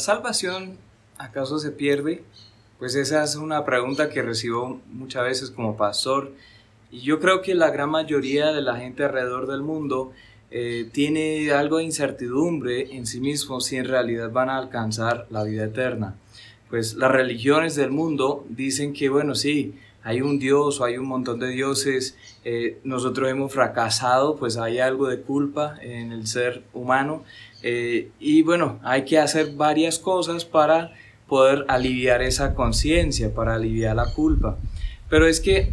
salvación acaso se pierde? Pues esa es una pregunta que recibo muchas veces como pastor y yo creo que la gran mayoría de la gente alrededor del mundo eh, tiene algo de incertidumbre en sí mismo si en realidad van a alcanzar la vida eterna. Pues las religiones del mundo dicen que, bueno, sí, hay un Dios o hay un montón de dioses, eh, nosotros hemos fracasado, pues hay algo de culpa en el ser humano eh, y bueno, hay que hacer varias cosas para poder aliviar esa conciencia, para aliviar la culpa. Pero es que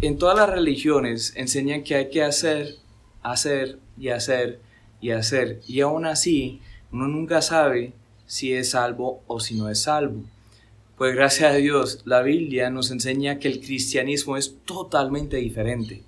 en todas las religiones enseñan que hay que hacer, hacer y hacer y hacer. Y aún así, uno nunca sabe si es salvo o si no es salvo. Pues gracias a Dios, la Biblia nos enseña que el cristianismo es totalmente diferente.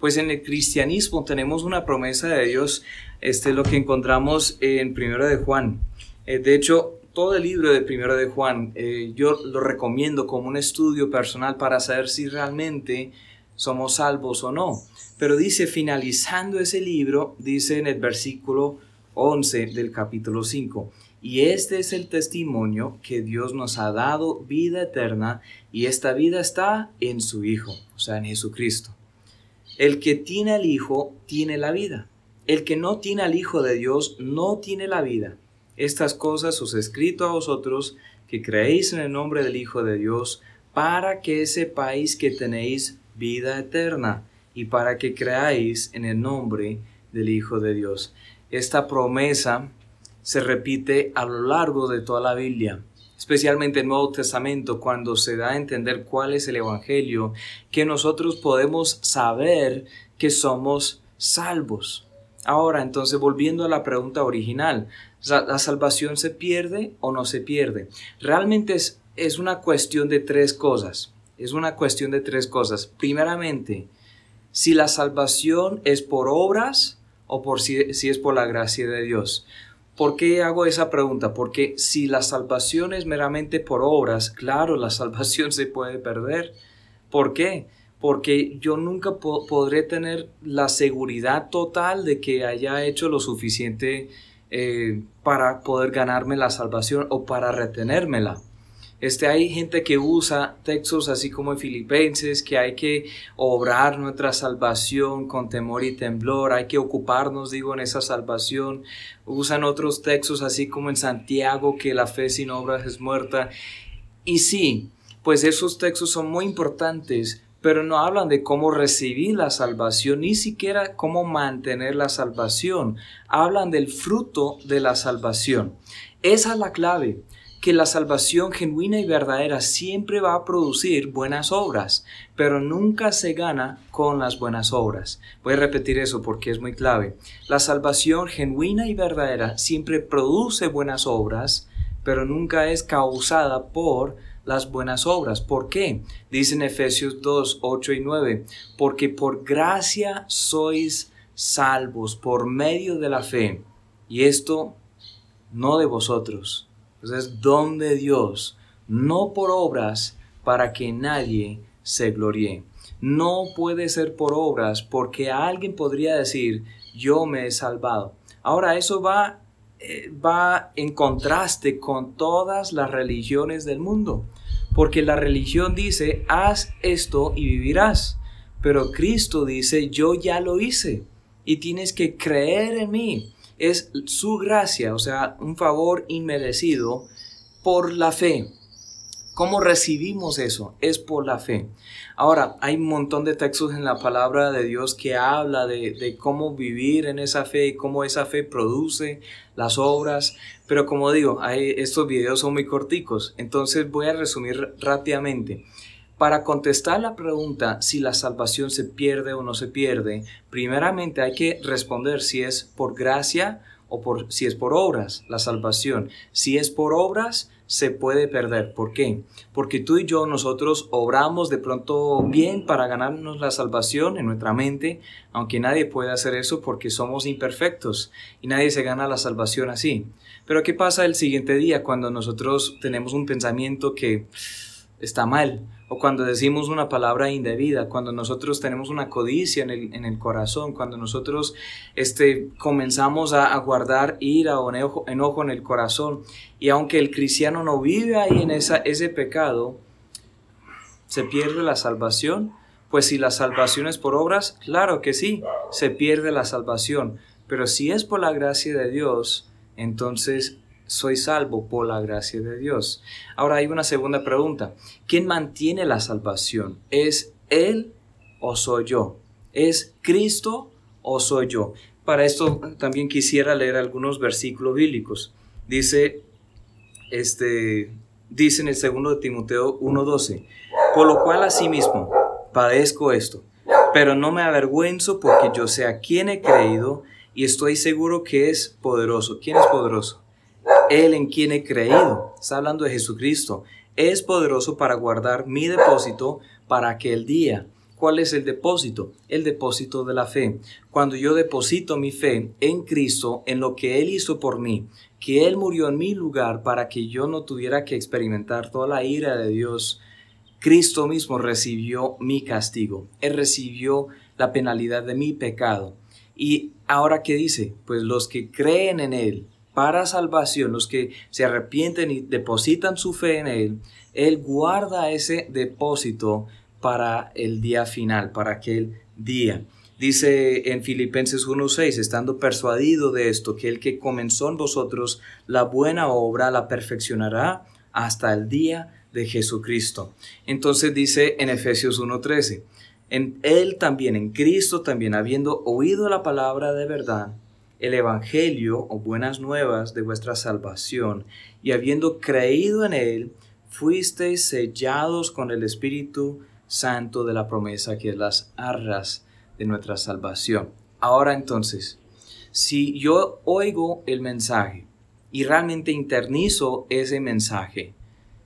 Pues en el cristianismo tenemos una promesa de Dios, este es lo que encontramos en Primero de Juan. Eh, de hecho, todo el libro de Primero de Juan, eh, yo lo recomiendo como un estudio personal para saber si realmente somos salvos o no. Pero dice, finalizando ese libro, dice en el versículo 11 del capítulo 5, y este es el testimonio que Dios nos ha dado vida eterna, y esta vida está en su Hijo, o sea, en Jesucristo. El que tiene al Hijo tiene la vida. El que no tiene al Hijo de Dios no tiene la vida. Estas cosas os he escrito a vosotros que creéis en el nombre del Hijo de Dios, para que sepáis que tenéis vida eterna y para que creáis en el nombre del Hijo de Dios. Esta promesa se repite a lo largo de toda la Biblia, especialmente en el Nuevo Testamento, cuando se da a entender cuál es el Evangelio, que nosotros podemos saber que somos salvos. Ahora, entonces, volviendo a la pregunta original, ¿la salvación se pierde o no se pierde? Realmente es, es una cuestión de tres cosas. Es una cuestión de tres cosas. Primeramente, si la salvación es por obras o por si es por la gracia de Dios. ¿Por qué hago esa pregunta? Porque si la salvación es meramente por obras, claro, la salvación se puede perder. ¿Por qué? porque yo nunca podré tener la seguridad total de que haya hecho lo suficiente eh, para poder ganarme la salvación o para retenérmela. Este, hay gente que usa textos así como en Filipenses, que hay que obrar nuestra salvación con temor y temblor, hay que ocuparnos, digo, en esa salvación. Usan otros textos así como en Santiago, que la fe sin obras es muerta. Y sí, pues esos textos son muy importantes, pero no hablan de cómo recibir la salvación, ni siquiera cómo mantener la salvación. Hablan del fruto de la salvación. Esa es la clave, que la salvación genuina y verdadera siempre va a producir buenas obras, pero nunca se gana con las buenas obras. Voy a repetir eso porque es muy clave. La salvación genuina y verdadera siempre produce buenas obras, pero nunca es causada por las buenas obras. ¿Por qué? Dicen Efesios 2, 8 y 9, porque por gracia sois salvos por medio de la fe, y esto no de vosotros, pues es don de Dios, no por obras para que nadie se gloríe. No puede ser por obras porque alguien podría decir, yo me he salvado. Ahora eso va eh, va en contraste con todas las religiones del mundo, porque la religión dice, haz esto y vivirás, pero Cristo dice, yo ya lo hice y tienes que creer en mí. Es su gracia, o sea, un favor inmerecido por la fe. ¿Cómo recibimos eso? Es por la fe. Ahora, hay un montón de textos en la palabra de Dios que habla de, cómo vivir en esa fe y cómo esa fe produce las obras. Pero como digo, estos videos son muy corticos, entonces voy a resumir rápidamente. Para contestar la pregunta si la salvación se pierde o no se pierde, primeramente hay que responder si es por gracia o por, si es por obras la salvación. Si es por obras, se puede perder. ¿Por qué? Porque tú y yo, nosotros obramos de pronto bien para ganarnos la salvación en nuestra mente, aunque nadie puede hacer eso porque somos imperfectos y nadie se gana la salvación así. Pero ¿qué pasa el siguiente día cuando nosotros tenemos un pensamiento que está mal o cuando decimos una palabra indebida, cuando nosotros tenemos una codicia en el, en el corazón, cuando nosotros este, comenzamos a, guardar ira o enojo, enojo, en el corazón. Y aunque el cristiano no vive ahí en esa, ese pecado, ¿se pierde la salvación? Pues si la salvación es por obras, claro que sí, se pierde la salvación. Pero si es por la gracia de Dios, entonces soy salvo por la gracia de Dios. Ahora hay una segunda pregunta. ¿Quién mantiene la salvación? ¿Es Él o soy yo? ¿Es Cristo o soy yo? Para esto también quisiera leer algunos versículos bíblicos. Dice, este, dice en el segundo de Timoteo 1.12, por lo cual asimismo padezco esto, pero no me avergüenzo porque yo sé a quién he creído y estoy seguro que es poderoso. ¿Quién es poderoso? Él en quien he creído, está hablando de Jesucristo, es poderoso para guardar mi depósito para aquel día. ¿Cuál es el depósito? El depósito de la fe. Cuando yo deposito mi fe en Cristo, en lo que Él hizo por mí, que Él murió en mi lugar para que yo no tuviera que experimentar toda la ira de Dios, Cristo mismo recibió mi castigo. Él recibió la penalidad de mi pecado. Y ahora, ¿qué dice? Pues los que creen en Él, para salvación, los que se arrepienten y depositan su fe en Él, Él guarda ese depósito para el día final, para aquel día. Dice en Filipenses 1:6, estando persuadido de esto, que el que comenzó en vosotros la buena obra la perfeccionará hasta el día de Jesucristo. Entonces dice en Efesios 1:13, en Él también, en Cristo también, habiendo oído la palabra de verdad, el Evangelio o buenas nuevas de vuestra salvación, y habiendo creído en él, fuisteis sellados con el Espíritu Santo de la promesa, que es las arras de nuestra salvación. Ahora entonces, si yo oigo el mensaje y realmente internizo ese mensaje,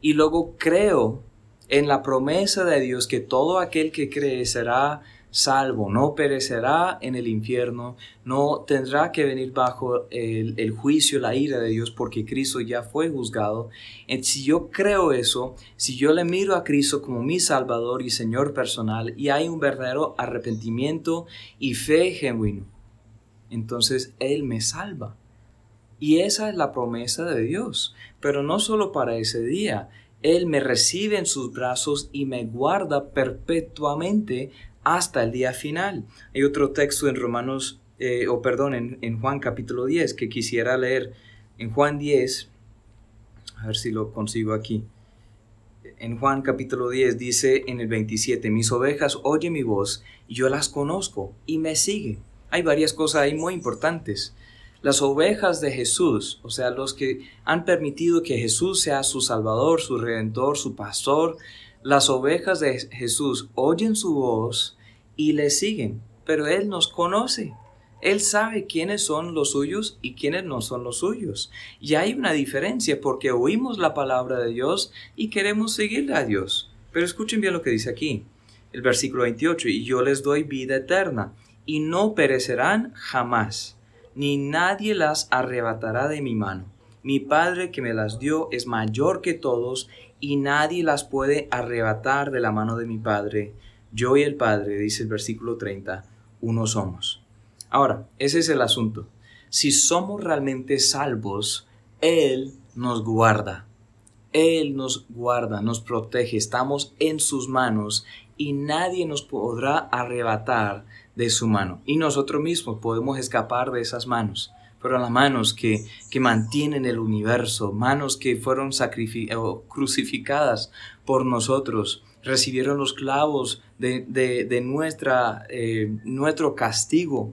y luego creo en la promesa de Dios que todo aquel que cree será salvo, no perecerá en el infierno, no tendrá que venir bajo el, juicio, la ira de Dios, porque Cristo ya fue juzgado. si yo creo eso, si yo le miro a Cristo como mi Salvador y Señor personal, y hay un verdadero arrepentimiento y fe genuino, entonces Él me salva. Y esa es la promesa de Dios, pero no solo para ese día. Él me recibe en sus brazos y me guarda perpetuamente hasta el día final. Hay otro texto en Romanos, eh, o perdón, en, en, Juan capítulo 10 que quisiera leer. En Juan 10, a ver si lo consigo aquí. En Juan capítulo 10 dice en el 27, mis ovejas oyen mi voz y yo las conozco y me siguen. Hay varias cosas ahí muy importantes. Las ovejas de Jesús, o sea, los que han permitido que Jesús sea su Salvador, su Redentor, su Pastor, las ovejas de Jesús oyen su voz y le siguen, pero Él nos conoce. Él sabe quiénes son los suyos y quiénes no son los suyos. Y hay una diferencia porque oímos la palabra de Dios y queremos seguirle a Dios. Pero escuchen bien lo que dice aquí, el versículo 28, y yo les doy vida eterna, y no perecerán jamás, ni nadie las arrebatará de mi mano. Mi Padre que me las dio es mayor que todos, y nadie las puede arrebatar de la mano de mi Padre. Yo y el Padre, dice el versículo 30, uno somos. Ahora, ese es el asunto. Si somos realmente salvos, Él nos guarda. Él nos guarda, nos protege, estamos en sus manos y nadie nos podrá arrebatar de su mano. Y nosotros mismos podemos escapar de esas manos pero las manos que, que mantienen el universo, manos que fueron crucificadas por nosotros, recibieron los clavos de, de, nuestra, eh, nuestro castigo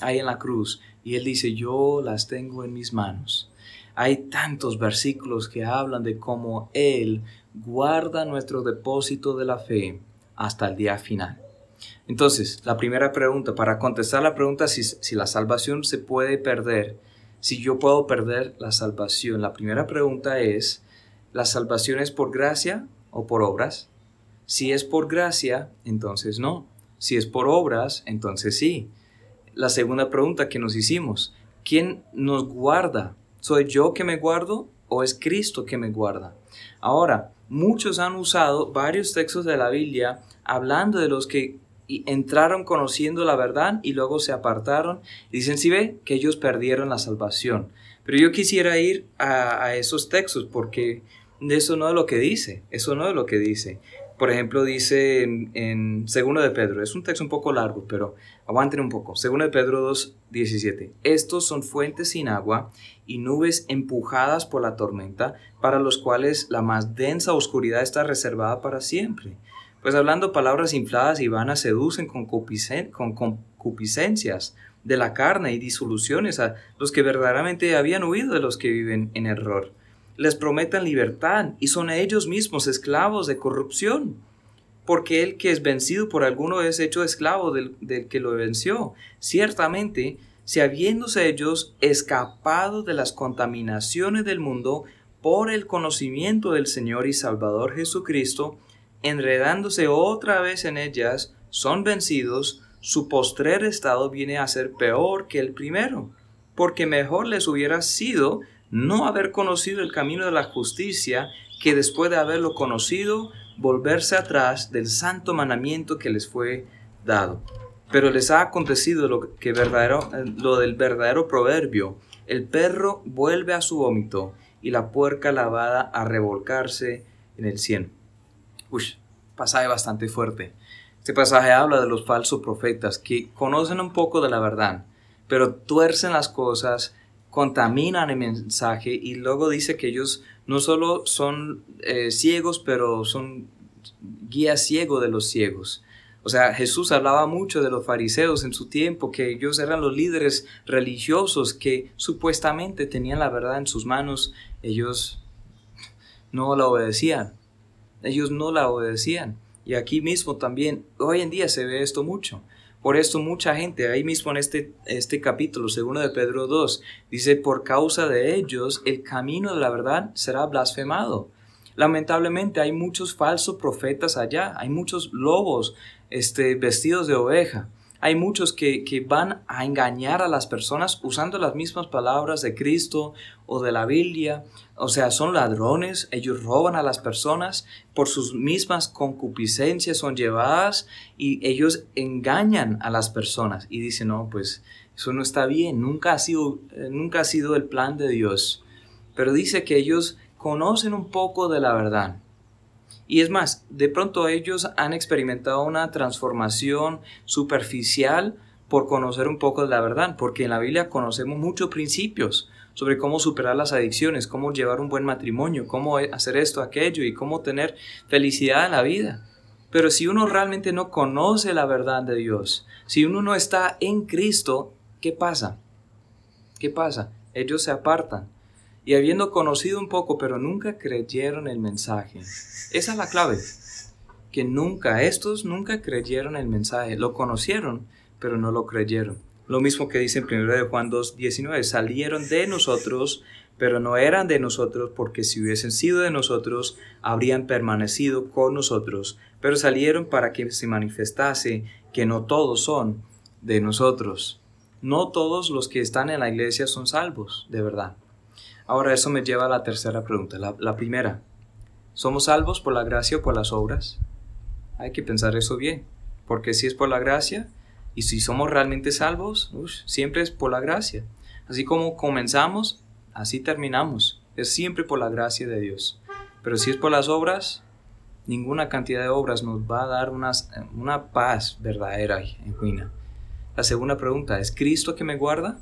ahí en la cruz. Y Él dice, yo las tengo en mis manos. Hay tantos versículos que hablan de cómo Él guarda nuestro depósito de la fe hasta el día final. Entonces, la primera pregunta, para contestar la pregunta si, si la salvación se puede perder, si yo puedo perder la salvación, la primera pregunta es, ¿la salvación es por gracia o por obras? Si es por gracia, entonces no. Si es por obras, entonces sí. La segunda pregunta que nos hicimos, ¿quién nos guarda? ¿Soy yo que me guardo o es Cristo que me guarda? Ahora, muchos han usado varios textos de la Biblia hablando de los que entraron conociendo la verdad y luego se apartaron. Y dicen, si ve, que ellos perdieron la salvación. Pero yo quisiera ir a, esos textos porque eso no es lo que dice, eso no es lo que dice. Por ejemplo, dice en, en Segundo de Pedro, es un texto un poco largo, pero aguanten un poco. Segundo de Pedro 2, 17. Estos son fuentes sin agua y nubes empujadas por la tormenta, para los cuales la más densa oscuridad está reservada para siempre. Pues hablando palabras infladas y vanas seducen con, con concupiscencias de la carne y disoluciones a los que verdaderamente habían huido de los que viven en error. Les prometen libertad y son ellos mismos esclavos de corrupción. Porque el que es vencido por alguno es hecho esclavo del, del que lo venció. Ciertamente, si habiéndose ellos escapado de las contaminaciones del mundo por el conocimiento del Señor y Salvador Jesucristo, enredándose otra vez en ellas, son vencidos, su postrer estado viene a ser peor que el primero, porque mejor les hubiera sido no haber conocido el camino de la justicia que después de haberlo conocido, volverse atrás del santo mandamiento que les fue dado. Pero les ha acontecido lo, que verdadero, lo del verdadero proverbio, el perro vuelve a su vómito y la puerca lavada a revolcarse en el cielo. Uy, pasaje bastante fuerte. Este pasaje habla de los falsos profetas que conocen un poco de la verdad, pero tuercen las cosas, contaminan el mensaje y luego dice que ellos no solo son eh, ciegos, pero son guías ciegos de los ciegos. O sea, Jesús hablaba mucho de los fariseos en su tiempo, que ellos eran los líderes religiosos que supuestamente tenían la verdad en sus manos. Ellos no la obedecían. Ellos no la obedecían. Y aquí mismo también, hoy en día se ve esto mucho. Por esto mucha gente, ahí mismo en este, este capítulo, segundo de Pedro 2, dice, por causa de ellos el camino de la verdad será blasfemado. Lamentablemente hay muchos falsos profetas allá, hay muchos lobos este, vestidos de oveja. Hay muchos que, que, van a engañar a las personas usando las mismas palabras de Cristo o de la Biblia. O sea, son ladrones, ellos roban a las personas, por sus mismas concupiscencias son llevadas y ellos engañan a las personas y dicen, no, pues eso no está bien, nunca ha sido, eh, nunca ha sido el plan de Dios. Pero dice que ellos conocen un poco de la verdad y es más, de pronto ellos han experimentado una transformación superficial por conocer un poco de la verdad, porque en la Biblia conocemos muchos principios sobre cómo superar las adicciones, cómo llevar un buen matrimonio, cómo hacer esto, aquello y cómo tener felicidad en la vida. Pero si uno realmente no conoce la verdad de Dios, si uno no está en Cristo, ¿qué pasa? ¿Qué pasa? Ellos se apartan y habiendo conocido un poco, pero nunca creyeron el mensaje. Esa es la clave, que nunca, estos nunca creyeron el mensaje, lo conocieron, pero no lo creyeron. Lo mismo que dice en 1 de Juan 2, 19, salieron de nosotros, pero no eran de nosotros, porque si hubiesen sido de nosotros, habrían permanecido con nosotros, pero salieron para que se manifestase que no todos son de nosotros. No todos los que están en la iglesia son salvos, de verdad. Ahora eso me lleva a la tercera pregunta. La, primera, ¿somos salvos por la gracia o por las obras? Hay que pensar eso bien, porque si es por la gracia y si somos realmente salvos, siempre es por la gracia. Así como comenzamos, así terminamos. Es siempre por la gracia de Dios. Pero si es por las obras, ninguna cantidad de obras nos va a dar una, paz verdadera y genuina. La segunda pregunta, ¿es Cristo que me guarda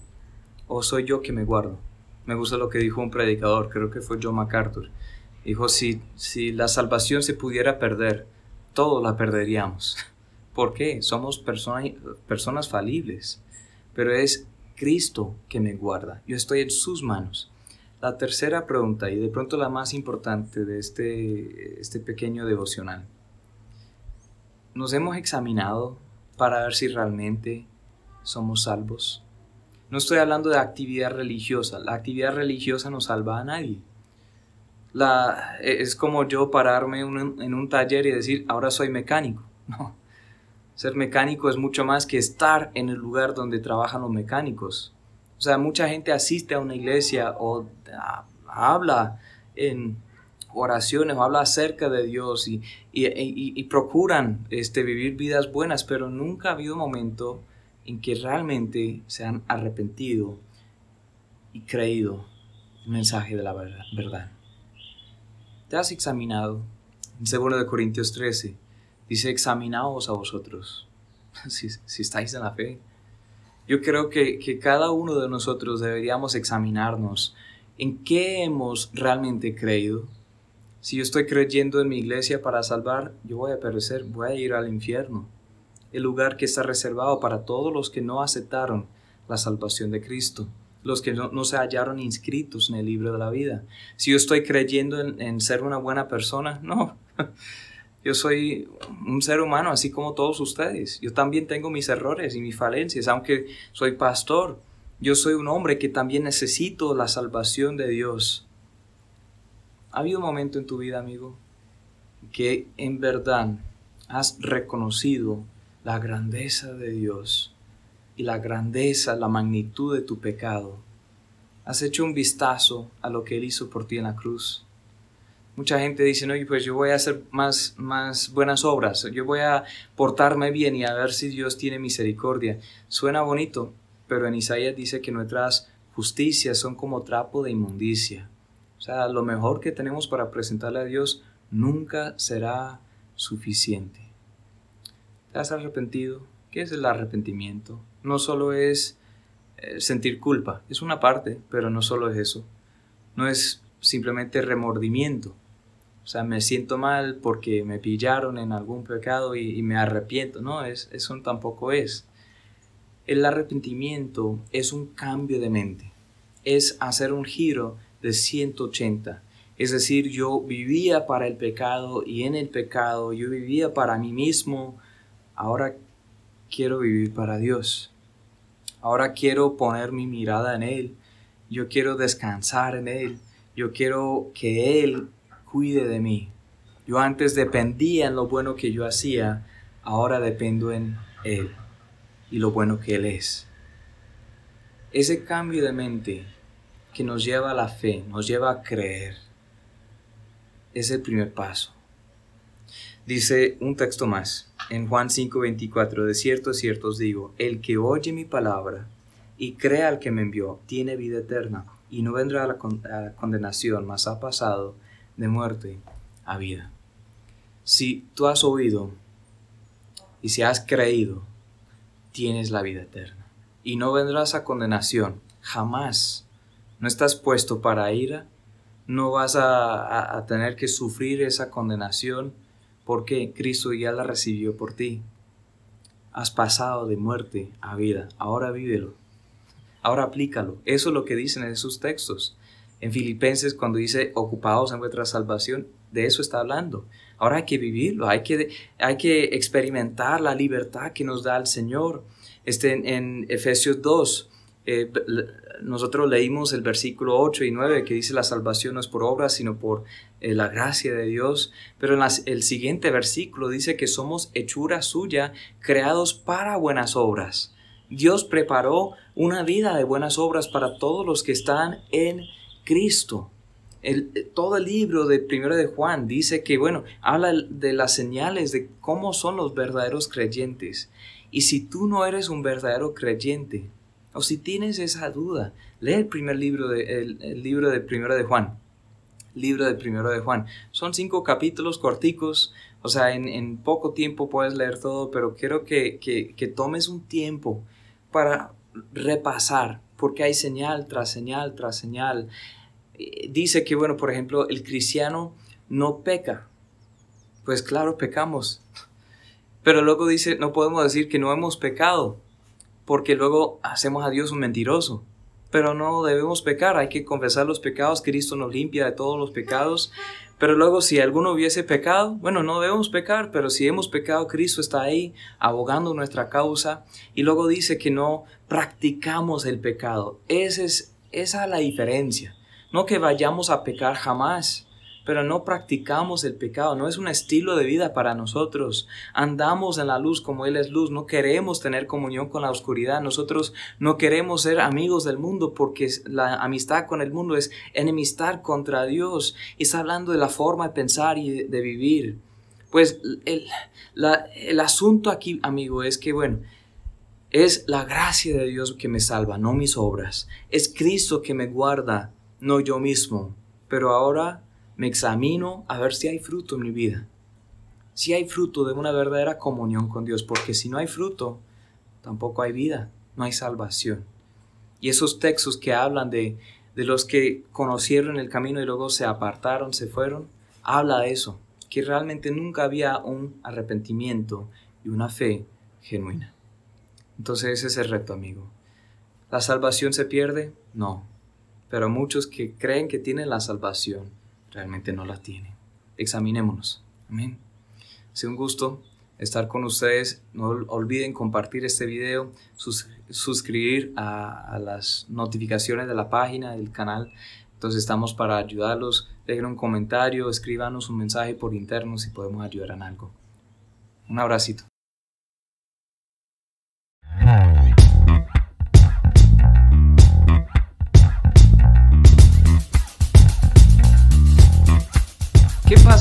o soy yo que me guardo? Me gusta lo que dijo un predicador, creo que fue John MacArthur. Dijo, si, si la salvación se pudiera perder, todo la perderíamos. ¿Por qué? Somos personas, personas falibles, pero es Cristo que me guarda. Yo estoy en sus manos. La tercera pregunta, y de pronto la más importante de este, este pequeño devocional. ¿Nos hemos examinado para ver si realmente somos salvos? No estoy hablando de actividad religiosa. La actividad religiosa no salva a nadie. La, e, es como yo pararme en un taller y decir, ahora soy mecánico. No. Ser mecánico es mucho más que estar en el lugar donde trabajan los mecánicos. O sea, mucha gente asiste a una iglesia o habla en oraciones o habla acerca de Dios y, procuran este, vivir vidas buenas, pero nunca ha habido momento en que realmente se han arrepentido y creído el mensaje de la verdad. ¿Te has examinado? En 2 de Corintios 13 dice, examinaos a vosotros, si, si estáis en la fe. Yo creo que, que cada uno de nosotros deberíamos examinarnos en qué hemos realmente creído. Si yo estoy creyendo en mi iglesia para salvar, yo voy a perecer, voy a ir al infierno, el lugar que está reservado para todos los que no aceptaron la salvación de Cristo los que no, se hallaron inscritos en el libro de la vida. Si yo estoy creyendo en, ser una buena persona, no. Yo soy un ser humano así como todos ustedes. Yo también tengo mis errores y mis falencias, aunque soy pastor. Yo soy un hombre que también necesito la salvación de Dios. ¿Ha habido un momento en tu vida, amigo, que en verdad has reconocido la grandeza de Dios y la grandeza, la magnitud de tu pecado. Has hecho un vistazo a lo que Él hizo por ti en la cruz. Mucha gente dice, no, pues yo voy a hacer más, más buenas obras, yo voy a portarme bien y a ver si Dios tiene misericordia. Suena bonito, pero en Isaías dice que nuestras justicias son como trapo de inmundicia. O sea, lo mejor que tenemos para presentarle a Dios nunca será suficiente. ¿Te has arrepentido? ¿Qué es el arrepentimiento? no solo es eh, sentir culpa, es una parte, pero no solo es eso. No es simplemente remordimiento. O sea, me siento mal porque me pillaron en algún pecado y, me arrepiento. No, es, eso tampoco es. El arrepentimiento es un cambio de mente. Es hacer un giro de 180. Es decir, yo vivía para el pecado y en el pecado yo vivía para mí mismo. Ahora quiero vivir para Dios. Ahora quiero poner mi mirada en Él. Yo quiero descansar en Él. Yo quiero que Él cuide de mí. Yo antes dependía en lo bueno que yo hacía, ahora dependo en Él y lo bueno que Él es. Ese cambio de mente que nos lleva a la fe, nos lleva a creer, es el primer paso. Dice un texto más en Juan 5:24, de cierto, cierto os digo, el que oye mi palabra y crea al que me envió, tiene vida eterna y no vendrá a la, condenación, mas ha pasado de muerte a vida. Si tú has oído y si has creído, tienes la vida eterna y no vendrás a condenación, jamás. No estás puesto para ira, no vas a tener que sufrir esa condenación porque Cristo ya la recibió por ti. Has pasado de muerte a vida, ahora vívelo. Ahora aplícalo. Eso es lo que dicen en esos textos. En Filipenses cuando dice ocupados en vuestra salvación, de eso está hablando. Ahora hay que vivirlo, hay que, hay que experimentar la libertad que nos da el Señor. Este, en, Efesios 2, eh, nosotros leímos el versículo 8 y 9 que dice la salvación no es por obras, sino por eh, la gracia de Dios. Pero en el siguiente versículo dice que somos hechura suya, creados para buenas obras. Dios preparó una vida de buenas obras para todos los que están en Cristo. El, todo el libro de Primero de Juan dice que, bueno, habla de las señales de cómo son los verdaderos creyentes. Y si tú no eres un verdadero creyente, o si tienes esa duda, lee el primer libro de, el, libro de Primero de Juan. Libro de Primero de Juan. Son cinco capítulos corticos, o sea, en, poco tiempo puedes leer todo, pero quiero que, que tomes un tiempo para repasar, porque hay señal tras señal tras señal. Eh, dice que, bueno, por ejemplo, el cristiano no peca. Pues claro, pecamos. Pero luego dice, no podemos decir que no hemos pecado porque luego hacemos a Dios un mentiroso. Pero no debemos pecar, hay que confesar los pecados, Cristo nos limpia de todos los pecados. Pero luego si alguno hubiese pecado, bueno, no debemos pecar, pero si hemos pecado, Cristo está ahí abogando nuestra causa. Y luego dice que no practicamos el pecado. Esa es, esa es la diferencia. No que vayamos a pecar jamás, pero no practicamos el pecado, no es un estilo de vida para nosotros. Andamos en la luz como Él es luz, no queremos tener comunión con la oscuridad, nosotros no queremos ser amigos del mundo porque la amistad con el mundo es enemistad contra Dios. Y está hablando de la forma de pensar y de vivir. Pues el, el asunto aquí, amigo, es que, bueno, es la gracia de Dios que me salva, no mis obras. Es Cristo que me guarda, no yo mismo. Pero ahora me examino a ver si hay fruto en mi vida. Si hay fruto de una verdadera comunión con Dios, porque si no hay fruto, tampoco hay vida, no hay salvación. Y esos textos que hablan de, de los que conocieron el camino y luego se apartaron, se fueron, habla de eso, que realmente nunca había un arrepentimiento y una fe genuina. Entonces ese es el reto, amigo. ¿La salvación se pierde? No. Pero muchos que creen que tienen la salvación realmente no la tiene. Examinémonos. Amén. Ha un gusto estar con ustedes. No olviden compartir este video, suscribir a, las notificaciones de la página, del canal. Entonces estamos para ayudarlos. Dejen un comentario, escríbanos un mensaje por interno si podemos ayudar en algo. Un abracito.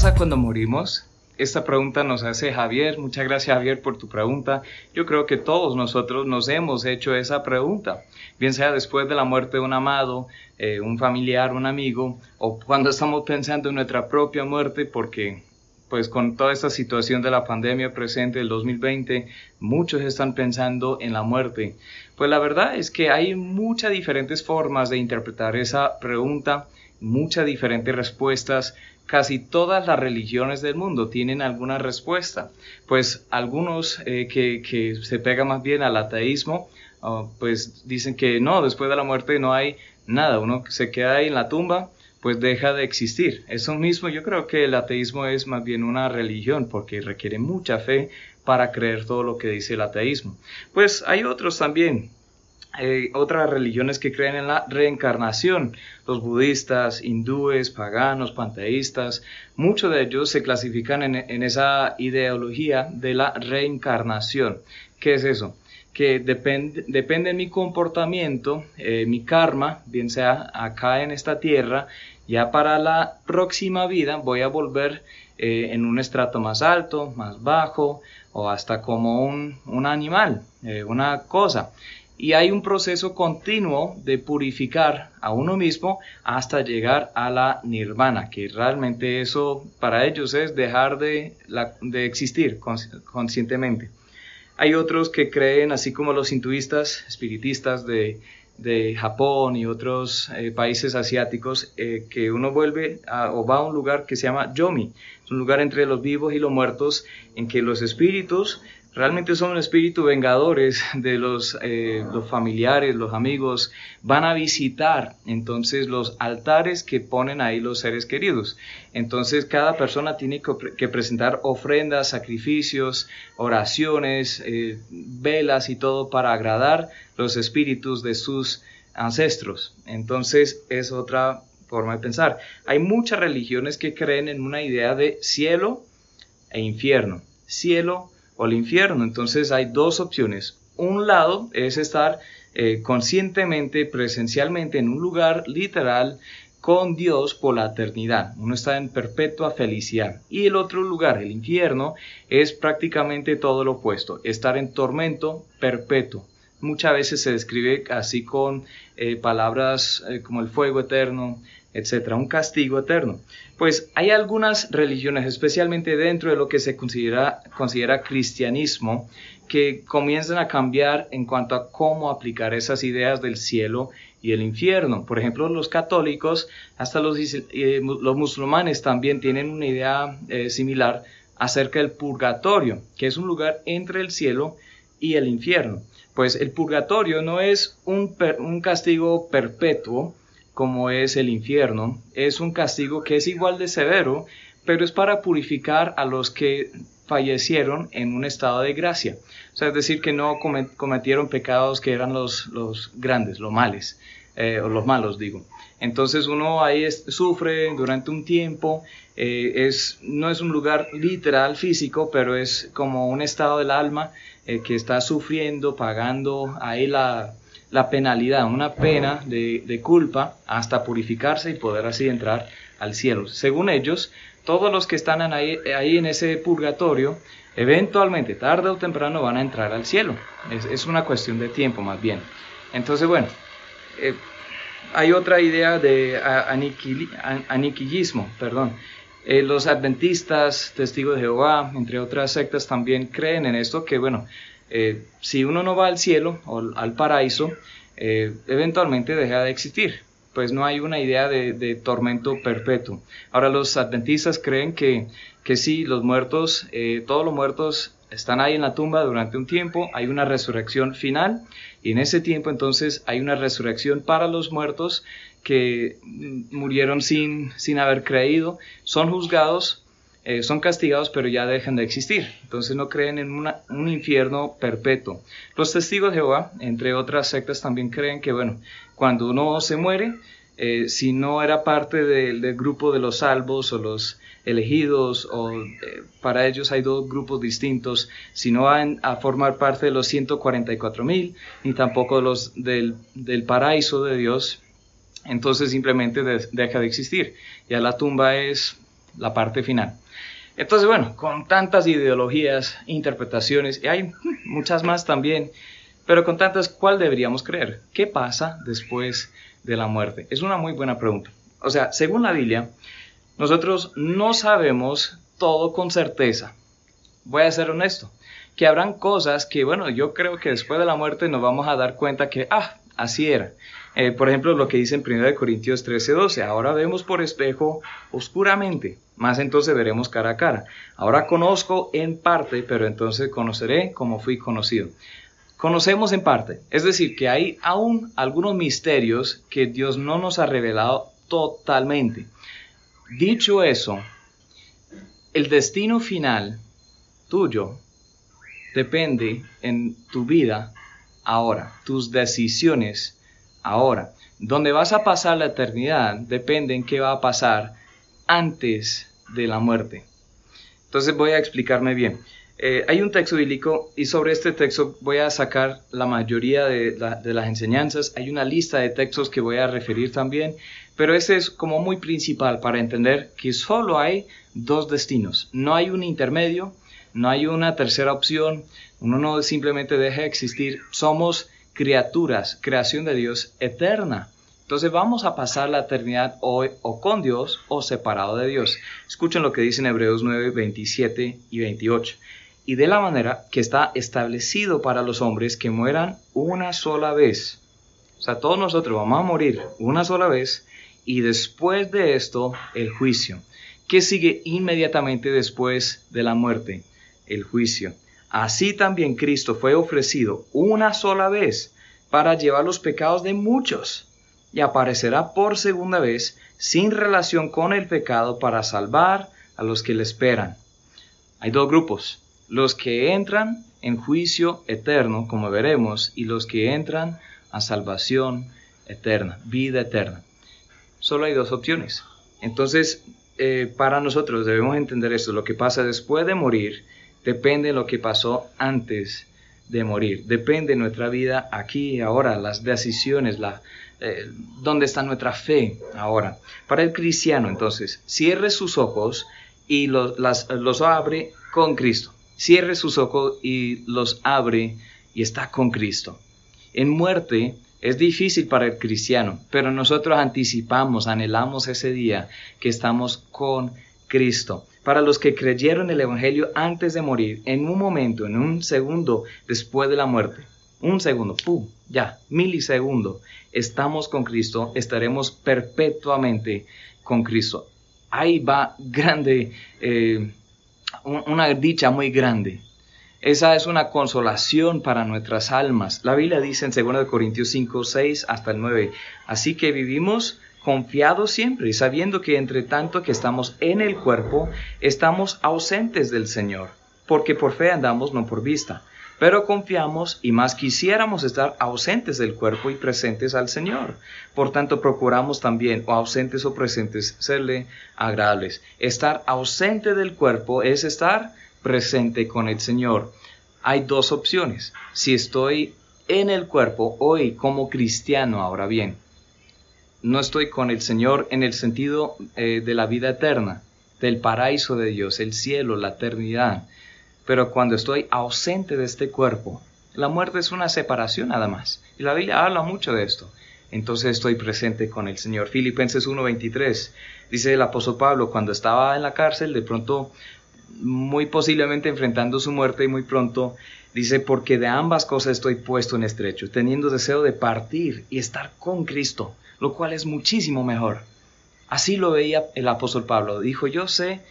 Pasa cuando morimos? Esta pregunta nos hace Javier. Muchas gracias Javier por tu pregunta. Yo creo que todos nosotros nos hemos hecho esa pregunta, bien sea después de la muerte de un amado, eh, un familiar, un amigo, o cuando estamos pensando en nuestra propia muerte, porque pues con toda esta situación de la pandemia presente del 2020, muchos están pensando en la muerte. Pues la verdad es que hay muchas diferentes formas de interpretar esa pregunta, muchas diferentes respuestas casi todas las religiones del mundo tienen alguna respuesta. Pues algunos eh, que, se pegan más bien al ateísmo, ah, pues dicen que no, después de la muerte no hay nada, uno se queda ahí en la tumba, pues deja de existir. Eso mismo yo creo que el ateísmo es más bien una religión porque requiere mucha fe para creer todo lo que dice el ateísmo. Pues hay otros también hay otras religiones que creen en la reencarnación, los budistas, hindúes, paganos, panteístas, muchos de ellos se clasifican en, esa ideología de la reencarnación. ¿Qué es eso? Que depende, depende de mi comportamiento, eh, mi karma, bien sea acá en esta tierra, ya para la próxima vida voy a volver eh, en un estrato más alto, más bajo, o hasta como un, animal, eh, una cosa y hay un proceso continuo de purificar a uno mismo hasta llegar a la nirvana, que realmente eso para ellos es dejar de, de existir conscientemente. Hay otros que creen, así como los hinduistas, espiritistas de, Japón y otros eh, países asiáticos, eh, que uno vuelve o va a un lugar que se llama Yomi, es un lugar entre los vivos y los muertos en que los espíritus realmente son un espíritu vengadores de los, eh, los familiares, los amigos, van a visitar entonces los altares que ponen ahí los seres queridos. Entonces cada persona tiene que presentar ofrendas, sacrificios, oraciones, eh, velas y todo para agradar los espíritus de sus ancestros. Entonces es otra forma de pensar. Hay muchas religiones que creen en una idea de cielo e infierno. Cielo o al infierno. Entonces hay dos opciones. Un lado es estar eh, conscientemente, presencialmente en un lugar literal con Dios por la eternidad. Uno está en perpetua felicidad. Y el otro lugar, el infierno, es prácticamente todo lo opuesto, estar en tormento perpetuo. Muchas veces se describe así con eh, palabras eh, como el fuego eterno, etcétera, un castigo eterno. Pues hay algunas religiones, especialmente dentro de lo que se considera, considera cristianismo, que comienzan a cambiar en cuanto a cómo aplicar esas ideas del cielo y el infierno. Por ejemplo, los católicos, hasta los, eh, los musulmanes también tienen una idea eh, similar acerca del purgatorio, que es un lugar entre el cielo y el infierno. Pues el purgatorio no es un, un castigo perpetuo, como es el infierno, es un castigo que es igual de severo, pero es para purificar a los que fallecieron en un estado de gracia. O sea, es decir, que no cometieron pecados que eran los, los grandes, los males. eh, o los malos digo. Entonces uno ahí sufre durante un tiempo, eh, es, no es un lugar literal físico, pero es como un estado del alma eh, que está sufriendo, pagando ahí la, la penalidad, una pena de, de, culpa hasta purificarse y poder así entrar al cielo. Según ellos, todos los que están ahí, ahí en ese purgatorio, eventualmente, tarde o temprano, van a entrar al cielo. Es, es una cuestión de tiempo más bien. Entonces, bueno, eh, hay otra idea de aniquilismo, perdón. Eh, los adventistas, testigos de Jehová, entre otras sectas, también creen en esto, que bueno, eh, si uno no va al cielo o al paraíso, eh, eventualmente deja de existir, pues no hay una idea de, tormento perpetuo. Ahora los adventistas creen que, que sí, los muertos, todos los muertos están ahí en la tumba durante un tiempo, hay una resurrección final y en ese tiempo entonces hay una resurrección para los muertos que murieron sin, sin haber creído, son juzgados, eh, son castigados, pero ya dejan de existir. Entonces no creen en un infierno perpetuo. Los testigos de Jehová, entre otras sectas, también creen que, bueno, cuando uno se muere, eh, si no era parte del grupo de los salvos o los elegidos, o eh, para ellos hay dos grupos distintos, si no van a formar parte de los 144 mil, ni tampoco los del, del paraíso de Dios, entonces simplemente deja de existir. Ya la tumba es la parte final. Entonces, bueno, con tantas ideologías, interpretaciones, y hay muchas más también, pero con tantas, ¿cuál deberíamos creer? ¿Qué pasa después de la muerte? Es una muy buena pregunta. O sea, según la Biblia, nosotros no sabemos todo con certeza. Voy a ser honesto, que habrán cosas que, bueno, yo creo que después de la muerte nos vamos a dar cuenta que, ah, así era. Eh, por ejemplo, lo que dice en 1 Corintios 13:12, ahora vemos por espejo oscuramente, más entonces veremos cara a cara. Ahora conozco en parte, pero entonces conoceré como fui conocido. Conocemos en parte, es decir, que hay aún algunos misterios que Dios no nos ha revelado totalmente. Dicho eso, el destino final tuyo depende en tu vida ahora, tus decisiones ahora. Donde vas a pasar la eternidad depende en qué va a pasar antes de la muerte. Entonces voy a explicarme bien. Eh, hay un texto bíblico y sobre este texto voy a sacar la mayoría de, las enseñanzas. Hay una lista de textos que voy a referir también pero ese es como muy principal para entender que solo hay dos destinos. No hay un intermedio, no hay una tercera opción, uno no simplemente deja de existir. Somos criaturas, creación de Dios eterna. Entonces vamos a pasar la eternidad hoy o con Dios o separado de Dios. Escuchen lo que dice en Hebreos 9, 27 y 28. Y de la manera que está establecido para los hombres que mueran una sola vez. O sea, todos nosotros vamos a morir una sola vez y después de esto el juicio. ¿Qué sigue inmediatamente después de la muerte? El juicio. Así también Cristo fue ofrecido una sola vez para llevar los pecados de muchos y aparecerá por segunda vez sin relación con el pecado para salvar a los que le esperan. Hay dos grupos, los que entran en juicio eterno, como veremos, y los que entran a salvación eterna, vida eterna solo hay dos opciones. Entonces, eh, para nosotros debemos entender esto. Lo que pasa después de morir depende de lo que pasó antes de morir. Depende de nuestra vida aquí y ahora, las decisiones, la, eh, dónde está nuestra fe ahora. Para el cristiano, entonces, cierre sus ojos y los, los abre con Cristo. Cierre sus ojos y los abre y está con Cristo. En muerte, es difícil para el cristiano, pero nosotros anticipamos, anhelamos ese día que estamos con Cristo. Para los que creyeron el Evangelio antes de morir, en un momento, en un segundo después de la muerte, un segundo, ¡pum! Ya, milisegundo, estamos con Cristo, estaremos perpetuamente con Cristo. Ahí va grande, eh, una dicha muy grande. Esa es una consolación para nuestras almas. La Biblia dice en 2 Corintios 5, 6 hasta el 9, así que vivimos confiados siempre y sabiendo que entre tanto que estamos en el cuerpo, estamos ausentes del Señor, porque por fe andamos, no por vista. pero confiamos y más quisiéramos estar ausentes del cuerpo y presentes al Señor. Por tanto, procuramos también, o ausentes o presentes, serle agradables. Estar ausente del cuerpo es estar presente con el Señor. Hay dos opciones. Si estoy en el cuerpo hoy como cristiano, ahora bien, no estoy con el Señor en el sentido eh, de la vida eterna, del paraíso de Dios, el cielo, la eternidad. Pero cuando estoy ausente de este cuerpo, la muerte es una separación nada más. Y la Biblia habla mucho de esto. Entonces estoy presente con el Señor. Filipenses 1:23 dice el apóstol Pablo, cuando estaba en la cárcel, de pronto, muy posiblemente enfrentando su muerte y muy pronto, dice, porque de ambas cosas estoy puesto en estrecho, teniendo deseo de partir y estar con Cristo, lo cual es muchísimo mejor. Así lo veía el apóstol Pablo. Dijo, yo sé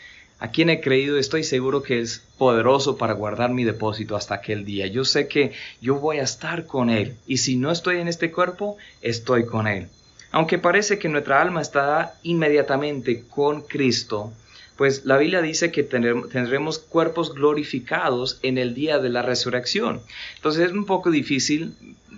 a quien he creído, estoy seguro que es poderoso para guardar mi depósito hasta aquel día. Yo sé que yo voy a estar con Él. Y si no estoy en este cuerpo, estoy con Él. Aunque parece que nuestra alma está inmediatamente con Cristo, pues la Biblia dice que tendremos cuerpos glorificados en el día de la resurrección. Entonces es un poco difícil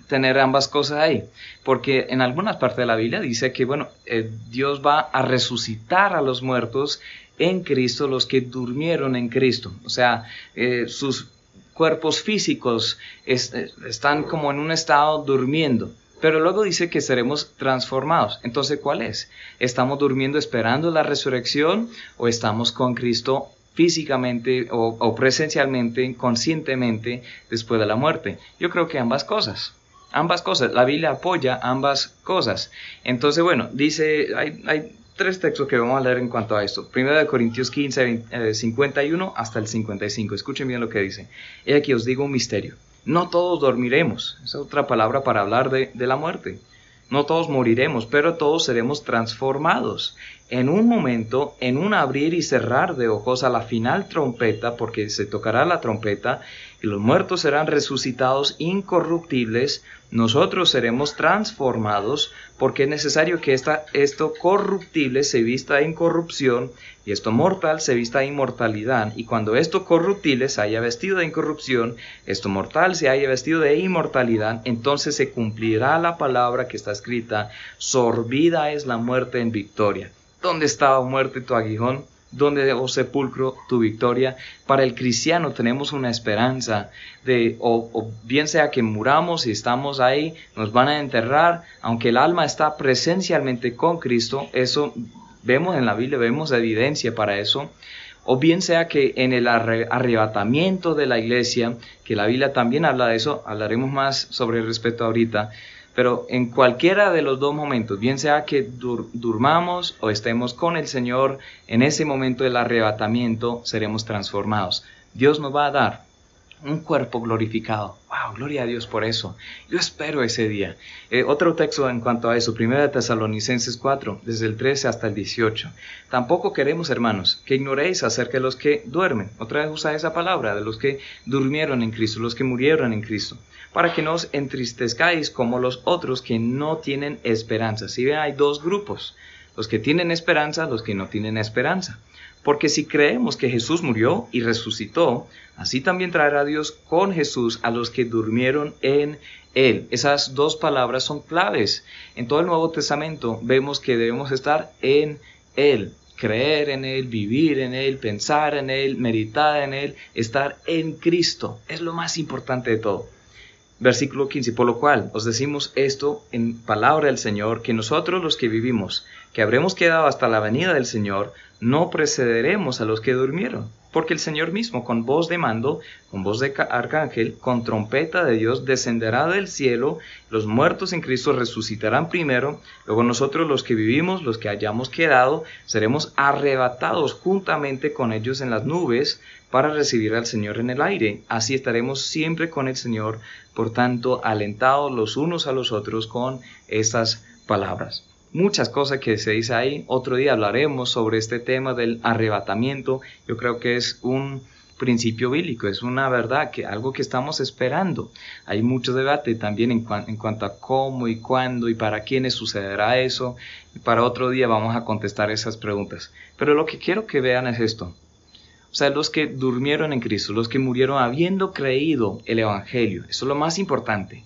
tener ambas cosas ahí, porque en algunas partes de la Biblia dice que, bueno, eh, Dios va a resucitar a los muertos en Cristo, los que durmieron en Cristo. O sea, eh, sus cuerpos físicos eh, están como en un estado durmiendo. Pero luego dice que seremos transformados. Entonces, ¿cuál es? ¿Estamos durmiendo esperando la resurrección o estamos con Cristo físicamente o, presencialmente, conscientemente después de la muerte? Yo creo que ambas cosas. Ambas cosas. La Biblia apoya ambas cosas. Entonces, bueno, dice, hay, hay tres textos que vamos a leer en cuanto a esto. Primero de Corintios 15, 51 eh, hasta el 55. Escuchen bien lo que dice. He aquí os digo un misterio. No todos dormiremos. Es otra palabra para hablar de, la muerte. No todos moriremos, pero todos seremos transformados. En un momento, en un abrir y cerrar de ojos a la final trompeta, porque se tocará la trompeta, y los muertos serán resucitados incorruptibles, nosotros seremos transformados porque es necesario que esta, esto corruptible se vista en corrupción y esto mortal se vista en inmortalidad. Y cuando esto corruptible se haya vestido de incorrupción, esto mortal se haya vestido de inmortalidad, entonces se cumplirá la palabra que está escrita, sorbida es la muerte en victoria. ¿Dónde estaba muerte tu aguijón? Donde, oh sepulcro, tu victoria. Para el cristiano tenemos una esperanza de, o, bien sea que muramos y estamos ahí, nos van a enterrar, aunque el alma está presencialmente con Cristo, eso vemos en la Biblia, vemos evidencia para eso. O bien sea que en el arrebatamiento de la iglesia, que la Biblia también habla de eso, hablaremos más sobre el respeto ahorita, pero en cualquiera de los dos momentos, bien sea que durmamos o estemos con el Señor, en ese momento del arrebatamiento seremos transformados. Dios nos va a dar un cuerpo glorificado. ¡Wow! Gloria a Dios por eso. Yo espero ese día. Eh, otro texto en cuanto a eso, 1 Tesalonicenses 4, desde el 13 hasta el 18. Tampoco queremos, hermanos, que ignoréis acerca de los que duermen. Otra vez usa esa palabra, de los que durmieron en Cristo, los que murieron en Cristo para que no os entristezcáis como los otros que no tienen esperanza. Si ven, hay dos grupos, los que tienen esperanza, los que no tienen esperanza. Porque si creemos que Jesús murió y resucitó, así también traerá Dios con Jesús a los que durmieron en Él. Esas dos palabras son claves. En todo el Nuevo Testamento vemos que debemos estar en Él creer en Él, vivir en Él, pensar en Él, meditar en Él, estar en Cristo. Es lo más importante de todo. Versículo 15, por lo cual os decimos esto en palabra del Señor, que nosotros los que vivimos, que habremos quedado hasta la venida del Señor, no precederemos a los que durmieron, porque el Señor mismo con voz de mando, con voz de arcángel, con trompeta de Dios, descenderá del cielo, los muertos en Cristo resucitarán primero, luego nosotros los que vivimos, los que hayamos quedado, seremos arrebatados juntamente con ellos en las nubes para recibir al Señor en el aire. Así estaremos siempre con el Señor, por tanto, alentados los unos a los otros con estas palabras. Muchas cosas que se dice ahí. Otro día hablaremos sobre este tema del arrebatamiento. Yo creo que es un principio bíblico, es una verdad, que algo que estamos esperando. Hay mucho debate también en, en cuanto a cómo y cuándo y para quiénes sucederá eso. Y para otro día vamos a contestar esas preguntas. Pero lo que quiero que vean es esto. O sea, los que durmieron en Cristo, los que murieron habiendo creído el Evangelio. Eso es lo más importante.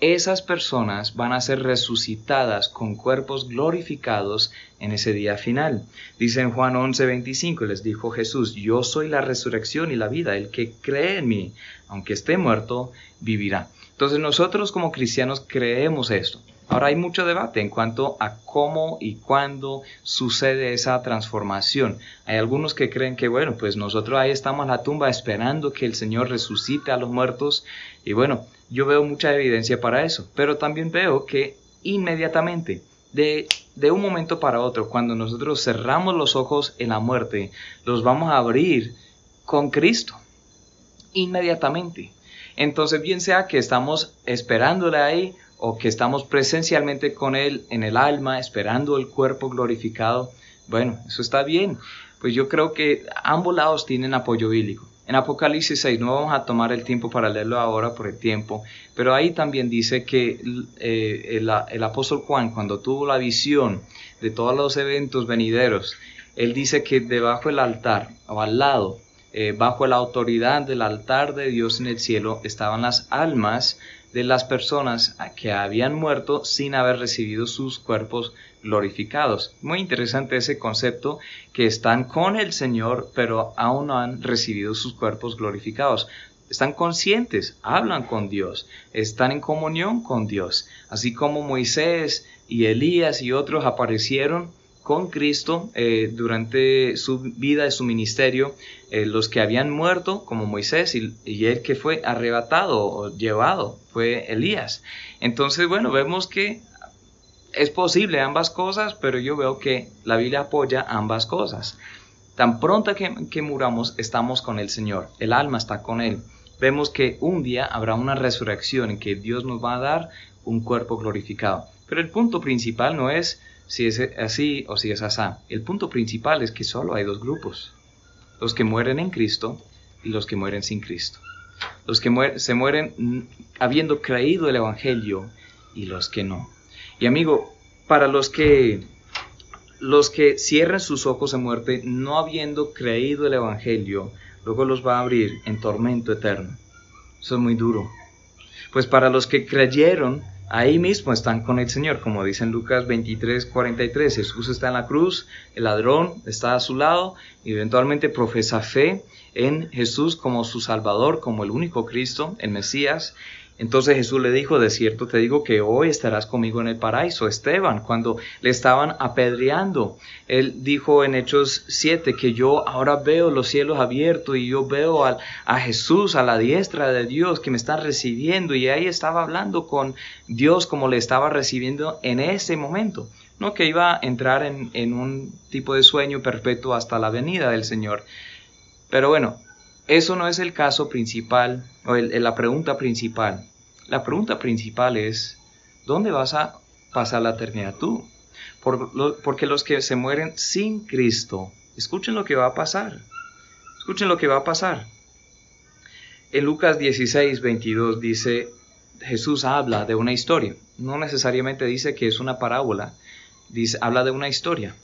Esas personas van a ser resucitadas con cuerpos glorificados en ese día final. Dice en Juan 11:25, les dijo Jesús, yo soy la resurrección y la vida, el que cree en mí, aunque esté muerto, vivirá. Entonces nosotros como cristianos creemos esto. Ahora hay mucho debate en cuanto a cómo y cuándo sucede esa transformación. Hay algunos que creen que, bueno, pues nosotros ahí estamos en la tumba esperando que el Señor resucite a los muertos. Y bueno, yo veo mucha evidencia para eso, pero también veo que inmediatamente, de, de un momento para otro, cuando nosotros cerramos los ojos en la muerte, los vamos a abrir con Cristo. Inmediatamente. Entonces, bien sea que estamos esperándole ahí o que estamos presencialmente con Él en el alma, esperando el cuerpo glorificado, bueno, eso está bien. Pues yo creo que ambos lados tienen apoyo bíblico. En Apocalipsis 6, no vamos a tomar el tiempo para leerlo ahora por el tiempo, pero ahí también dice que eh, el, apóstol Juan, cuando tuvo la visión de todos los eventos venideros, él dice que debajo del altar, o al lado, eh, bajo la autoridad del altar de Dios en el cielo, estaban las almas de las personas que habían muerto sin haber recibido sus cuerpos glorificados. Muy interesante ese concepto que están con el Señor pero aún no han recibido sus cuerpos glorificados. Están conscientes, hablan con Dios, están en comunión con Dios, así como Moisés y Elías y otros aparecieron con Cristo eh, durante su vida y su ministerio, eh, los que habían muerto, como Moisés, y, el que fue arrebatado o llevado fue Elías. Entonces, bueno, vemos que es posible ambas cosas, pero yo veo que la Biblia apoya ambas cosas. Tan pronto que, que muramos, estamos con el Señor, el alma está con Él. Vemos que un día habrá una resurrección en que Dios nos va a dar un cuerpo glorificado. Pero el punto principal no es si es así o si es asá. El punto principal es que solo hay dos grupos. Los que mueren en Cristo y los que mueren sin Cristo. Los que se mueren habiendo creído el Evangelio y los que no. Y amigo, para los que los que cierren sus ojos en muerte no habiendo creído el Evangelio, luego los va a abrir en tormento eterno. Eso es muy duro. Pues para los que creyeron Ahí mismo están con el Señor, como dice en Lucas 23, 43. Jesús está en la cruz, el ladrón está a su lado y eventualmente profesa fe en Jesús como su Salvador, como el único Cristo, el Mesías. Entonces Jesús le dijo, de cierto te digo que hoy estarás conmigo en el paraíso. Esteban, cuando le estaban apedreando, él dijo en Hechos 7 que yo ahora veo los cielos abiertos y yo veo a, Jesús a la diestra de Dios que me está recibiendo y ahí estaba hablando con Dios como le estaba recibiendo en ese momento. No que iba a entrar en, en un tipo de sueño perpetuo hasta la venida del Señor. Pero bueno, eso no es el caso principal o la pregunta principal. La pregunta principal es, ¿dónde vas a pasar la eternidad tú? porque los que se mueren sin Cristo, escuchen lo que va a pasar. Escuchen lo que va a pasar. En Lucas 16, 22 dice, Jesús habla de una historia. No necesariamente dice que es una parábola, dice, habla de una historia.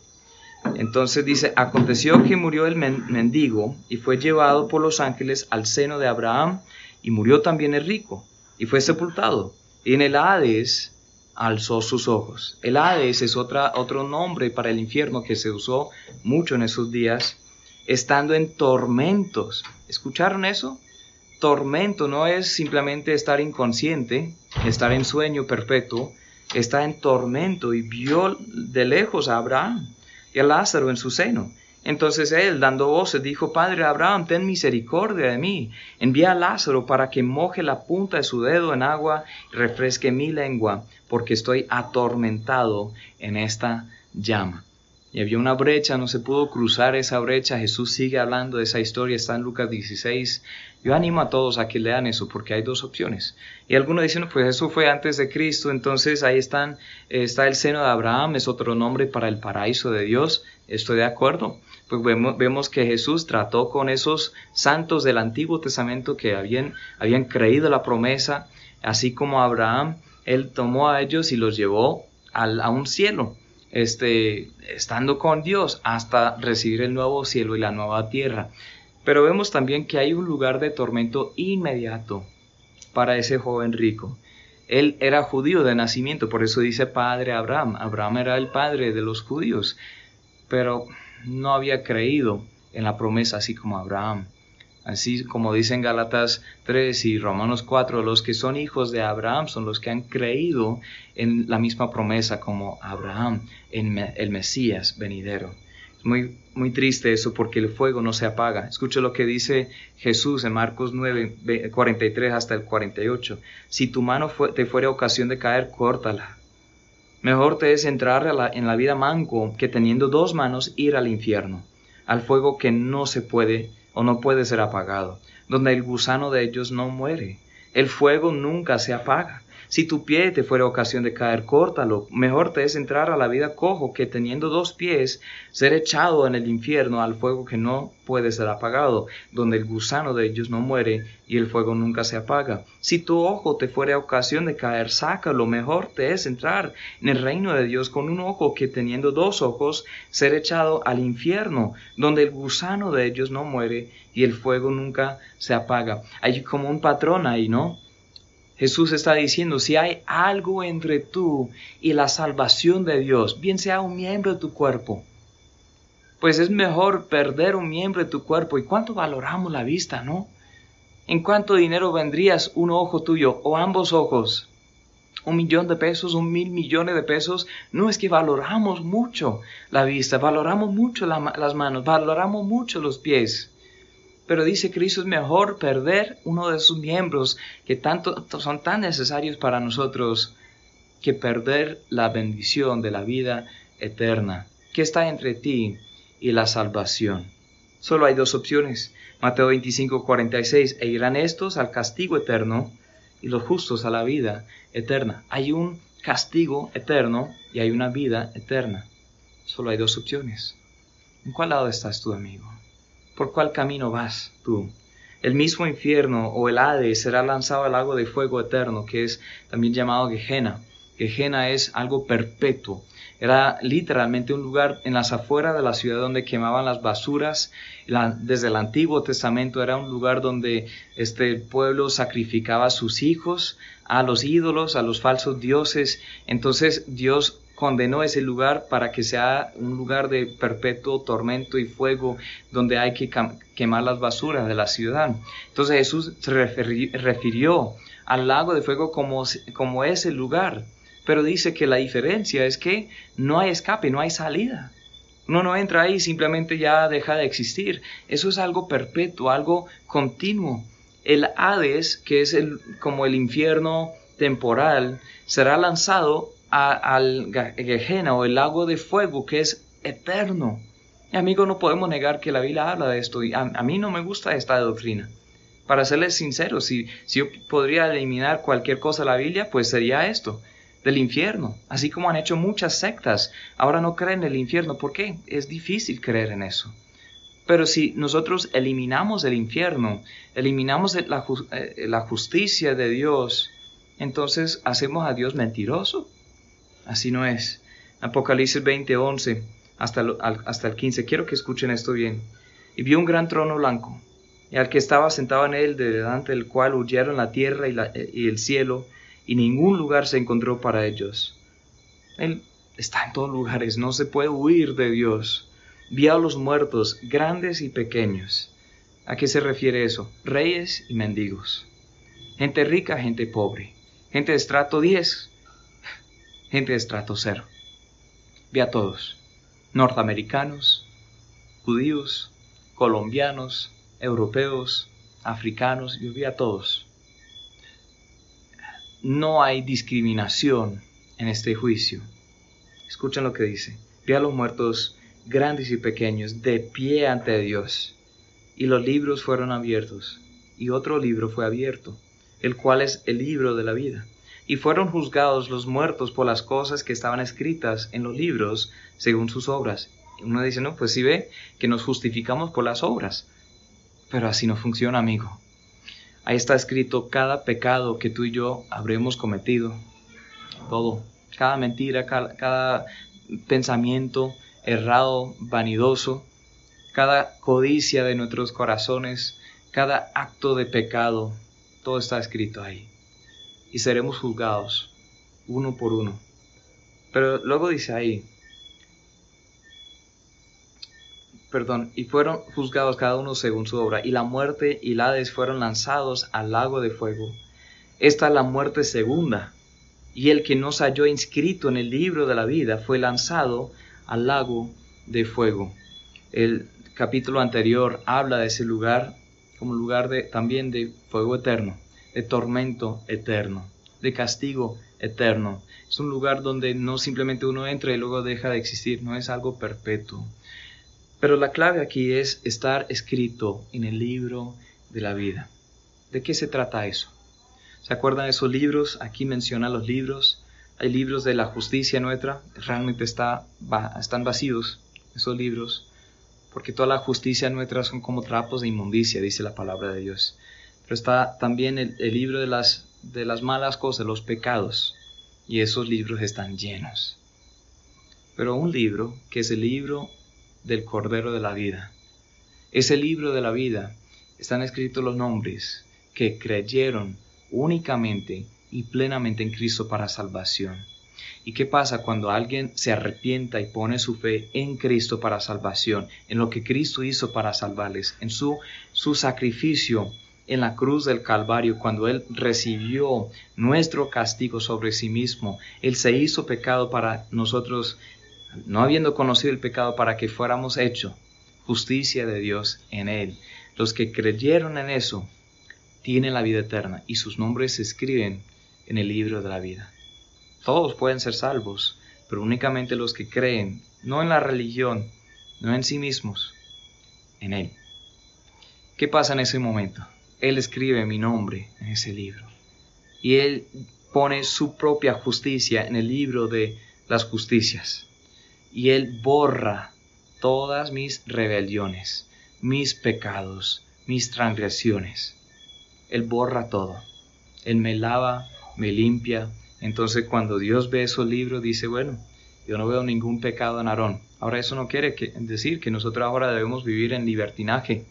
Entonces dice, aconteció que murió el mendigo y fue llevado por los ángeles al seno de Abraham y murió también el rico y fue sepultado. Y en el Hades alzó sus ojos. El Hades es otra, otro nombre para el infierno que se usó mucho en esos días, estando en tormentos. ¿Escucharon eso? Tormento no es simplemente estar inconsciente, estar en sueño perpetuo, está en tormento y vio de lejos a Abraham y Lázaro en su seno. Entonces él, dando voces, dijo, Padre Abraham, ten misericordia de mí, envía a Lázaro para que moje la punta de su dedo en agua y refresque mi lengua, porque estoy atormentado en esta llama. Y había una brecha, no se pudo cruzar esa brecha. Jesús sigue hablando de esa historia, está en Lucas 16. Yo animo a todos a que lean eso porque hay dos opciones. Y algunos dicen, pues eso fue antes de Cristo, entonces ahí están, está el seno de Abraham, es otro nombre para el paraíso de Dios. Estoy de acuerdo. Pues vemos, vemos que Jesús trató con esos santos del Antiguo Testamento que habían, habían creído la promesa, así como Abraham, él tomó a ellos y los llevó al, a un cielo este, estando con Dios hasta recibir el nuevo cielo y la nueva tierra. Pero vemos también que hay un lugar de tormento inmediato para ese joven rico. Él era judío de nacimiento, por eso dice padre Abraham. Abraham era el padre de los judíos, pero no había creído en la promesa así como Abraham. Así como dicen Galatas 3 y Romanos 4, los que son hijos de Abraham son los que han creído en la misma promesa como Abraham, en el Mesías venidero. Muy, muy triste eso porque el fuego no se apaga. Escucha lo que dice Jesús en Marcos 9, 43 hasta el 48. Si tu mano te fuera ocasión de caer, córtala. Mejor te es entrar en la vida manco que teniendo dos manos ir al infierno, al fuego que no se puede o no puede ser apagado, donde el gusano de ellos no muere. El fuego nunca se apaga. Si tu pie te fuera ocasión de caer, córtalo. Mejor te es entrar a la vida cojo que teniendo dos pies, ser echado en el infierno al fuego que no puede ser apagado, donde el gusano de ellos no muere y el fuego nunca se apaga. Si tu ojo te fuera ocasión de caer, sácalo. Mejor te es entrar en el reino de Dios con un ojo que teniendo dos ojos, ser echado al infierno, donde el gusano de ellos no muere y el fuego nunca se apaga. Hay como un patrón ahí, ¿no? Jesús está diciendo, si hay algo entre tú y la salvación de Dios, bien sea un miembro de tu cuerpo, pues es mejor perder un miembro de tu cuerpo. ¿Y cuánto valoramos la vista, no? ¿En cuánto dinero vendrías un ojo tuyo o ambos ojos? Un millón de pesos, un mil millones de pesos. No es que valoramos mucho la vista, valoramos mucho las manos, valoramos mucho los pies. Pero dice Cristo es mejor perder uno de sus miembros que tanto son tan necesarios para nosotros que perder la bendición de la vida eterna que está entre ti y la salvación. Solo hay dos opciones. Mateo 25, 46. E irán estos al castigo eterno y los justos a la vida eterna. Hay un castigo eterno y hay una vida eterna. Solo hay dos opciones. ¿En cuál lado estás tú, amigo? ¿Por cuál camino vas tú? El mismo infierno o el Hades será lanzado al lago de fuego eterno, que es también llamado Gehenna. Gehenna es algo perpetuo. Era literalmente un lugar en las afueras de la ciudad donde quemaban las basuras. desde el Antiguo Testamento era un lugar donde este pueblo sacrificaba a sus hijos, a los ídolos, a los falsos dioses. Entonces Dios condenó ese lugar para que sea un lugar de perpetuo tormento y fuego donde hay que quemar las basuras de la ciudad. Entonces Jesús se refirió al lago de fuego como, como ese lugar, pero dice que la diferencia es que no hay escape, no hay salida. Uno no entra ahí, simplemente ya deja de existir. Eso es algo perpetuo, algo continuo. El Hades, que es el, como el infierno temporal, será lanzado al Gehenna o el lago de fuego que es eterno. Y amigo, no podemos negar que la Biblia habla de esto a, mí no me gusta esta doctrina. Para serles sincero, si, si yo podría eliminar cualquier cosa de la Biblia, pues sería esto, del infierno. Así como han hecho muchas sectas, ahora no creen en el infierno. ¿Por qué? Es difícil creer en eso. Pero si nosotros eliminamos el infierno, eliminamos la, eh, la justicia de Dios, entonces hacemos a Dios mentiroso. Así no es. Apocalipsis 20, 11 hasta el, hasta el 15. Quiero que escuchen esto bien. Y vio un gran trono blanco, y al que estaba sentado en él, de delante del cual huyeron la tierra y, la, y el cielo, y ningún lugar se encontró para ellos. Él está en todos lugares, no se puede huir de Dios. Vio a los muertos, grandes y pequeños. ¿A qué se refiere eso? Reyes y mendigos. Gente rica, gente pobre. Gente de estrato 10, gente de estrato cero. Vi a todos, norteamericanos, judíos, colombianos, europeos, africanos, yo vi a todos. No hay discriminación en este juicio. Escuchen lo que dice. Vi a los muertos grandes y pequeños de pie ante Dios. Y los libros fueron abiertos. Y otro libro fue abierto, el cual es el libro de la vida y fueron juzgados los muertos por las cosas que estaban escritas en los libros según sus obras. Uno dice, no, pues sí ve que nos justificamos por las obras. Pero así no funciona, amigo. Ahí está escrito cada pecado que tú y yo habremos cometido. Todo. Cada mentira, cada, pensamiento errado, vanidoso. cada codicia de nuestros corazones, cada acto de pecado, todo está escrito ahí. Y seremos juzgados uno por uno. Pero luego dice ahí, perdón, y fueron juzgados cada uno según su obra, y la muerte y la Hades fueron lanzados al lago de fuego. Esta es la muerte segunda, y el que no se halló inscrito en el libro de la vida fue lanzado al lago de fuego. El capítulo anterior habla de ese lugar como lugar de, también de fuego eterno, de tormento eterno, de castigo eterno. Es un lugar donde no simplemente uno entra y luego deja de existir, no es algo perpetuo. Pero la clave aquí es estar escrito en el libro de la vida. ¿De qué se trata eso? ¿Se acuerdan de esos libros? Aquí menciona los libros. Hay libros de la justicia nuestra, realmente está, están vacíos esos libros, porque toda la justicia nuestra son como trapos de inmundicia, dice la palabra de Dios. Pero está también el, libro de las, de las malas cosas, los pecados, y esos libros están llenos. Pero un libro, que es el libro del Cordero de la Vida. Ese libro de la vida están escritos los nombres que creyeron únicamente y plenamente en Cristo para salvación. ¿Y qué pasa cuando alguien se arrepienta y pone su fe en Cristo para salvación, en lo que Cristo hizo para salvarles, en su, su sacrificio en la cruz del Calvario, cuando Él recibió nuestro castigo sobre sí mismo, Él se hizo pecado para nosotros no habiendo conocido el pecado para que fuéramos hecho justicia de Dios en él. Los que creyeron en eso tienen la vida eterna y sus nombres se escriben en el libro de la vida. Todos pueden ser salvos, pero únicamente los que creen, no en la religión, no en sí mismos, en Él. ¿Qué pasa en ese momento? Él escribe mi nombre en ese libro y Él pone su propia justicia en el libro de las justicias y Él borra todas mis rebeliones, mis pecados, mis transgresiones. Él borra todo. Él me lava, me limpia. Entonces cuando Dios ve esos libros dice, bueno, yo no veo ningún pecado en Aarón. Ahora eso no quiere decir que nosotros ahora debemos vivir en libertinaje,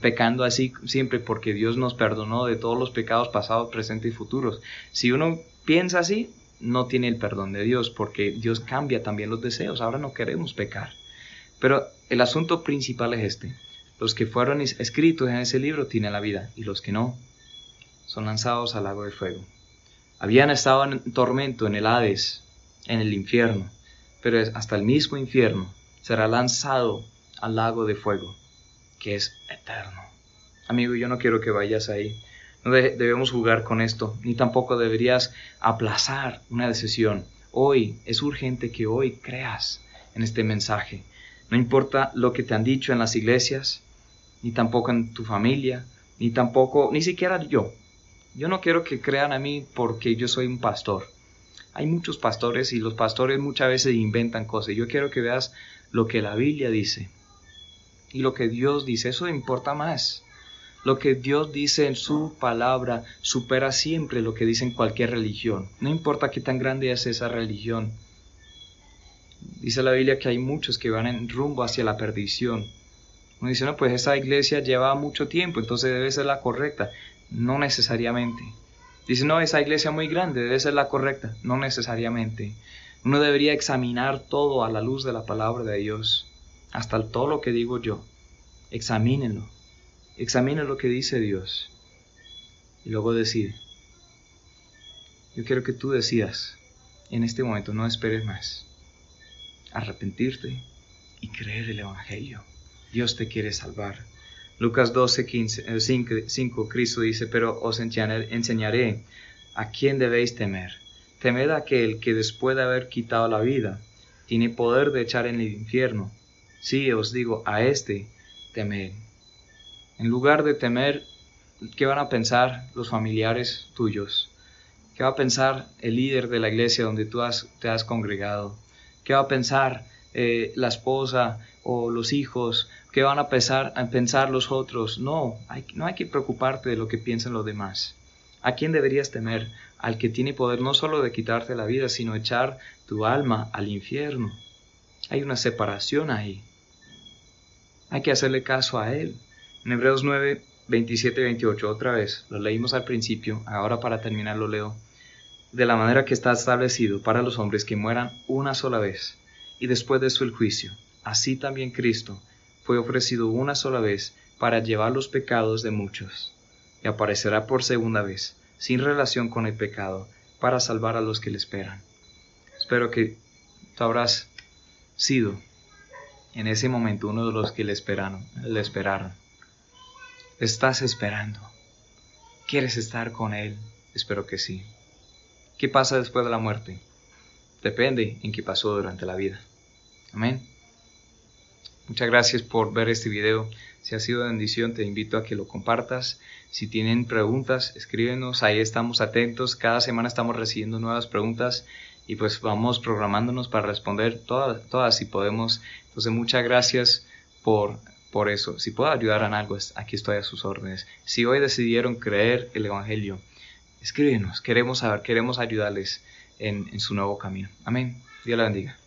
pecando así siempre porque Dios nos perdonó de todos los pecados pasados, presentes y futuros. Si uno piensa así, no tiene el perdón de Dios porque Dios cambia también los deseos. Ahora no queremos pecar. Pero el asunto principal es este. Los que fueron escritos en ese libro tienen la vida y los que no son lanzados al lago de fuego. Habían estado en tormento en el Hades, en el infierno, pero hasta el mismo infierno será lanzado al lago de fuego, que es eterno. Amigo, yo no quiero que vayas ahí. No debemos jugar con esto, ni tampoco deberías aplazar una decisión. Hoy es urgente que hoy creas en este mensaje. No importa lo que te han dicho en las iglesias, ni tampoco en tu familia, ni tampoco, ni siquiera yo. Yo no quiero que crean a mí porque yo soy un pastor. Hay muchos pastores y los pastores muchas veces inventan cosas. Yo quiero que veas lo que la Biblia dice y lo que Dios dice. Eso importa más. Lo que Dios dice en su palabra supera siempre lo que dice en cualquier religión. No importa qué tan grande es esa religión. Dice la Biblia que hay muchos que van en rumbo hacia la perdición. Uno dice, no, pues esa iglesia lleva mucho tiempo, entonces debe ser la correcta. No necesariamente. Dice, no, esa iglesia muy grande, debe ser la correcta. No necesariamente. Uno debería examinar todo a la luz de la palabra de Dios. Hasta todo lo que digo yo. Examínenlo. Examina lo que dice Dios y luego decide. Yo quiero que tú decidas en este momento, no esperes más. Arrepentirte y creer el Evangelio. Dios te quiere salvar. Lucas 12, 15, 5, Cristo dice, pero os enseñaré a quién debéis temer. Temed a aquel que después de haber quitado la vida, tiene poder de echar en el infierno. Sí, os digo, a este temed. En lugar de temer qué van a pensar los familiares tuyos, qué va a pensar el líder de la iglesia donde tú te has congregado, qué va a pensar eh, la esposa o los hijos, qué van a pensar, pensar los otros. No, no hay que preocuparte de lo que piensan los demás. ¿A quién deberías temer? Al que tiene poder no solo de quitarte la vida, sino echar tu alma al infierno. Hay una separación ahí. Hay que hacerle caso a Él. En Hebreos 9, 27 y 28, otra vez, lo leímos al principio, ahora para terminar lo leo. De la manera que está establecido para los hombres que mueran una sola vez, y después de eso el juicio. Así también Cristo fue ofrecido una sola vez para llevar los pecados de muchos, y aparecerá por segunda vez, sin relación con el pecado, para salvar a los que le esperan. Espero que tú habrás sido en ese momento uno de los que le esperaron, le esperaron. ¿Estás esperando? ¿Quieres estar con Él? Espero que sí. ¿Qué pasa después de la muerte? Depende en qué pasó durante la vida. Amén. Muchas gracias por ver este video. Si ha sido de bendición, te invito a que lo compartas. Si tienen preguntas, escríbenos. Ahí estamos atentos. Cada semana estamos recibiendo nuevas preguntas y pues vamos programándonos para responder todas, todas si podemos. Entonces, muchas gracias por por eso, si puedo ayudar en algo, aquí estoy a sus órdenes. Si hoy decidieron creer el Evangelio, escríbenos, queremos saber, queremos ayudarles en, en su nuevo camino. Amén. Dios la bendiga.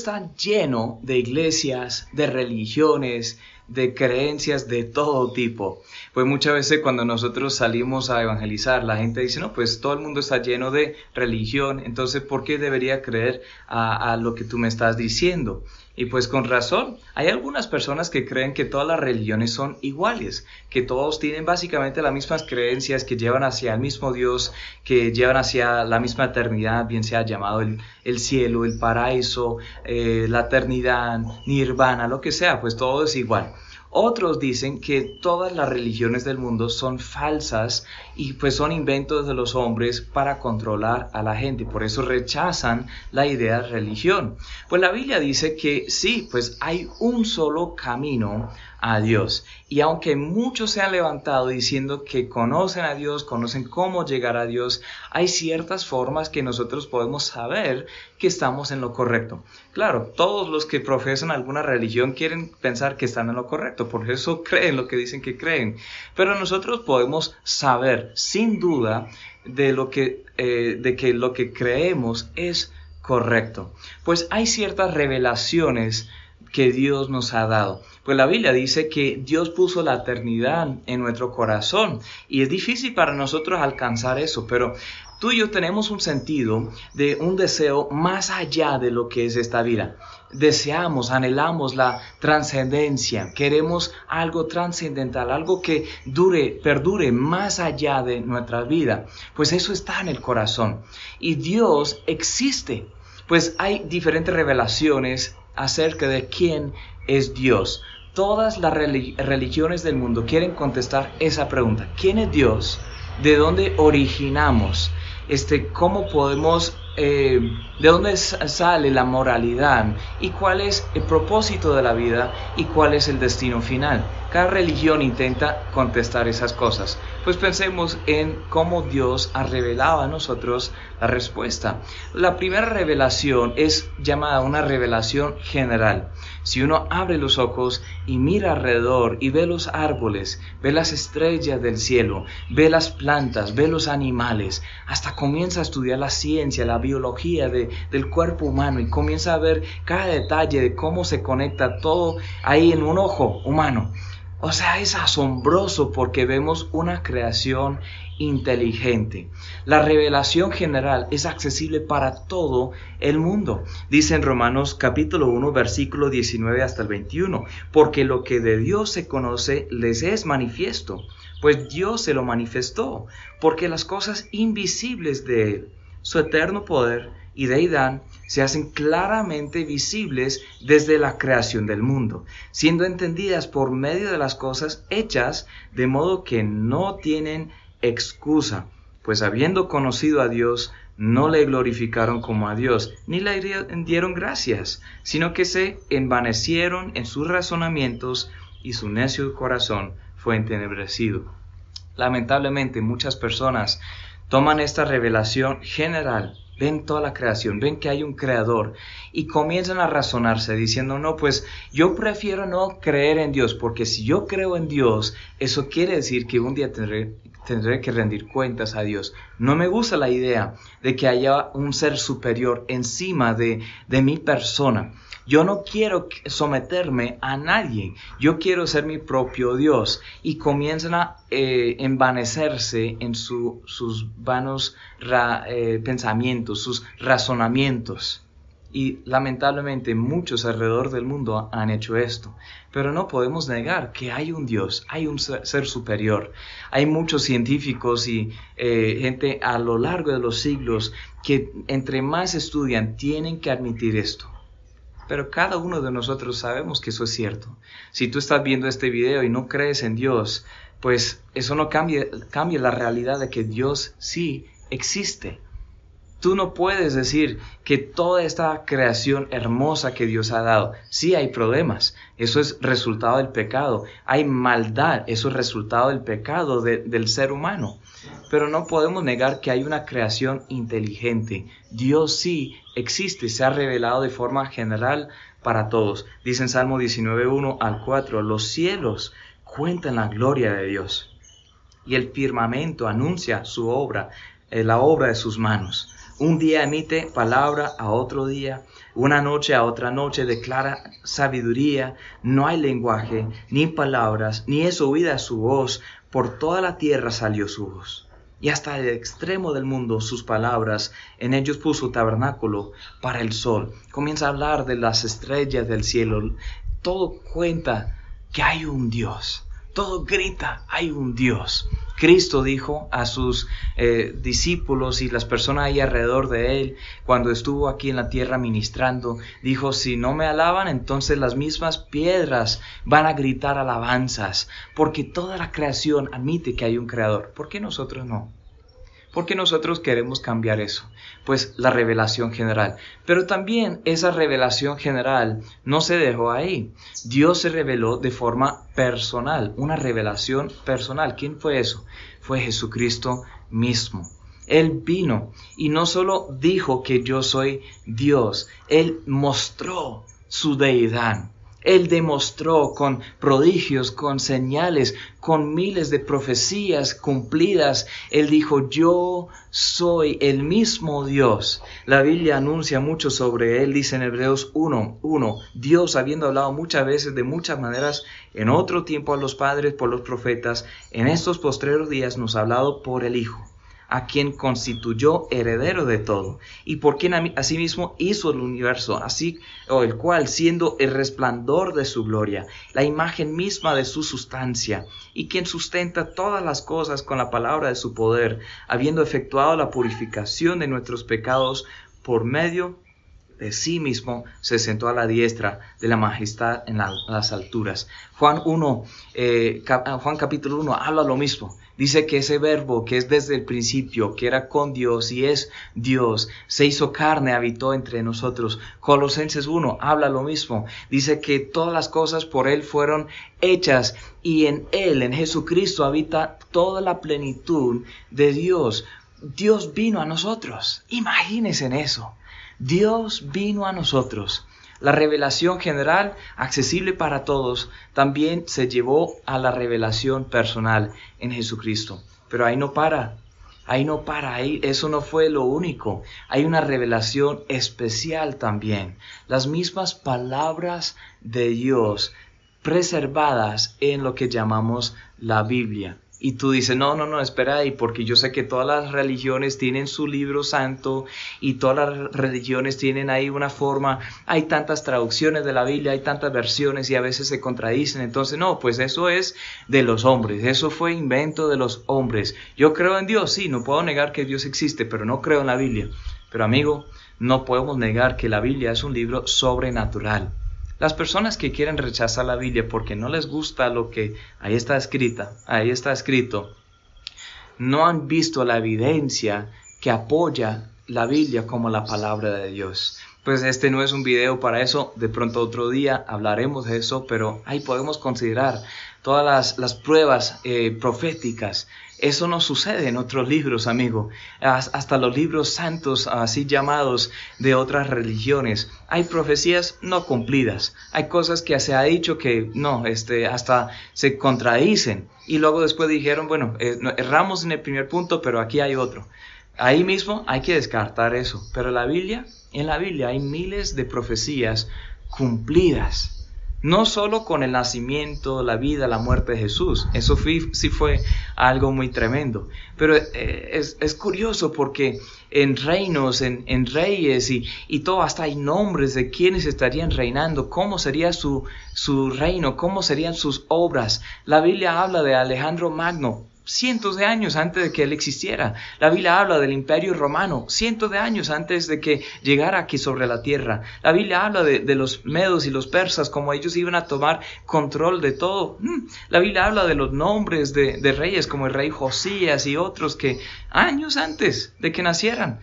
Está lleno de iglesias, de religiones, de creencias de todo tipo. Pues muchas veces cuando nosotros salimos a evangelizar, la gente dice, no, pues todo el mundo está lleno de religión, entonces ¿por qué debería creer a, a lo que tú me estás diciendo? Y pues con razón, hay algunas personas que creen que todas las religiones son iguales, que todos tienen básicamente las mismas creencias, que llevan hacia el mismo Dios, que llevan hacia la misma eternidad, bien sea llamado el, cielo, el paraíso, eh, la eternidad, nirvana, lo que sea, pues todo es igual. Otros dicen que todas las religiones del mundo son falsas y pues son inventos de los hombres para controlar a la gente. Por eso rechazan la idea de religión. Pues la Biblia dice que sí, pues hay un solo camino a Dios. Y aunque muchos se han levantado diciendo que conocen a Dios, conocen cómo llegar a Dios, hay ciertas formas que nosotros podemos saber que estamos en lo correcto. Claro, todos los que profesan alguna religión quieren pensar que están en lo correcto, por eso creen lo que dicen que creen. Pero nosotros podemos saber sin duda de, lo que, eh, de que lo que creemos es correcto. Pues hay ciertas revelaciones que Dios nos ha dado. Pues la Biblia dice que Dios puso la eternidad en nuestro corazón y es difícil para nosotros alcanzar eso, pero tú y yo tenemos un sentido de un deseo más allá de lo que es esta vida. Deseamos, anhelamos la trascendencia, queremos algo trascendental, algo que dure, perdure más allá de nuestra vida. Pues eso está en el corazón. Y Dios existe. Pues hay diferentes revelaciones acerca de quién es Dios. Todas las religiones del mundo quieren contestar esa pregunta. ¿Quién es Dios? ¿De dónde originamos? Este, ¿Cómo podemos eh, de dónde sale la moralidad y cuál es el propósito de la vida y cuál es el destino final. Cada religión intenta contestar esas cosas. Pues pensemos en cómo Dios ha revelado a nosotros la respuesta. La primera revelación es llamada una revelación general. Si uno abre los ojos y mira alrededor y ve los árboles, ve las estrellas del cielo, ve las plantas, ve los animales, hasta comienza a estudiar la ciencia, la biología del cuerpo humano y comienza a ver cada detalle de cómo se conecta todo ahí en un ojo humano. O sea, es asombroso porque vemos una creación inteligente. La revelación general es accesible para todo el mundo. Dice en Romanos capítulo 1 versículo 19 hasta el 21, porque lo que de Dios se conoce les es manifiesto, pues Dios se lo manifestó, porque las cosas invisibles de Él, su eterno poder y deidad, se hacen claramente visibles desde la creación del mundo, siendo entendidas por medio de las cosas hechas, de modo que no tienen excusa, pues habiendo conocido a Dios, no le glorificaron como a Dios, ni le dieron gracias, sino que se envanecieron en sus razonamientos y su necio corazón fue entenebrecido. Lamentablemente muchas personas toman esta revelación general ven toda la creación, ven que hay un creador y comienzan a razonarse diciendo, no, pues yo prefiero no creer en Dios, porque si yo creo en Dios, eso quiere decir que un día tendré, que rendir cuentas a Dios. No me gusta la idea de que haya un ser superior encima de, de mi persona. Yo no quiero someterme a nadie, yo quiero ser mi propio Dios. Y comienzan a eh, envanecerse en sus vanos eh, pensamientos, sus razonamientos. Y lamentablemente muchos alrededor del mundo han hecho esto. Pero no podemos negar que hay un Dios, hay un ser superior. Hay muchos científicos y eh, gente a lo largo de los siglos que entre más estudian tienen que admitir esto pero cada uno de nosotros sabemos que eso es cierto. Si tú estás viendo este video y no crees en Dios, pues eso no cambia, la realidad de que Dios sí existe. Tú no puedes decir que toda esta creación hermosa que Dios ha dado, sí hay problemas, eso es resultado del pecado, hay maldad, eso es resultado del pecado del ser humano. Pero no podemos negar que hay una creación inteligente. Dios sí existe, se ha revelado de forma general para todos. Dice en Salmo 19.1 al 4, los cielos cuentan la gloria de Dios y el firmamento anuncia su obra, eh, la obra de sus manos. Un día emite palabra a otro día, una noche a otra noche declara sabiduría, no hay lenguaje, ni palabras, ni es oída su voz, por toda la tierra salió su voz y hasta el extremo del mundo sus palabras. En ellos puso tabernáculo para el sol. Comienza a hablar de las estrellas del cielo. Todo cuenta que hay un Dios. Todo grita, hay un Dios. Cristo dijo a sus eh, discípulos y las personas ahí alrededor de él, cuando estuvo aquí en la tierra ministrando, dijo, si no me alaban, entonces las mismas piedras van a gritar alabanzas, porque toda la creación admite que hay un creador. ¿Por qué nosotros no? Porque nosotros queremos cambiar eso, pues la revelación general. Pero también esa revelación general no se dejó ahí. Dios se reveló de forma personal, una revelación personal. ¿Quién fue eso? Fue Jesucristo mismo. Él vino y no solo dijo que yo soy Dios, Él mostró su deidad. Él demostró con prodigios, con señales, con miles de profecías cumplidas. Él dijo, yo soy el mismo Dios. La Biblia anuncia mucho sobre Él, dice en Hebreos 1, 1, Dios habiendo hablado muchas veces de muchas maneras en otro tiempo a los padres por los profetas, en estos postreros días nos ha hablado por el Hijo a quien constituyó heredero de todo, y por quien asimismo hizo el universo, así o el cual, siendo el resplandor de su gloria, la imagen misma de su sustancia, y quien sustenta todas las cosas con la palabra de su poder, habiendo efectuado la purificación de nuestros pecados por medio de sí mismo se sentó a la diestra de la majestad en las alturas. Juan 1, eh, Juan capítulo 1 habla lo mismo. Dice que ese verbo que es desde el principio, que era con Dios y es Dios, se hizo carne, habitó entre nosotros. Colosenses 1 habla lo mismo. Dice que todas las cosas por Él fueron hechas y en Él, en Jesucristo, habita toda la plenitud de Dios. Dios vino a nosotros. Imagínense en eso. Dios vino a nosotros. La revelación general, accesible para todos, también se llevó a la revelación personal en Jesucristo. Pero ahí no para, ahí no para, ahí eso no fue lo único. Hay una revelación especial también. Las mismas palabras de Dios preservadas en lo que llamamos la Biblia. Y tú dices, no, no, no, espera ahí, porque yo sé que todas las religiones tienen su libro santo y todas las religiones tienen ahí una forma, hay tantas traducciones de la Biblia, hay tantas versiones y a veces se contradicen. Entonces, no, pues eso es de los hombres, eso fue invento de los hombres. Yo creo en Dios, sí, no puedo negar que Dios existe, pero no creo en la Biblia. Pero amigo, no podemos negar que la Biblia es un libro sobrenatural. Las personas que quieren rechazar la Biblia porque no les gusta lo que ahí está escrita, ahí está escrito, no han visto la evidencia que apoya la Biblia como la palabra de Dios. Pues este no es un video para eso, de pronto otro día hablaremos de eso, pero ahí podemos considerar todas las, pruebas eh, proféticas. Eso no sucede en otros libros, amigo. Hasta los libros santos, así llamados, de otras religiones. Hay profecías no cumplidas. Hay cosas que se ha dicho que no, este, hasta se contradicen. Y luego después dijeron, bueno, eh, erramos en el primer punto, pero aquí hay otro. Ahí mismo hay que descartar eso. Pero la Biblia, en la Biblia hay miles de profecías cumplidas no solo con el nacimiento, la vida, la muerte de Jesús, eso sí fue algo muy tremendo, pero eh, es, curioso porque en reinos, en, reyes y, y, todo, hasta hay nombres de quienes estarían reinando, cómo sería su, su reino, cómo serían sus obras. La Biblia habla de Alejandro Magno, cientos de años antes de que él existiera. La Biblia habla del imperio romano, cientos de años antes de que llegara aquí sobre la tierra. La Biblia habla de, los medos y los persas, como ellos iban a tomar control de todo. Mm. La Biblia habla de los nombres de, de reyes, como el rey Josías y otros que años antes de que nacieran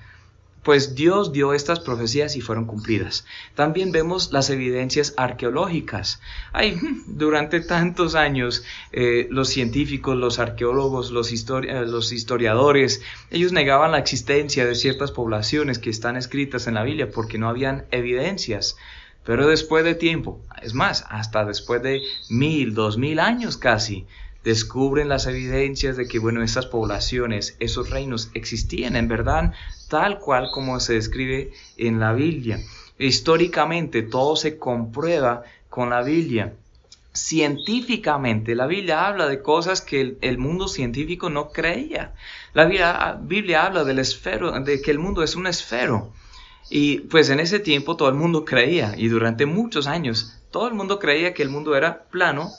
pues Dios dio estas profecías y fueron cumplidas. También vemos las evidencias arqueológicas. Hay, durante tantos años, eh, los científicos, los arqueólogos, los, eh, los historiadores, ellos negaban la existencia de ciertas poblaciones que están escritas en la Biblia porque no habían evidencias. Pero después de tiempo, es más, hasta después de mil, dos mil años casi, descubren las evidencias de que, bueno, esas poblaciones, esos reinos existían en verdad tal cual como se describe en la Biblia. Históricamente todo se comprueba con la Biblia. Científicamente, la Biblia habla de cosas que el, mundo científico no creía. La Biblia, Biblia habla del esfero, de que el mundo es un esfero. Y pues en ese tiempo todo el mundo creía, y durante muchos años, todo el mundo creía que el mundo era plano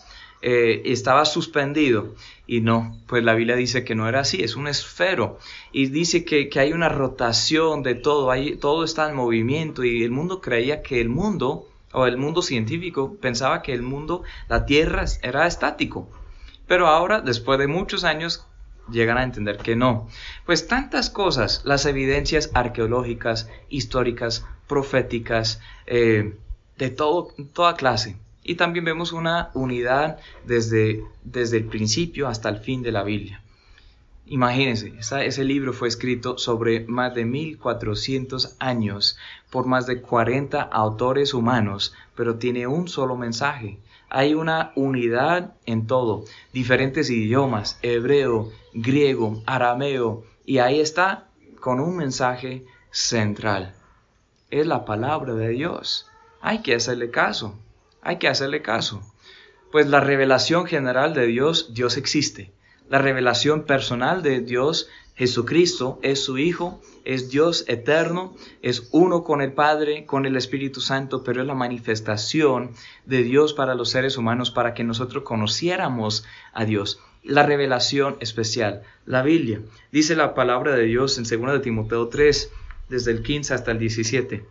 eh, estaba suspendido. Y no, pues la Biblia dice que no era así, es un esfero. Y dice que, hay una rotación de todo, hay, todo está en movimiento y el mundo creía que el mundo, o el mundo científico, pensaba que el mundo, la Tierra era estático. Pero ahora, después de muchos años, llegan a entender que no. Pues tantas cosas, las evidencias arqueológicas, históricas, proféticas, eh, de todo, toda clase, y también vemos una unidad desde, desde el principio hasta el fin de la Biblia. Imagínense, ese libro fue escrito sobre más de 1400 años por más de 40 autores humanos, pero tiene un solo mensaje. Hay una unidad en todo, diferentes idiomas, hebreo, griego, arameo, y ahí está con un mensaje central. Es la palabra de Dios. Hay que hacerle caso hay que hacerle caso. Pues la revelación general de Dios, Dios existe. La revelación personal de Dios, Jesucristo, es su Hijo, es Dios eterno, es uno con el Padre, con el Espíritu Santo, pero es la manifestación de Dios para los seres humanos, para que nosotros conociéramos a Dios. La revelación especial, la Biblia. Dice la palabra de Dios en 2 de Timoteo 3, desde el 15 hasta el 17.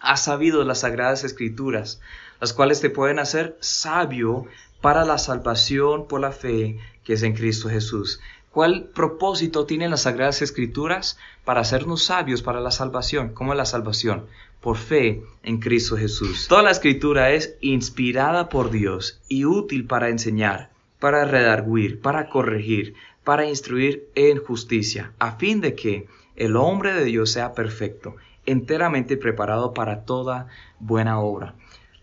Ha sabido las sagradas escrituras las cuales te pueden hacer sabio para la salvación por la fe que es en Cristo Jesús. ¿Cuál propósito tienen las Sagradas Escrituras? Para hacernos sabios para la salvación. ¿Cómo es la salvación? Por fe en Cristo Jesús. Toda la Escritura es inspirada por Dios y útil para enseñar, para redarguir, para corregir, para instruir en justicia, a fin de que el hombre de Dios sea perfecto, enteramente preparado para toda buena obra.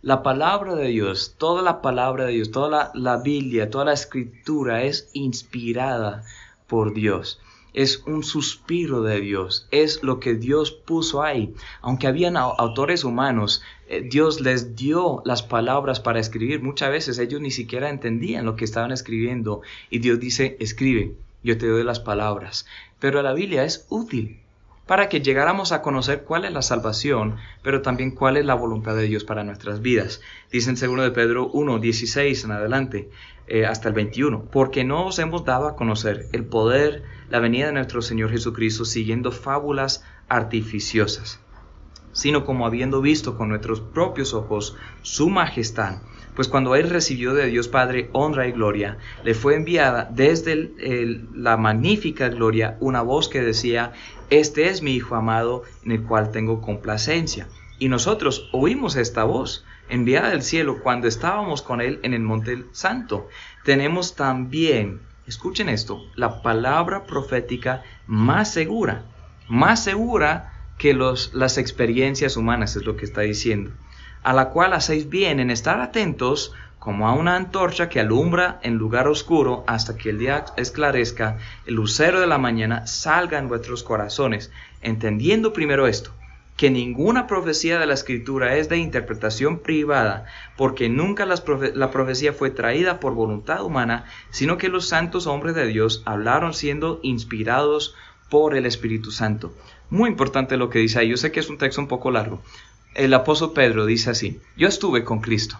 La palabra de Dios, toda la palabra de Dios, toda la, Biblia, toda la escritura es inspirada por Dios es un suspiro de Dios, es lo que Dios puso ahí. Aunque habían autores humanos, eh, Dios les dio las palabras para escribir. Muchas veces ellos ni siquiera entendían lo que estaban escribiendo y Dios dice, escribe, yo te doy las palabras. Pero la Biblia es útil para que llegáramos a conocer cuál es la salvación, pero también cuál es la voluntad de Dios para nuestras vidas. Dice en 2 de Pedro 1, 16 en adelante, eh, hasta el 21, porque no os hemos dado a conocer el poder, la venida de nuestro Señor Jesucristo siguiendo fábulas artificiosas, sino como habiendo visto con nuestros propios ojos su majestad pues cuando él recibió de Dios Padre honra y gloria, le fue enviada desde la magnífica gloria una voz que decía, Este es mi Hijo amado en el cual tengo complacencia. Y nosotros oímos esta voz enviada del cielo cuando estábamos con él en el monte santo. tenemos también, escuchen esto, la palabra profética más segura, más segura que los, las experiencias humanas, es lo que está diciendo, a la cual hacéis bien en estar atentos como a una antorcha que alumbra en lugar oscuro hasta que el día esclarezca, el lucero de la mañana salga en vuestros corazones, entendiendo primero esto, que ninguna profecía de la escritura es de interpretación privada, porque nunca la profecía fue traída por voluntad humana, sino que los santos hombres de Dios hablaron siendo inspirados por el Espíritu Santo. Muy importante lo que dice ahí, yo sé que es un texto un poco largo. El apóstol Pedro dice así, yo estuve con Cristo.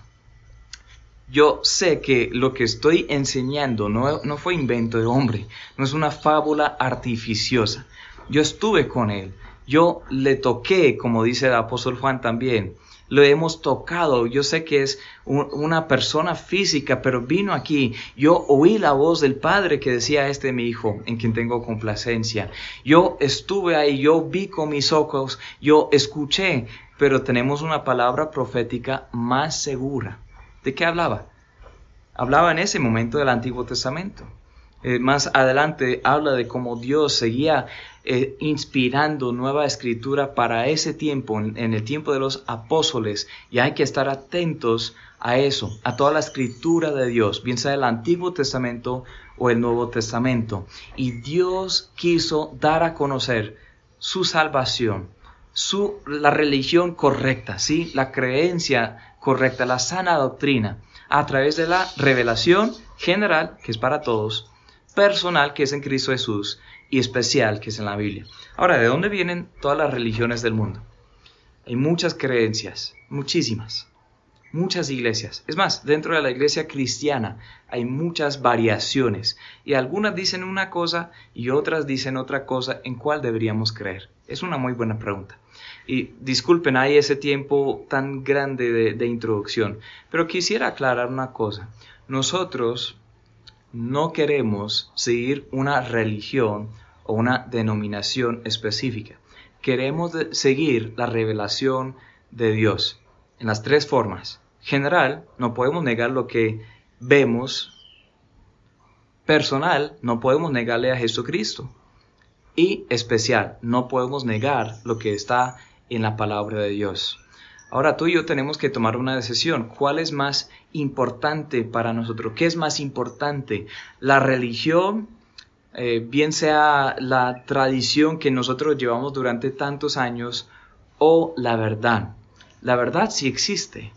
Yo sé que lo que estoy enseñando no, no fue invento de hombre, no es una fábula artificiosa. Yo estuve con Él, yo le toqué, como dice el apóstol Juan también, lo hemos tocado. Yo sé que es una persona física, pero vino aquí. Yo oí la voz del Padre que decía, este es mi hijo, en quien tengo complacencia. Yo estuve ahí, yo vi con mis ojos, yo escuché, pero tenemos una palabra profética más segura. ¿De qué hablaba? Hablaba en ese momento del Antiguo Testamento. Eh, más adelante habla de cómo Dios seguía eh, inspirando nueva escritura para ese tiempo, en, el tiempo de los apóstoles, y hay que estar atentos a eso, a toda la escritura de Dios, bien sea el Antiguo Testamento o el Nuevo Testamento. Y Dios quiso dar a conocer su salvación, su, la religión correcta, ¿sí? la creencia correcta, la sana doctrina, a través de la revelación general, que es para todos, personal que es en Cristo Jesús y especial que es en la Biblia. Ahora, ¿de dónde vienen todas las religiones del mundo? Hay muchas creencias, muchísimas, muchas iglesias. Es más, dentro de la iglesia cristiana hay muchas variaciones y algunas dicen una cosa y otras dicen otra cosa. ¿En cuál deberíamos creer? Es una muy buena pregunta. Y disculpen, hay ese tiempo tan grande de, de introducción, pero quisiera aclarar una cosa. Nosotros no queremos seguir una religión o una denominación específica. Queremos seguir la revelación de Dios en las tres formas. General, no podemos negar lo que vemos. Personal, no podemos negarle a Jesucristo. Y especial, no podemos negar lo que está en la palabra de Dios. Ahora tú y yo tenemos que tomar una decisión. ¿Cuál es más importante para nosotros? ¿Qué es más importante? ¿La religión? Eh, bien sea la tradición que nosotros llevamos durante tantos años o la verdad. La verdad sí existe.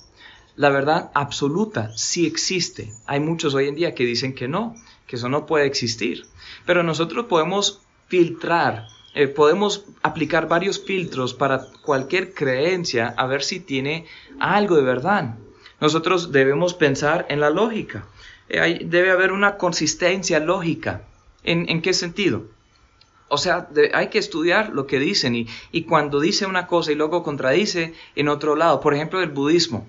La verdad absoluta sí existe. Hay muchos hoy en día que dicen que no, que eso no puede existir. Pero nosotros podemos filtrar eh, podemos aplicar varios filtros para cualquier creencia a ver si tiene algo de verdad. Nosotros debemos pensar en la lógica. Eh, debe haber una consistencia lógica. ¿En, qué sentido? O sea, hay que estudiar lo que dicen y, y, cuando dice una cosa y luego contradice en otro lado. Por ejemplo, el budismo.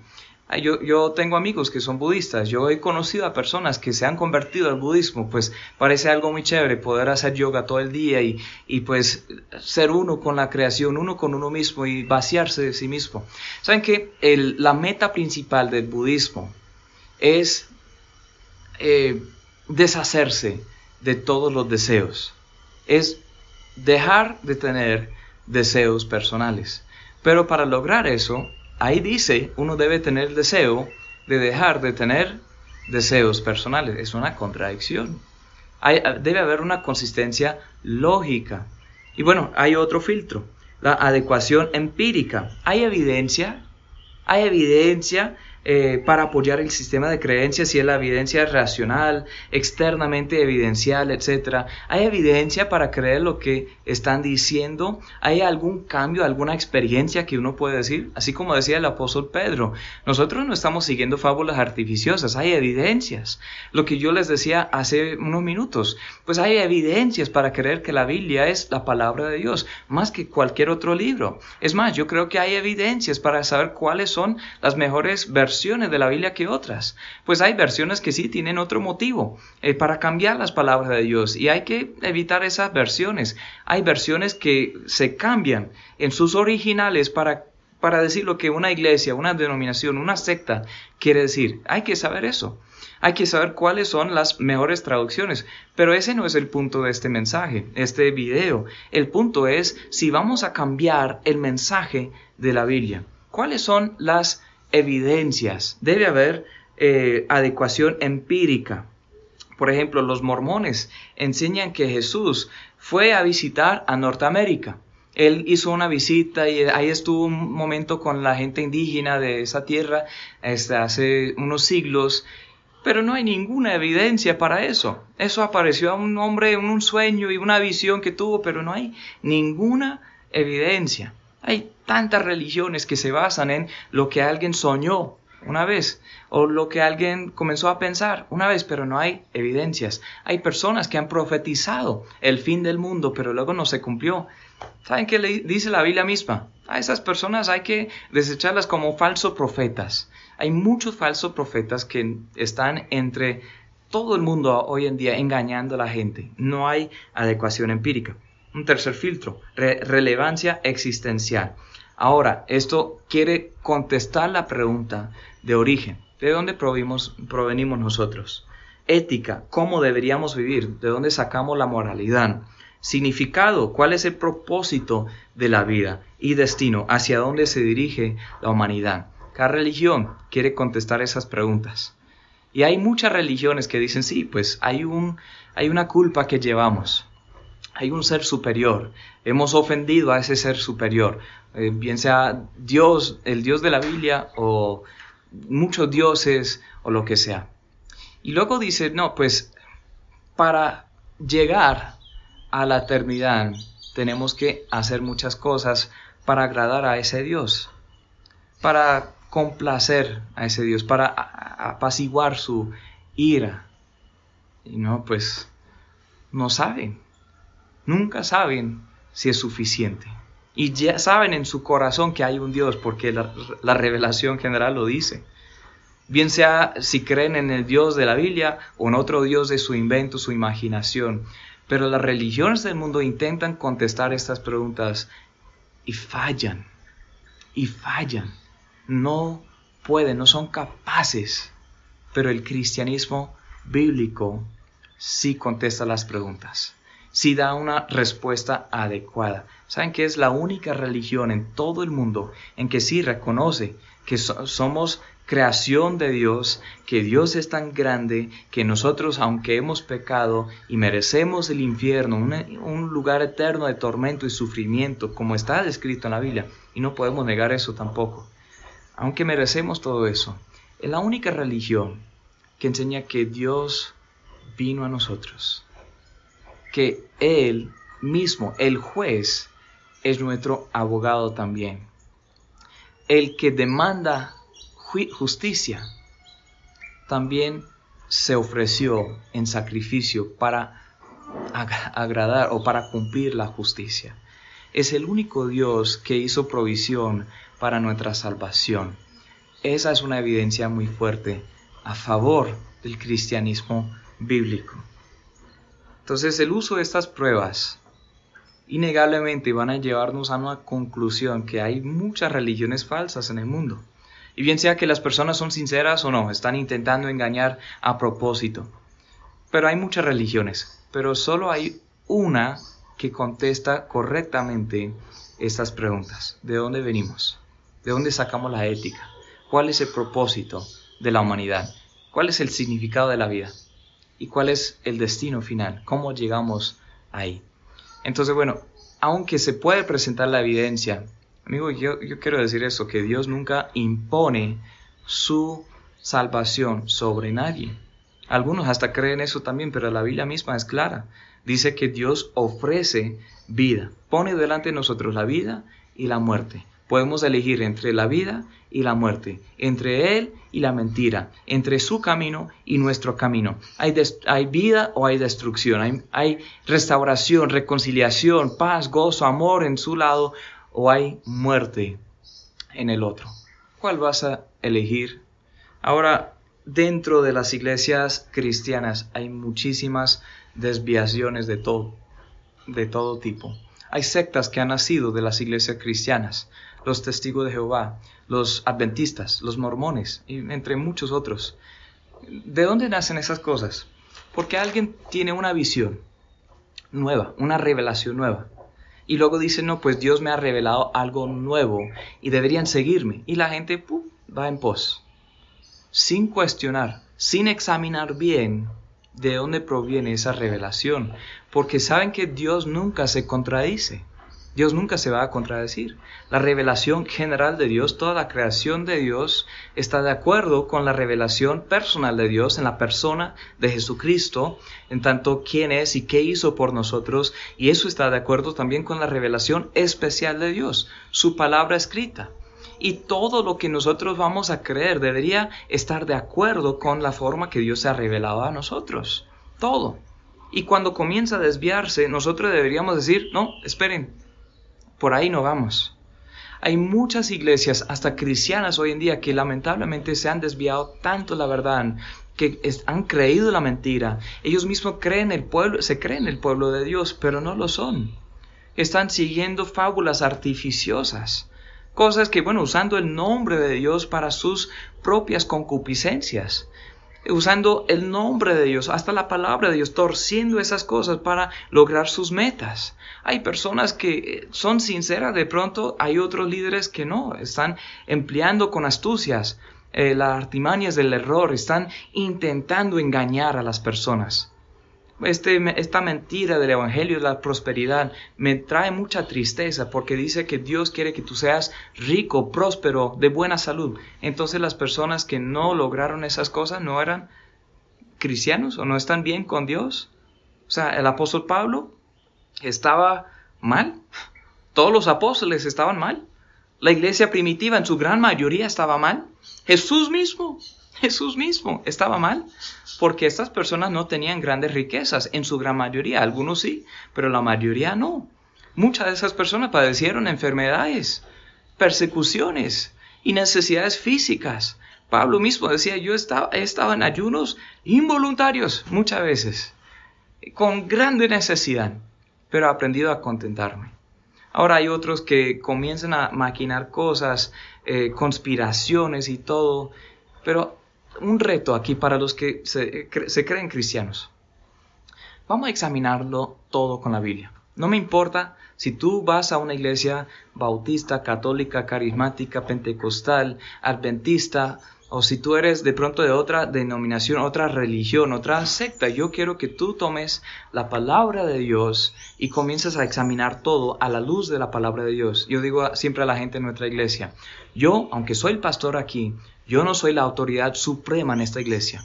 Yo, tengo amigos que son budistas, yo he conocido a personas que se han convertido al budismo, pues parece algo muy chévere poder hacer yoga todo el día y, pues ser uno con la creación, uno con uno mismo y vaciarse de sí mismo. ¿Saben que la meta principal del budismo es eh, deshacerse de todos los deseos? Es dejar de tener deseos personales. Pero para lograr eso, ahí dice, uno debe tener el deseo de dejar de tener deseos personales. Es una contradicción. debe haber una consistencia lógica. Y bueno, hay otro filtro, la adecuación empírica. ¿Hay evidencia? ¿Hay evidencia eh, para apoyar el sistema de creencias, si es la evidencia racional, externamente evidencial, etc. ¿Hay evidencia para creer lo que están diciendo? ¿Hay algún cambio, alguna experiencia que uno puede decir? Así como decía el apóstol Pedro, nosotros no estamos siguiendo fábulas artificiosas, hay evidencias. Lo que yo les decía hace unos minutos, pues hay evidencias para creer que la Biblia es la palabra de Dios, más que cualquier otro libro. Es más, yo creo que hay evidencias para saber cuáles son las mejores versiones versiones de la Biblia que otras. Pues hay versiones que sí tienen otro motivo eh, para cambiar las palabras de Dios y hay que evitar esas versiones. Hay versiones que se cambian en sus originales para para decir lo que una iglesia, una denominación, una secta quiere decir. Hay que saber eso. Hay que saber cuáles son las mejores traducciones. Pero ese no es el punto de este mensaje, este video. El punto es si vamos a cambiar el mensaje de la Biblia. ¿Cuáles son las evidencias? Debe haber eh, adecuación empírica. Por ejemplo, los mormones enseñan que Jesús fue a visitar a Norteamérica. Él hizo una visita y ahí estuvo un momento con la gente indígena de esa tierra este, hace unos siglos, pero no hay ninguna evidencia para eso. Eso apareció a un hombre en un sueño y una visión que tuvo, pero no hay ninguna evidencia. Hay tantas religiones que se basan en lo que alguien soñó una vez o lo que alguien comenzó a pensar una vez, pero no hay evidencias. Hay personas que han profetizado el fin del mundo, pero luego no se cumplió. ¿Saben qué le dice la Biblia misma? A esas personas hay que desecharlas como falsos profetas. Hay muchos falsos profetas que están entre todo el mundo hoy en día engañando a la gente. No hay adecuación empírica. Un tercer filtro, relevancia existencial. Ahora, esto quiere contestar la pregunta de origen. ¿De dónde provenimos nosotros? Ética, ¿cómo deberíamos vivir? ¿De dónde sacamos la moralidad? Significado, ¿cuál es el propósito de la vida? Y destino, ¿hacia dónde se dirige la humanidad? Cada religión quiere contestar esas preguntas. Y hay muchas religiones que dicen, sí, pues hay, un, hay una culpa que llevamos. Hay un ser superior. Hemos ofendido a ese ser superior. Eh, bien sea Dios, el Dios de la Biblia o muchos dioses o lo que sea. Y luego dice, no, pues para llegar a la eternidad tenemos que hacer muchas cosas para agradar a ese Dios, para complacer a ese Dios, para apaciguar su ira. Y no, pues no saben, nunca saben si es suficiente. Y ya saben en su corazón que hay un Dios, porque la, revelación general lo dice. Bien sea si creen en el Dios de la Biblia o en otro Dios de su invento, su imaginación. Pero las religiones del mundo intentan contestar estas preguntas y fallan. Y fallan. No pueden, no son capaces. Pero el cristianismo bíblico sí contesta las preguntas si da una respuesta adecuada. ¿Saben que es la única religión en todo el mundo en que sí reconoce que somos creación de Dios, que Dios es tan grande que nosotros, aunque hemos pecado y merecemos el infierno, un lugar eterno de tormento y sufrimiento, como está descrito en la Biblia, y no podemos negar eso tampoco, aunque merecemos todo eso, es la única religión que enseña que Dios vino a nosotros que Él mismo, el juez, es nuestro abogado también. El que demanda justicia también se ofreció en sacrificio para agradar o para cumplir la justicia. Es el único Dios que hizo provisión para nuestra salvación. Esa es una evidencia muy fuerte a favor del cristianismo bíblico. Entonces el uso de estas pruebas innegablemente van a llevarnos a una conclusión que hay muchas religiones falsas en el mundo. Y bien sea que las personas son sinceras o no, están intentando engañar a propósito. Pero hay muchas religiones, pero solo hay una que contesta correctamente estas preguntas. ¿De dónde venimos? ¿De dónde sacamos la ética? ¿Cuál es el propósito de la humanidad? ¿Cuál es el significado de la vida? Y cuál es el destino final, cómo llegamos ahí. Entonces, bueno, aunque se puede presentar la evidencia, amigo, yo, quiero decir eso, que Dios nunca impone su salvación sobre nadie. Algunos hasta creen eso también, pero la Biblia misma es clara. Dice que Dios ofrece vida, pone delante de nosotros la vida y la muerte. Podemos elegir entre la vida y la muerte, entre Él y la mentira, entre su camino y nuestro camino. Hay, vida o hay destrucción, hay, hay restauración, reconciliación, paz, gozo, amor en su lado o hay muerte en el otro. ¿Cuál vas a elegir? Ahora, dentro de las iglesias cristianas hay muchísimas desviaciones de todo, de todo tipo. Hay sectas que han nacido de las iglesias cristianas, los testigos de Jehová, los adventistas, los mormones, y entre muchos otros. ¿De dónde nacen esas cosas? Porque alguien tiene una visión nueva, una revelación nueva. Y luego dice, no, pues Dios me ha revelado algo nuevo y deberían seguirme. Y la gente va en pos, sin cuestionar, sin examinar bien de dónde proviene esa revelación, porque saben que Dios nunca se contradice. Dios nunca se va a contradecir. La revelación general de Dios, toda la creación de Dios está de acuerdo con la revelación personal de Dios en la persona de Jesucristo, en tanto quién es y qué hizo por nosotros, y eso está de acuerdo también con la revelación especial de Dios, su palabra escrita. Y todo lo que nosotros vamos a creer debería estar de acuerdo con la forma que Dios se ha revelado a nosotros. Todo. Y cuando comienza a desviarse, nosotros deberíamos decir, no, esperen, por ahí no vamos. Hay muchas iglesias, hasta cristianas hoy en día, que lamentablemente se han desviado tanto la verdad, que han creído la mentira. Ellos mismos creen el pueblo, se creen el pueblo de Dios, pero no lo son. Están siguiendo fábulas artificiosas, cosas que, bueno, usando el nombre de Dios para sus propias concupiscencias usando el nombre de Dios, hasta la palabra de Dios, torciendo esas cosas para lograr sus metas. Hay personas que son sinceras, de pronto hay otros líderes que no, están empleando con astucias eh, las artimañas del error, están intentando engañar a las personas. Este, esta mentira del Evangelio de la prosperidad me trae mucha tristeza porque dice que Dios quiere que tú seas rico, próspero, de buena salud. Entonces las personas que no lograron esas cosas no eran cristianos o no están bien con Dios. O sea, el apóstol Pablo estaba mal. Todos los apóstoles estaban mal. La iglesia primitiva en su gran mayoría estaba mal. Jesús mismo Jesús mismo estaba mal, porque estas personas no tenían grandes riquezas, en su gran mayoría, algunos sí, pero la mayoría no. Muchas de esas personas padecieron enfermedades, persecuciones y necesidades físicas. Pablo mismo decía, yo estaba, estado en ayunos involuntarios muchas veces, con grande necesidad, pero he aprendido a contentarme. Ahora hay otros que comienzan a maquinar cosas, eh, conspiraciones y todo, pero un reto aquí para los que se, creen cristianos. Vamos a examinarlo todo con la Biblia. No me importa si tú vas a una iglesia bautista, católica, carismática, pentecostal, adventista, o si tú eres de pronto de otra denominación, otra religión, otra secta, yo quiero que tú tomes la palabra de Dios y comiences a examinar todo a la luz de la palabra de Dios. Yo digo siempre a la gente en nuestra iglesia, yo, aunque soy el pastor aquí, yo no soy la autoridad suprema en esta iglesia.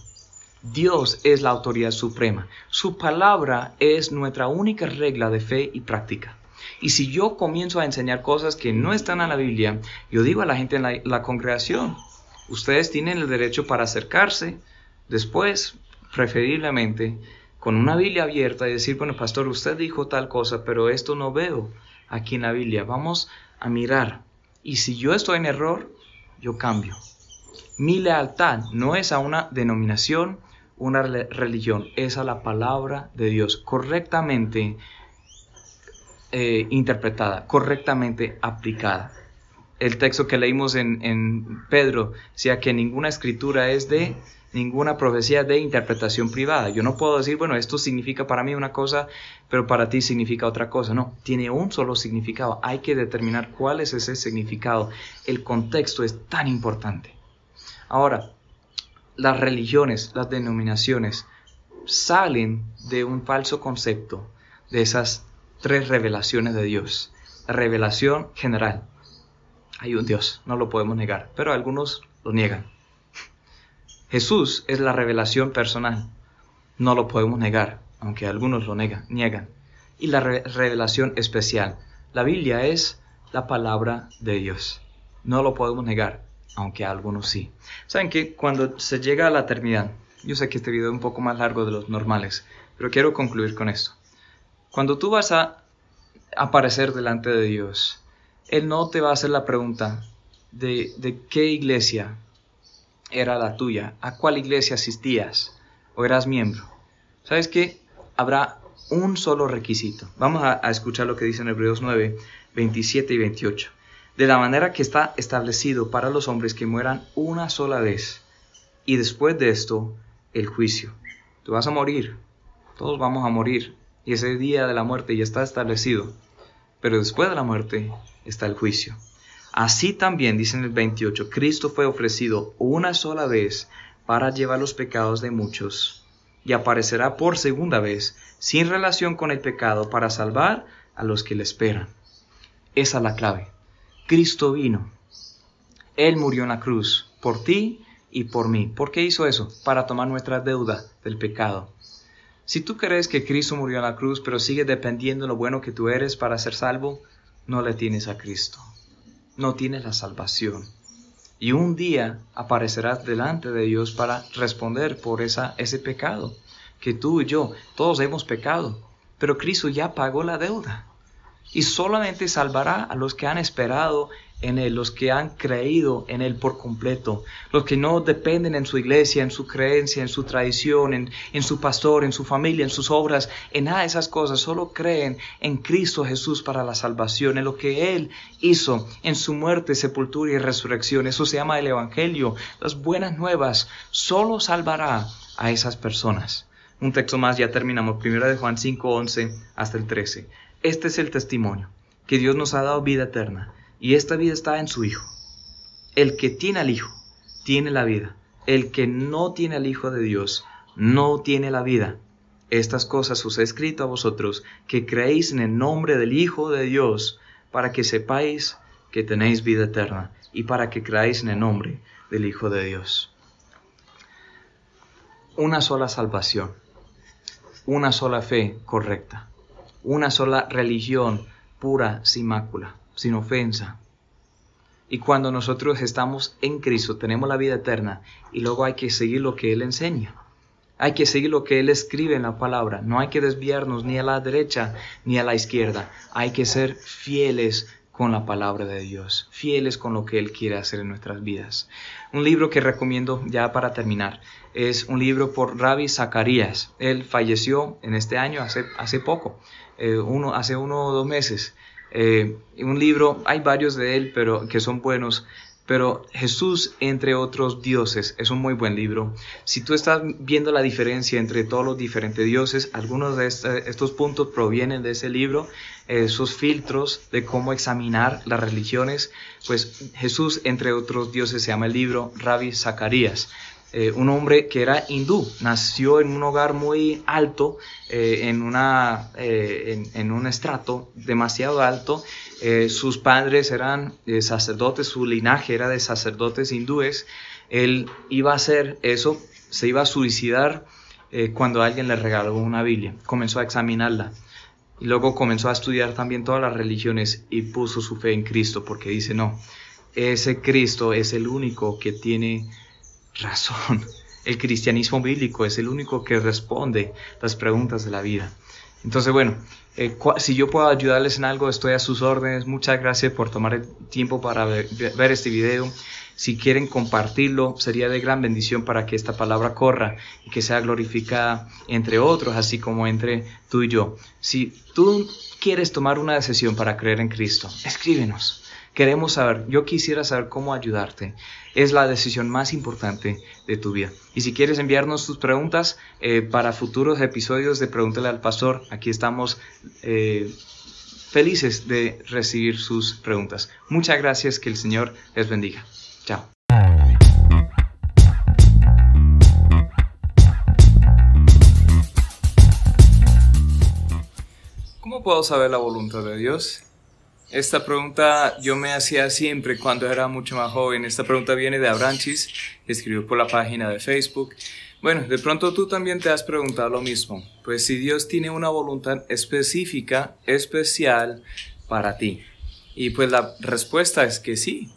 Dios es la autoridad suprema. Su palabra es nuestra única regla de fe y práctica. Y si yo comienzo a enseñar cosas que no están en la Biblia, yo digo a la gente en la, la congregación, ustedes tienen el derecho para acercarse después, preferiblemente, con una Biblia abierta y decir, bueno, pastor, usted dijo tal cosa, pero esto no veo aquí en la Biblia. Vamos a mirar. Y si yo estoy en error, yo cambio. Mi lealtad no es a una denominación, una religión, es a la palabra de Dios correctamente eh, interpretada, correctamente aplicada. El texto que leímos en, en Pedro decía que ninguna escritura es de ninguna profecía de interpretación privada. Yo no puedo decir, bueno, esto significa para mí una cosa, pero para ti significa otra cosa. No, tiene un solo significado. Hay que determinar cuál es ese significado. El contexto es tan importante. Ahora, las religiones, las denominaciones, salen de un falso concepto de esas tres revelaciones de Dios. La revelación general. Hay un Dios, no lo podemos negar, pero algunos lo niegan. Jesús es la revelación personal, no lo podemos negar, aunque algunos lo niegan. niegan. Y la revelación especial. La Biblia es la palabra de Dios, no lo podemos negar aunque algunos sí. Saben que cuando se llega a la eternidad, yo sé que este video es un poco más largo de los normales, pero quiero concluir con esto. Cuando tú vas a aparecer delante de Dios, Él no te va a hacer la pregunta de, de qué iglesia era la tuya, a cuál iglesia asistías o eras miembro. ¿Sabes qué? Habrá un solo requisito. Vamos a, escuchar lo que dice en Hebreos 9, 27 y 28. De la manera que está establecido para los hombres que mueran una sola vez y después de esto el juicio. Tú vas a morir, todos vamos a morir y ese día de la muerte ya está establecido, pero después de la muerte está el juicio. Así también, dice en el 28, Cristo fue ofrecido una sola vez para llevar los pecados de muchos y aparecerá por segunda vez sin relación con el pecado para salvar a los que le esperan. Esa es la clave. Cristo vino. Él murió en la cruz por ti y por mí. ¿Por qué hizo eso? Para tomar nuestra deuda del pecado. Si tú crees que Cristo murió en la cruz, pero sigue dependiendo de lo bueno que tú eres para ser salvo, no le tienes a Cristo. No tienes la salvación. Y un día aparecerás delante de Dios para responder por esa, ese pecado que tú y yo, todos hemos pecado, pero Cristo ya pagó la deuda. Y solamente salvará a los que han esperado en Él, los que han creído en Él por completo, los que no dependen en su iglesia, en su creencia, en su tradición, en, en, su pastor, en su familia, en sus obras, en nada de esas cosas, solo creen en Cristo Jesús para la salvación, en lo que Él hizo en su muerte, sepultura y resurrección. Eso se llama el Evangelio, las buenas nuevas, solo salvará a esas personas. Un texto más, ya terminamos, primero de Juan 5, 11 hasta el 13. Este es el testimonio, que Dios nos ha dado vida eterna y esta vida está en su Hijo. El que tiene al Hijo, tiene la vida. El que no tiene al Hijo de Dios, no tiene la vida. Estas cosas os he escrito a vosotros, que creéis en el nombre del Hijo de Dios, para que sepáis que tenéis vida eterna, y para que creáis en el nombre del Hijo de Dios. Una sola salvación, una sola fe correcta, una sola religión pura, sin mácula sin ofensa. Y cuando nosotros estamos en Cristo, tenemos la vida eterna y luego hay que seguir lo que Él enseña. Hay que seguir lo que Él escribe en la palabra. No hay que desviarnos ni a la derecha ni a la izquierda. Hay que ser fieles con la palabra de Dios, fieles con lo que Él quiere hacer en nuestras vidas. Un libro que recomiendo ya para terminar es un libro por Rabbi Zacarías. Él falleció en este año, hace, hace poco, eh, uno, hace uno o dos meses. Eh, un libro, hay varios de él, pero que son buenos, pero Jesús entre otros dioses es un muy buen libro. Si tú estás viendo la diferencia entre todos los diferentes dioses, algunos de estos puntos provienen de ese libro, esos filtros de cómo examinar las religiones, pues Jesús entre otros dioses se llama el libro Rabbi Zacarías. Eh, un hombre que era hindú, nació en un hogar muy alto, eh, en, una, eh, en, un estrato demasiado alto. sus padres eran sacerdotes, su linaje era de sacerdotes hindúes. Él iba a hacer eso, se iba a suicidar cuando alguien le regaló una Biblia. Comenzó a examinarla. Y luego comenzó a estudiar también todas las religiones y puso su fe en Cristo porque dice, no, ese Cristo es el único que tiene razón. El cristianismo bíblico es el único que responde las preguntas de la vida. Entonces, bueno, eh, si yo puedo ayudarles en algo, estoy a sus órdenes. Muchas gracias por tomar el tiempo para ver, ver, este video. Si quieren compartirlo, sería de gran bendición para que esta palabra corra y que sea glorificada entre otros, así como entre tú y yo. Si tú quieres tomar una decisión para creer en Cristo, escríbenos. Queremos saber, yo quisiera saber cómo ayudarte. Es la decisión más importante de tu vida. Y si quieres enviarnos tus preguntas eh, para futuros episodios de Pregúntale al Pastor, aquí estamos eh, felices de recibir sus preguntas. Muchas gracias, que el Señor les bendiga. Chao. ¿Cómo puedo saber la voluntad de Dios? Esta pregunta yo me hacía siempre cuando era mucho más joven. Esta pregunta viene de Abranchis, escribió por la página de Facebook. Bueno, de pronto tú también te has preguntado lo mismo. Pues si Dios tiene una voluntad específica, especial para ti. Y pues la respuesta es que sí.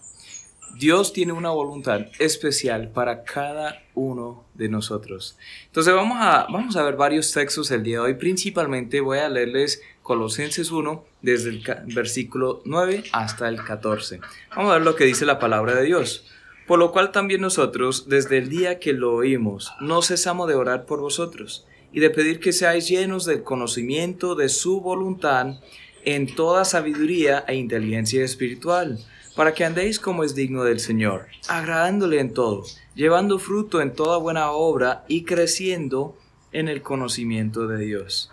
Dios tiene una voluntad especial para cada uno de nosotros. Entonces vamos a, vamos a ver varios textos el día de hoy. Principalmente voy a leerles Colosenses 1 desde el versículo 9 hasta el 14. Vamos a ver lo que dice la palabra de Dios. Por lo cual también nosotros, desde el día que lo oímos, no cesamos de orar por vosotros y de pedir que seáis llenos del conocimiento de su voluntad en toda sabiduría e inteligencia espiritual, para que andéis como es digno del Señor, agradándole en todo, llevando fruto en toda buena obra y creciendo en el conocimiento de Dios,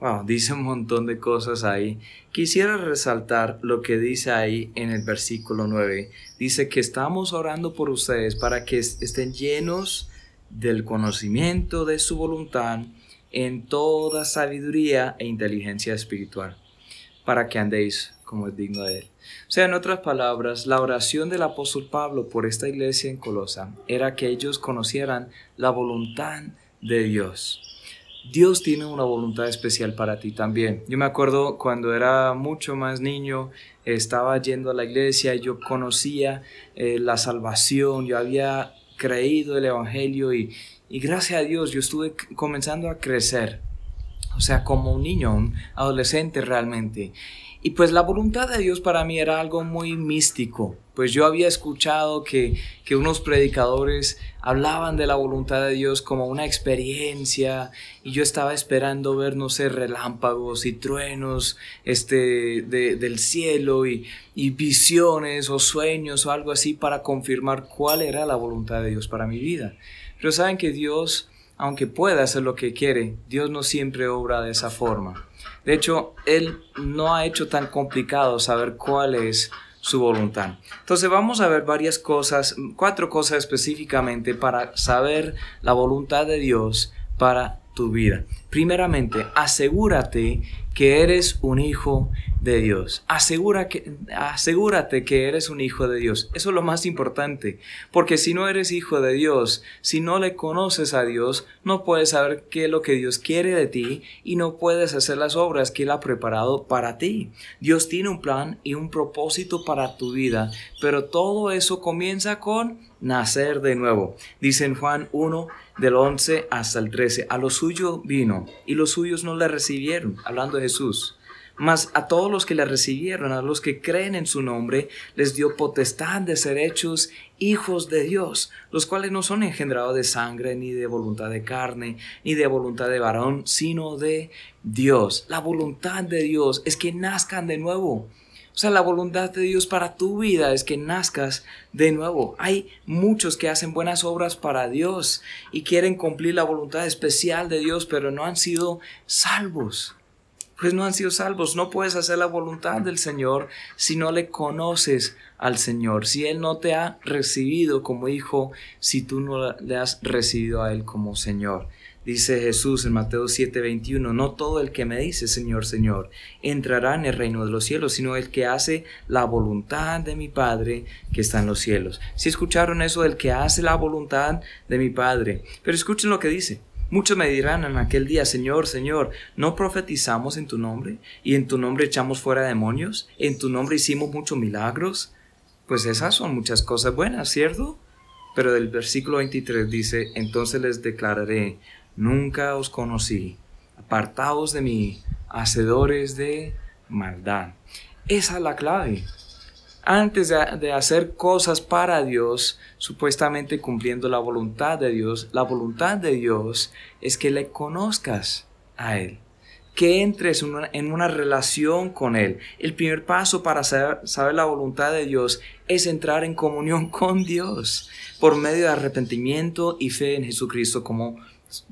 Wow, dice un montón de cosas ahí. Quisiera resaltar lo que dice ahí en el versículo 9. Dice que estamos orando por ustedes para que estén llenos del conocimiento de su voluntad en toda sabiduría e inteligencia espiritual, para que andéis como es digno de él. O sea, en otras palabras, la oración del apóstol Pablo por esta iglesia en Colosa era que ellos conocieran la voluntad de Dios. Dios tiene una voluntad especial para ti también. Yo me acuerdo cuando era mucho más niño, estaba yendo a la iglesia, y yo conocía eh, la salvación, yo había creído el Evangelio y, y gracias a Dios yo estuve comenzando a crecer, o sea, como un niño, un adolescente realmente. Y pues la voluntad de Dios para mí era algo muy místico, pues yo había escuchado que, que, unos predicadores hablaban de la voluntad de Dios como una experiencia y yo estaba esperando ver, no sé, relámpagos y truenos este, de, del cielo y visiones o sueños o algo así para confirmar cuál era la voluntad de Dios para mi vida. Pero saben que Dios, aunque pueda hacer lo que quiere, Dios no siempre obra de esa forma. De hecho, Él no ha hecho tan complicado saber cuál es su voluntad. Entonces vamos a ver varias cosas, cuatro cosas específicamente para saber la voluntad de Dios para tu vida. Primeramente, asegúrate que eres un hijo de Dios. Asegura que, asegúrate que eres un hijo de Dios. Eso es lo más importante. Porque si no eres hijo de Dios, si no le conoces a Dios, no puedes saber qué es lo que Dios quiere de ti y no puedes hacer las obras que Él ha preparado para ti. Dios tiene un plan y un propósito para tu vida, pero todo eso comienza con nacer de nuevo. Dice en Juan 1, del 11 hasta el 13, a lo suyo vino y los suyos no le recibieron, hablando de Jesús. Mas a todos los que le recibieron, a los que creen en su nombre, les dio potestad de ser hechos hijos de Dios, los cuales no son engendrados de sangre, ni de voluntad de carne, ni de voluntad de varón, sino de Dios. La voluntad de Dios es que nazcan de nuevo. O sea, la voluntad de Dios para tu vida es que nazcas de nuevo. Hay muchos que hacen buenas obras para Dios y quieren cumplir la voluntad especial de Dios, pero no han sido salvos. Pues no han sido salvos. No puedes hacer la voluntad del Señor si no le conoces al Señor, si Él no te ha recibido como hijo, si tú no le has recibido a Él como Señor. Dice Jesús en Mateo 7:21, no todo el que me dice Señor, Señor, entrará en el reino de los cielos, sino el que hace la voluntad de mi Padre que está en los cielos. Si escucharon eso, el que hace la voluntad de mi Padre. Pero escuchen lo que dice. Muchos me dirán en aquel día, Señor, Señor, ¿no profetizamos en tu nombre? ¿Y en tu nombre echamos fuera demonios? ¿En tu nombre hicimos muchos milagros? Pues esas son muchas cosas buenas, ¿cierto? Pero del versículo 23 dice, entonces les declararé, nunca os conocí. Apartaos de mí, hacedores de maldad. Esa es la clave. Antes de, hacer cosas para Dios, supuestamente cumpliendo la voluntad de Dios, la voluntad de Dios es que le conozcas a Él, que entres en una, en una relación con Él. El primer paso para saber, saber la voluntad de Dios es entrar en comunión con Dios por medio de arrepentimiento y fe en Jesucristo como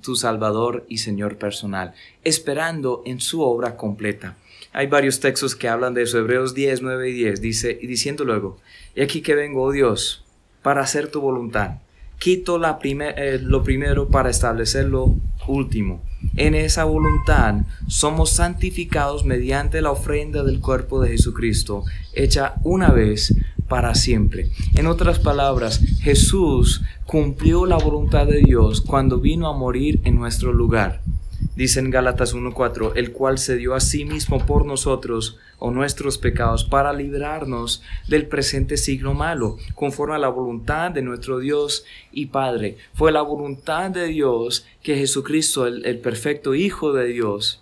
tu Salvador y Señor personal, esperando en su obra completa. Hay varios textos que hablan de eso, Hebreos 10, 9 y 10, dice, y diciendo luego, y aquí que vengo, oh Dios, para hacer tu voluntad. Quito la eh, lo primero para establecer lo último. En esa voluntad somos santificados mediante la ofrenda del cuerpo de Jesucristo, hecha una vez para siempre. En otras palabras, Jesús cumplió la voluntad de Dios cuando vino a morir en nuestro lugar. Dice en Gálatas 1.4, el cual se dio a sí mismo por nosotros o nuestros pecados para librarnos del presente siglo malo, conforme a la voluntad de nuestro Dios y Padre. Fue la voluntad de Dios que Jesucristo, el, el perfecto Hijo de Dios,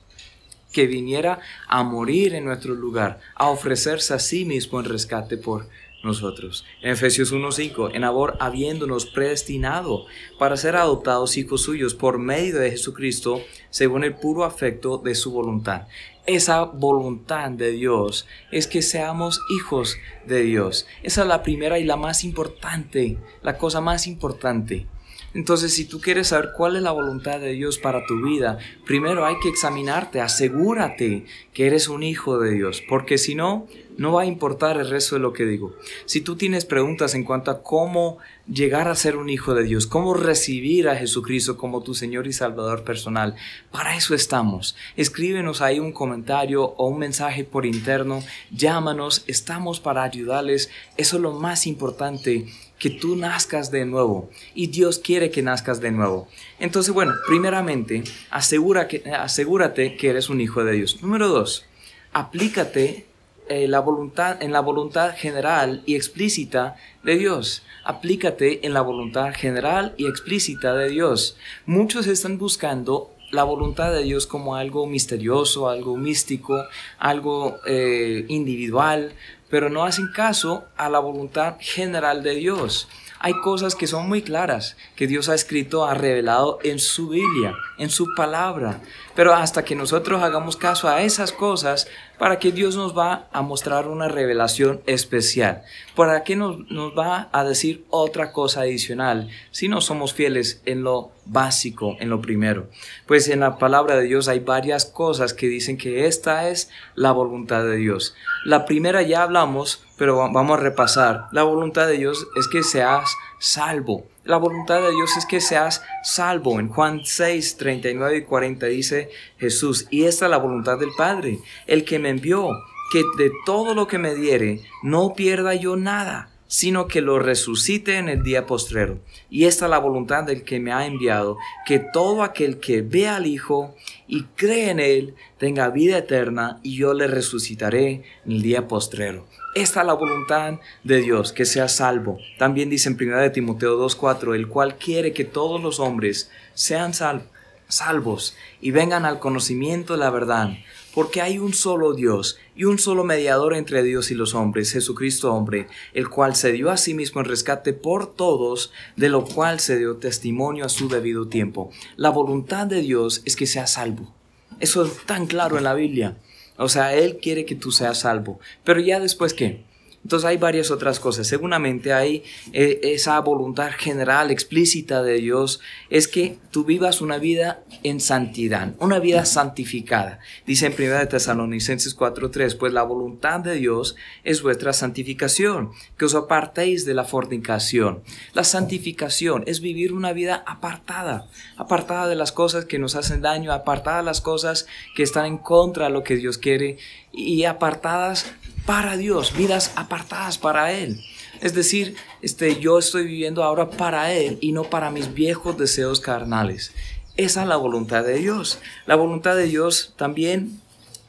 que viniera a morir en nuestro lugar, a ofrecerse a sí mismo en rescate por nosotros. En Efesios 1:5, en amor habiéndonos predestinado para ser adoptados hijos suyos por medio de Jesucristo, según el puro afecto de su voluntad. Esa voluntad de Dios es que seamos hijos de Dios. Esa es la primera y la más importante, la cosa más importante. Entonces, si tú quieres saber cuál es la voluntad de Dios para tu vida, primero hay que examinarte, asegúrate que eres un hijo de Dios, porque si no, no va a importar el resto de lo que digo. Si tú tienes preguntas en cuanto a cómo llegar a ser un hijo de Dios, cómo recibir a Jesucristo como tu Señor y Salvador personal, para eso estamos. Escríbenos ahí un comentario o un mensaje por interno, llámanos, estamos para ayudarles. Eso es lo más importante que tú nazcas de nuevo y Dios quiere que nazcas de nuevo. Entonces, bueno, primeramente, asegura que, asegúrate que eres un hijo de Dios. Número dos, aplícate eh, la voluntad, en la voluntad general y explícita de Dios. Aplícate en la voluntad general y explícita de Dios. Muchos están buscando la voluntad de Dios como algo misterioso, algo místico, algo eh, individual, pero no hacen caso a la voluntad general de Dios. Hay cosas que son muy claras, que Dios ha escrito, ha revelado en su Biblia, en su palabra. Pero hasta que nosotros hagamos caso a esas cosas, para que Dios nos va a mostrar una revelación especial, para que nos, nos va a decir otra cosa adicional, si no somos fieles en lo básico, en lo primero. Pues en la palabra de Dios hay varias cosas que dicen que esta es la voluntad de Dios. La primera ya hablamos, pero vamos a repasar. La voluntad de Dios es que seas salvo. La voluntad de Dios es que seas salvo. En Juan 6, 39 y 40 dice Jesús, y esta es la voluntad del Padre, el que me envió, que de todo lo que me diere, no pierda yo nada sino que lo resucite en el día postrero. Y esta es la voluntad del que me ha enviado, que todo aquel que ve al Hijo y cree en Él tenga vida eterna y yo le resucitaré en el día postrero. Esta es la voluntad de Dios, que sea salvo. También dice en 1 de Timoteo 2.4, el cual quiere que todos los hombres sean salvos y vengan al conocimiento de la verdad porque hay un solo Dios y un solo mediador entre Dios y los hombres, Jesucristo hombre, el cual se dio a sí mismo en rescate por todos, de lo cual se dio testimonio a su debido tiempo. La voluntad de Dios es que seas salvo. Eso es tan claro en la Biblia. O sea, Él quiere que tú seas salvo. Pero ya después qué? Entonces hay varias otras cosas. Seguramente hay eh, esa voluntad general, explícita de Dios, es que tú vivas una vida en santidad, una vida santificada. Dice en 1 de Tesalonicenses 4.3, pues la voluntad de Dios es vuestra santificación, que os apartéis de la fornicación. La santificación es vivir una vida apartada, apartada de las cosas que nos hacen daño, apartada de las cosas que están en contra de lo que Dios quiere y apartadas para Dios, vidas apartadas para Él. Es decir, este, yo estoy viviendo ahora para Él y no para mis viejos deseos carnales. Esa es la voluntad de Dios. La voluntad de Dios también,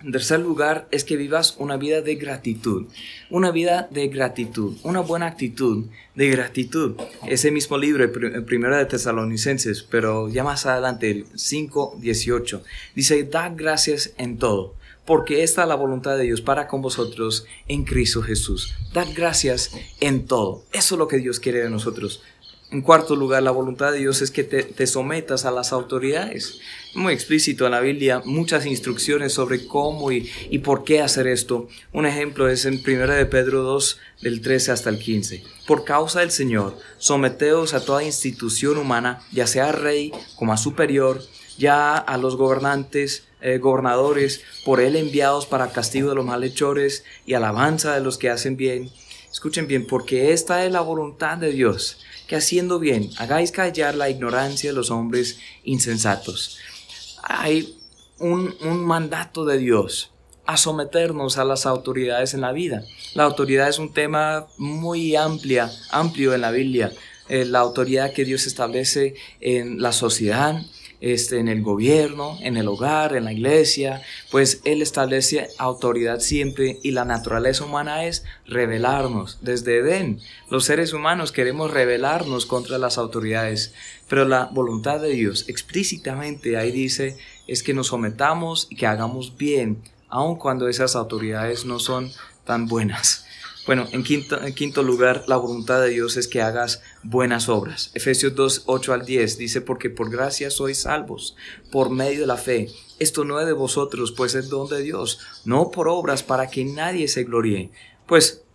en tercer lugar, es que vivas una vida de gratitud. Una vida de gratitud, una buena actitud de gratitud. Ese mismo libro, el primero de Tesalonicenses, pero ya más adelante, el 5, 18, dice, da gracias en todo porque esta es la voluntad de Dios para con vosotros en Cristo Jesús. Dad gracias en todo. Eso es lo que Dios quiere de nosotros. En cuarto lugar, la voluntad de Dios es que te, sometas a las autoridades. Muy explícito en la Biblia, muchas instrucciones sobre cómo y, por qué hacer esto. Un ejemplo es en 1 de Pedro 2, del 13 hasta el 15. Por causa del Señor, someteos a toda institución humana, ya sea rey como a superior, ya a los gobernantes, eh, gobernadores, por él enviados para castigo de los malhechores y alabanza de los que hacen bien. Escuchen bien, porque esta es la voluntad de Dios, que haciendo bien hagáis callar la ignorancia de los hombres insensatos. Hay un, un mandato de Dios a someternos a las autoridades en la vida. La autoridad es un tema muy amplia, amplio en la Biblia. Eh, la autoridad que Dios establece en la sociedad, este, en el gobierno, en el hogar, en la iglesia, pues Él establece autoridad siempre y la naturaleza humana es rebelarnos. Desde Edén, los seres humanos queremos rebelarnos contra las autoridades, pero la voluntad de Dios explícitamente ahí dice es que nos sometamos y que hagamos bien, aun cuando esas autoridades no son tan buenas. Bueno, en quinto, lugar, la voluntad de Dios es que hagas buenas obras. Efesios 2, 8 al 10 dice, porque por gracia sois salvos, por medio de la fe. Esto no es de vosotros, pues es don de Dios, no por obras para que nadie se gloríe. Pues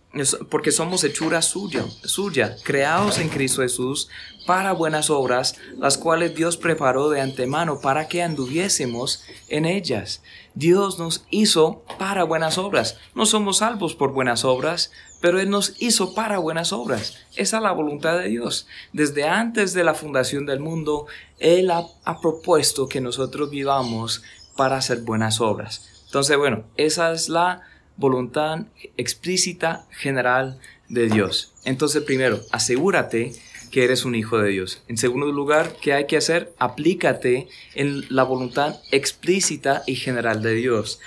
porque somos hechura suya, suya, creados en Cristo Jesús para buenas obras, las cuales Dios preparó de antemano para que anduviésemos en ellas. Dios nos hizo para buenas obras. No somos salvos por buenas obras, pero Él nos hizo para buenas obras. Esa es la voluntad de Dios. Desde antes de la fundación del mundo, Él ha, ha propuesto que nosotros vivamos para hacer buenas obras. Entonces, bueno, esa es la voluntad explícita general de Dios. Entonces, primero, asegúrate que eres un hijo de Dios. En segundo lugar, ¿qué hay que hacer? Aplícate en la voluntad explícita y general de Dios.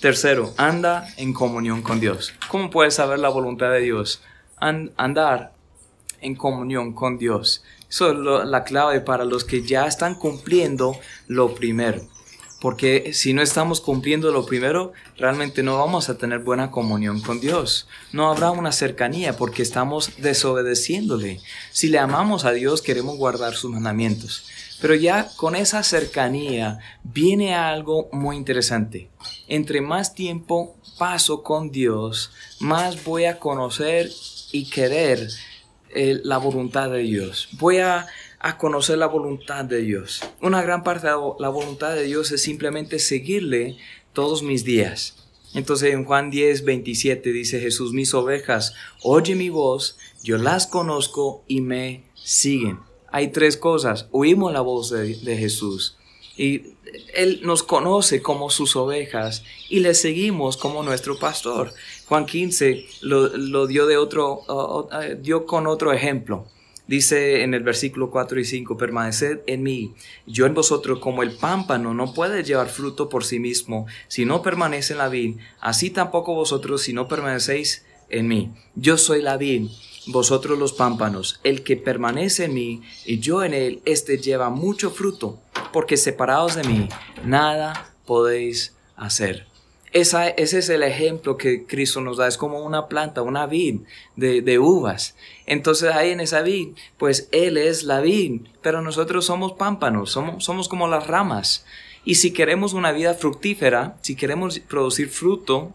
Tercero, anda en comunión con Dios. ¿Cómo puedes saber la voluntad de Dios? andar en comunión con Dios. Eso es la clave para los que ya están cumpliendo lo primero porque si no estamos cumpliendo lo primero, realmente no vamos a tener buena comunión con Dios. No habrá una cercanía porque estamos desobedeciéndole. Si le amamos a Dios, queremos guardar sus mandamientos. Pero ya con esa cercanía viene algo muy interesante. Entre más tiempo paso con Dios, más voy a conocer y querer eh, la voluntad de Dios. Voy a a conocer la voluntad de Dios. Una gran parte de la voluntad de Dios es simplemente seguirle todos mis días. Entonces en Juan 10, 27 dice Jesús, mis ovejas, oye mi voz, yo las conozco y me siguen. Hay tres cosas, oímos la voz de, Jesús y Él nos conoce como sus ovejas y le seguimos como nuestro pastor. Juan 15 lo, dio, de otro, dio con otro ejemplo. Dice en el versículo 4 y 5, permaneced en mí, yo en vosotros como el pámpano no puede llevar fruto por sí mismo si no permanece en la vid, así tampoco vosotros si no permanecéis en mí. Yo soy la vid, vosotros los pámpanos, el que permanece en mí y yo en él, éste lleva mucho fruto, porque separados de mí, nada podéis hacer ese es el ejemplo que Cristo nos da. Es como una planta, una vid de, uvas. Entonces ahí en esa vid, pues Él es la vid, pero nosotros somos pámpanos, somos, somos como las ramas. Y si queremos una vida fructífera, si queremos producir fruto,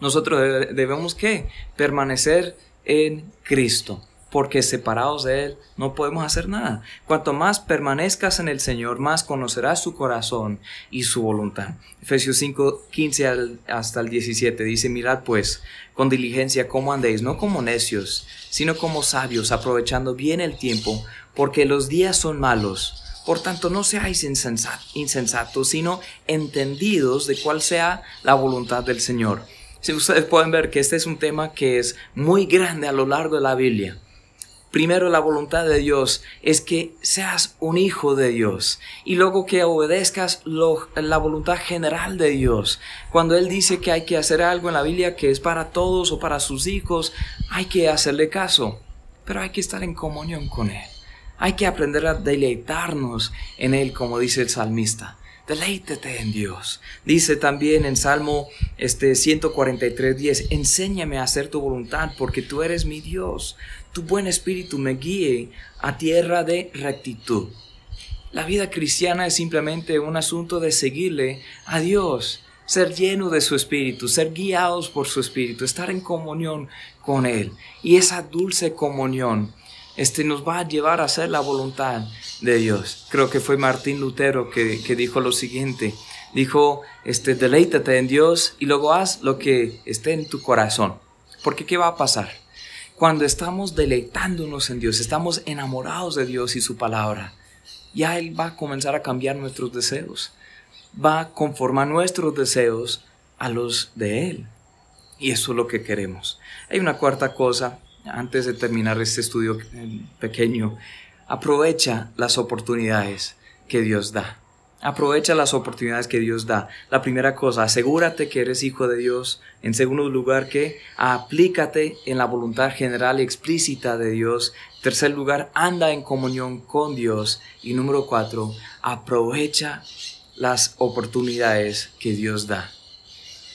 nosotros debemos ¿qué? Permanecer en Cristo porque separados de Él no podemos hacer nada. Cuanto más permanezcas en el Señor, más conocerás su corazón y su voluntad. Efesios 5, 15 hasta el 17 dice, mirad pues con diligencia cómo andéis, no como necios, sino como sabios, aprovechando bien el tiempo, porque los días son malos. Por tanto, no seáis insensatos, sino entendidos de cuál sea la voluntad del Señor. Si ustedes pueden ver que este es un tema que es muy grande a lo largo de la Biblia. Primero la voluntad de Dios es que seas un hijo de Dios y luego que obedezcas la voluntad general de Dios. Cuando Él dice que hay que hacer algo en la Biblia que es para todos o para sus hijos, hay que hacerle caso, pero hay que estar en comunión con Él. Hay que aprender a deleitarnos en Él, como dice el salmista. Deleítete en Dios. Dice también en Salmo este 143, 10, enséñame a hacer tu voluntad porque tú eres mi Dios tu buen espíritu me guíe a tierra de rectitud. La vida cristiana es simplemente un asunto de seguirle a Dios, ser lleno de su espíritu, ser guiados por su espíritu, estar en comunión con Él. Y esa dulce comunión este, nos va a llevar a hacer la voluntad de Dios. Creo que fue Martín Lutero que, que dijo lo siguiente. Dijo, este, deleítate en Dios y luego haz lo que esté en tu corazón. Porque ¿qué va a pasar? Cuando estamos deleitándonos en Dios, estamos enamorados de Dios y su palabra, ya Él va a comenzar a cambiar nuestros deseos, va a conformar nuestros deseos a los de Él. Y eso es lo que queremos. Hay una cuarta cosa, antes de terminar este estudio pequeño, aprovecha las oportunidades. que Dios da. Aprovecha las oportunidades que Dios da. La primera cosa, asegúrate que eres hijo de Dios. En segundo lugar, que aplícate en la voluntad general y explícita de Dios. En tercer lugar, anda en comunión con Dios. Y número cuatro, aprovecha las oportunidades que Dios da.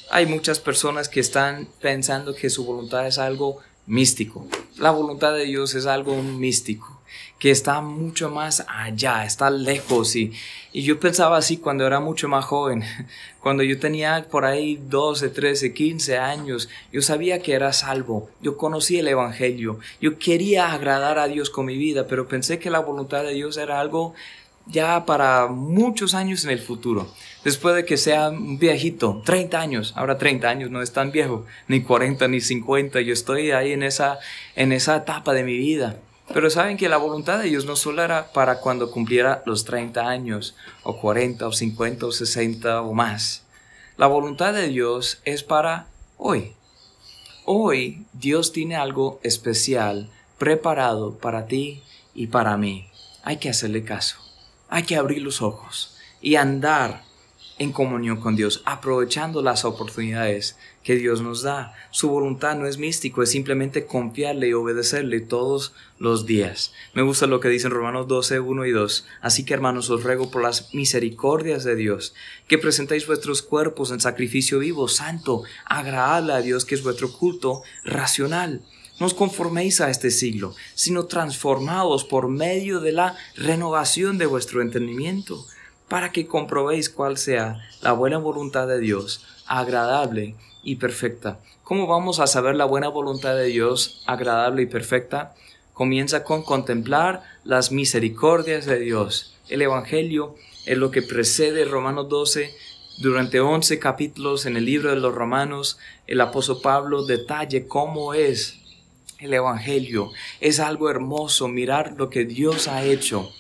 Hay muchas personas que están pensando que su voluntad es algo místico. La voluntad de Dios es algo místico que está mucho más allá, está lejos. Y, y yo pensaba así cuando era mucho más joven, cuando yo tenía por ahí 12, 13, 15 años, yo sabía que era salvo, yo conocía el Evangelio, yo quería agradar a Dios con mi vida, pero pensé que la voluntad de Dios era algo ya para muchos años en el futuro. Después de que sea un viejito, 30 años, ahora 30 años no es tan viejo, ni 40 ni 50, yo estoy ahí en esa, en esa etapa de mi vida. Pero saben que la voluntad de Dios no solo era para cuando cumpliera los 30 años, o 40, o 50, o 60 o más. La voluntad de Dios es para hoy. Hoy Dios tiene algo especial preparado para ti y para mí. Hay que hacerle caso. Hay que abrir los ojos y andar en comunión con Dios, aprovechando las oportunidades que Dios nos da. Su voluntad no es místico, es simplemente confiarle y obedecerle todos los días. Me gusta lo que dicen Romanos 12, 1 y 2. Así que hermanos, os ruego por las misericordias de Dios, que presentéis vuestros cuerpos en sacrificio vivo, santo, agradable a Dios, que es vuestro culto racional. No os conforméis a este siglo, sino transformados por medio de la renovación de vuestro entendimiento para que comprobéis cuál sea la buena voluntad de Dios, agradable y perfecta. ¿Cómo vamos a saber la buena voluntad de Dios, agradable y perfecta? Comienza con contemplar las misericordias de Dios. El Evangelio es lo que precede Romanos 12. Durante 11 capítulos en el libro de los Romanos, el apóstol Pablo detalle cómo es el Evangelio. Es algo hermoso mirar lo que Dios ha hecho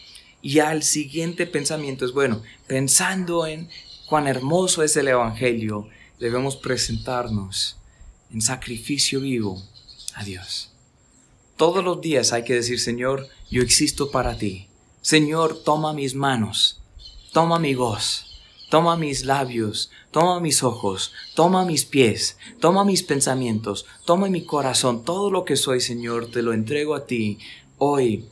y al siguiente pensamiento es, bueno, pensando en cuán hermoso es el Evangelio, debemos presentarnos en sacrificio vivo a Dios. Todos los días hay que decir, Señor, yo existo para ti. Señor, toma mis manos, toma mi voz, toma mis labios, toma mis ojos, toma mis pies, toma mis pensamientos, toma mi corazón, todo lo que soy, Señor, te lo entrego a ti hoy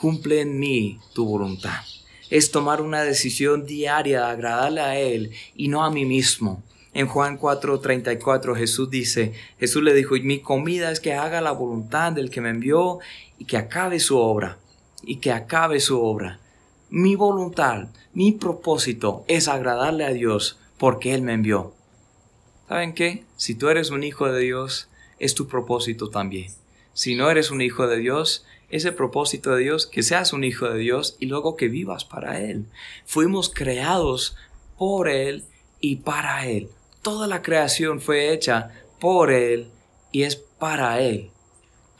cumple en mí tu voluntad. Es tomar una decisión diaria de agradarle a Él y no a mí mismo. En Juan 4:34 Jesús dice, Jesús le dijo, mi comida es que haga la voluntad del que me envió y que acabe su obra, y que acabe su obra. Mi voluntad, mi propósito es agradarle a Dios porque Él me envió. ¿Saben qué? Si tú eres un hijo de Dios, es tu propósito también. Si no eres un hijo de Dios, ese propósito de Dios, que seas un hijo de Dios y luego que vivas para Él. Fuimos creados por Él y para Él. Toda la creación fue hecha por Él y es para Él.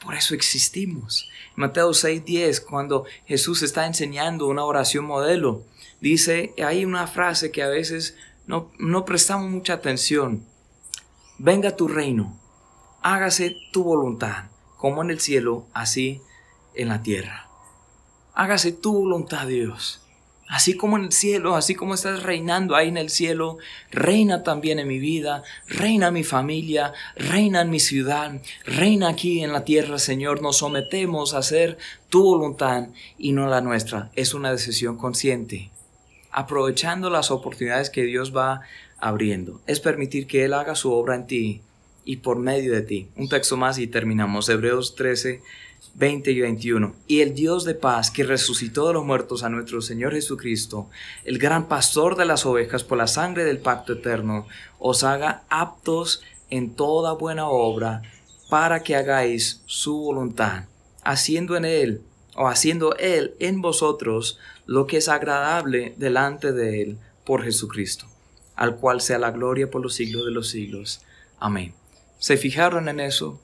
Por eso existimos. Mateo 6:10, cuando Jesús está enseñando una oración modelo, dice, hay una frase que a veces no, no prestamos mucha atención. Venga tu reino, hágase tu voluntad, como en el cielo, así en la tierra. Hágase tu voluntad, Dios. Así como en el cielo, así como estás reinando ahí en el cielo, reina también en mi vida, reina en mi familia, reina en mi ciudad, reina aquí en la tierra, Señor. Nos sometemos a hacer tu voluntad y no la nuestra. Es una decisión consciente, aprovechando las oportunidades que Dios va abriendo. Es permitir que Él haga su obra en ti y por medio de ti. Un texto más y terminamos. Hebreos 13, 20 y 21. Y el Dios de paz que resucitó de los muertos a nuestro Señor Jesucristo, el gran pastor de las ovejas por la sangre del pacto eterno, os haga aptos en toda buena obra para que hagáis su voluntad, haciendo en Él o haciendo Él en vosotros lo que es agradable delante de Él por Jesucristo, al cual sea la gloria por los siglos de los siglos. Amén. ¿Se fijaron en eso?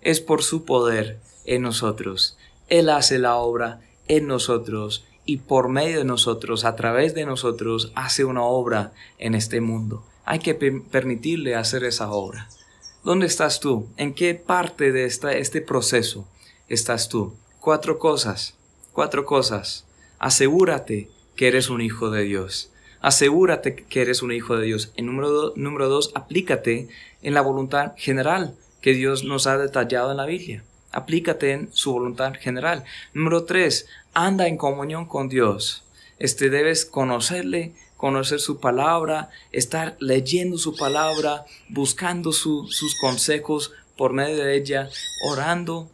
Es por su poder en nosotros. Él hace la obra en nosotros y por medio de nosotros, a través de nosotros, hace una obra en este mundo. Hay que permitirle hacer esa obra. ¿Dónde estás tú? ¿En qué parte de esta, este proceso estás tú? Cuatro cosas, cuatro cosas. Asegúrate que eres un hijo de Dios. Asegúrate que eres un hijo de Dios. En número, número dos, aplícate en la voluntad general que Dios nos ha detallado en la Biblia. Aplícate en su voluntad general. Número tres, anda en comunión con Dios. Este debes conocerle, conocer su palabra, estar leyendo su palabra, buscando sus consejos por medio de ella, orando,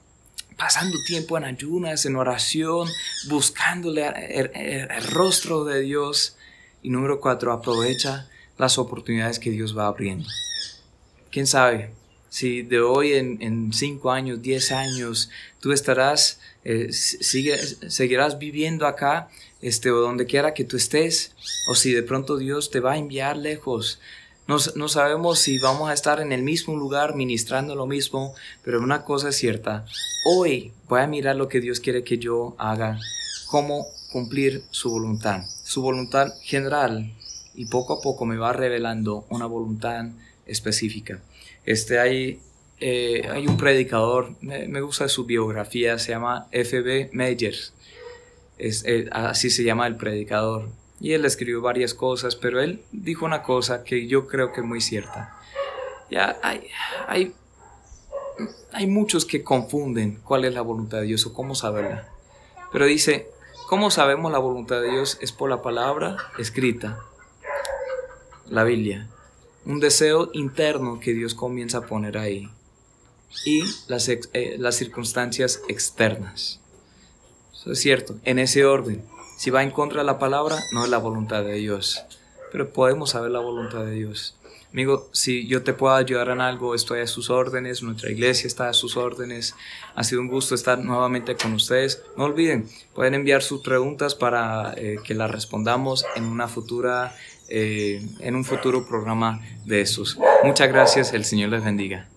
pasando tiempo en ayunas, en oración, buscándole el, rostro de Dios. Y número cuatro, aprovecha las oportunidades que Dios va abriendo. ¿Quién sabe? Si de hoy en, cinco años, diez años, tú estarás, eh, seguirás viviendo acá, este, o donde quiera que tú estés, o si de pronto Dios te va a enviar lejos, no, no, sabemos si vamos a estar en el mismo lugar ministrando lo mismo, pero una cosa es cierta. Hoy voy a mirar lo que Dios quiere que yo haga, cómo cumplir su voluntad, su voluntad general, y poco a poco me va revelando una voluntad específica. Este, hay, eh, hay un predicador, me, gusta su biografía, se llama F.B. Meyers, es, eh, así se llama el predicador y él escribió varias cosas, pero él dijo una cosa que yo creo que es muy cierta. Ya hay, hay, hay muchos que confunden cuál es la voluntad de Dios o cómo saberla. Pero dice, ¿cómo sabemos la voluntad de Dios? Es por la palabra escrita, la Biblia. Un deseo interno que Dios comienza a poner ahí. Y las, eh, las circunstancias externas. Eso es cierto, en ese orden. Si va en contra de la palabra, no es la voluntad de Dios. Pero podemos saber la voluntad de Dios. Amigo, si yo te puedo ayudar en algo, estoy a sus órdenes, nuestra iglesia está a sus órdenes. Ha sido un gusto estar nuevamente con ustedes. No olviden, pueden enviar sus preguntas para eh, que las respondamos en una futura, eh, en un futuro programa de estos. Muchas gracias, el Señor les bendiga.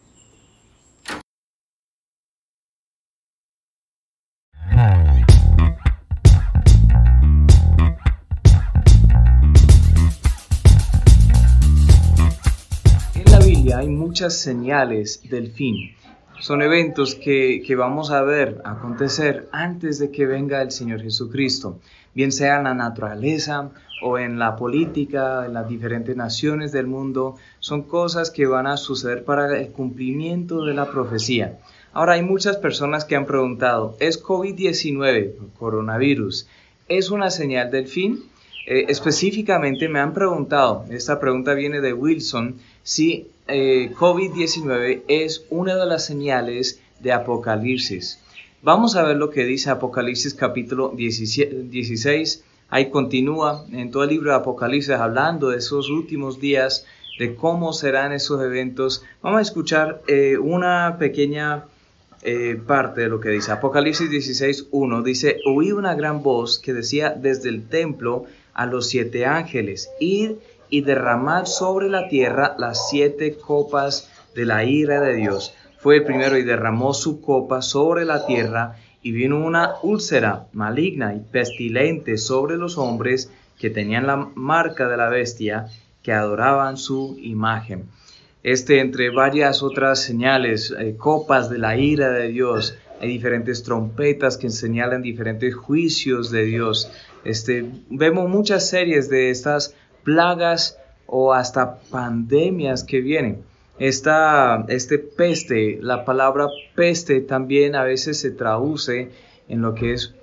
hay muchas señales del fin. Son eventos que, vamos a ver acontecer antes de que venga el Señor Jesucristo, bien sea en la naturaleza o en la política, en las diferentes naciones del mundo, son cosas que van a suceder para el cumplimiento de la profecía. Ahora hay muchas personas que han preguntado, ¿es COVID-19, coronavirus, es una señal del fin? Eh, específicamente me han preguntado, esta pregunta viene de Wilson, si eh, COVID-19 es una de las señales de Apocalipsis. Vamos a ver lo que dice Apocalipsis capítulo 16. Ahí continúa en todo el libro de Apocalipsis hablando de esos últimos días, de cómo serán esos eventos. Vamos a escuchar eh, una pequeña eh, parte de lo que dice. Apocalipsis 16, 1 dice, oí una gran voz que decía desde el templo a los siete ángeles, id y derramad sobre la tierra las siete copas de la ira de Dios. Fue el primero y derramó su copa sobre la tierra y vino una úlcera maligna y pestilente sobre los hombres que tenían la marca de la bestia, que adoraban su imagen. Este, entre varias otras señales, eh, copas de la ira de Dios, hay diferentes trompetas que señalan diferentes juicios de Dios. Este, vemos muchas series de estas plagas o hasta pandemias que vienen. Esta este peste, la palabra peste también a veces se traduce en lo que es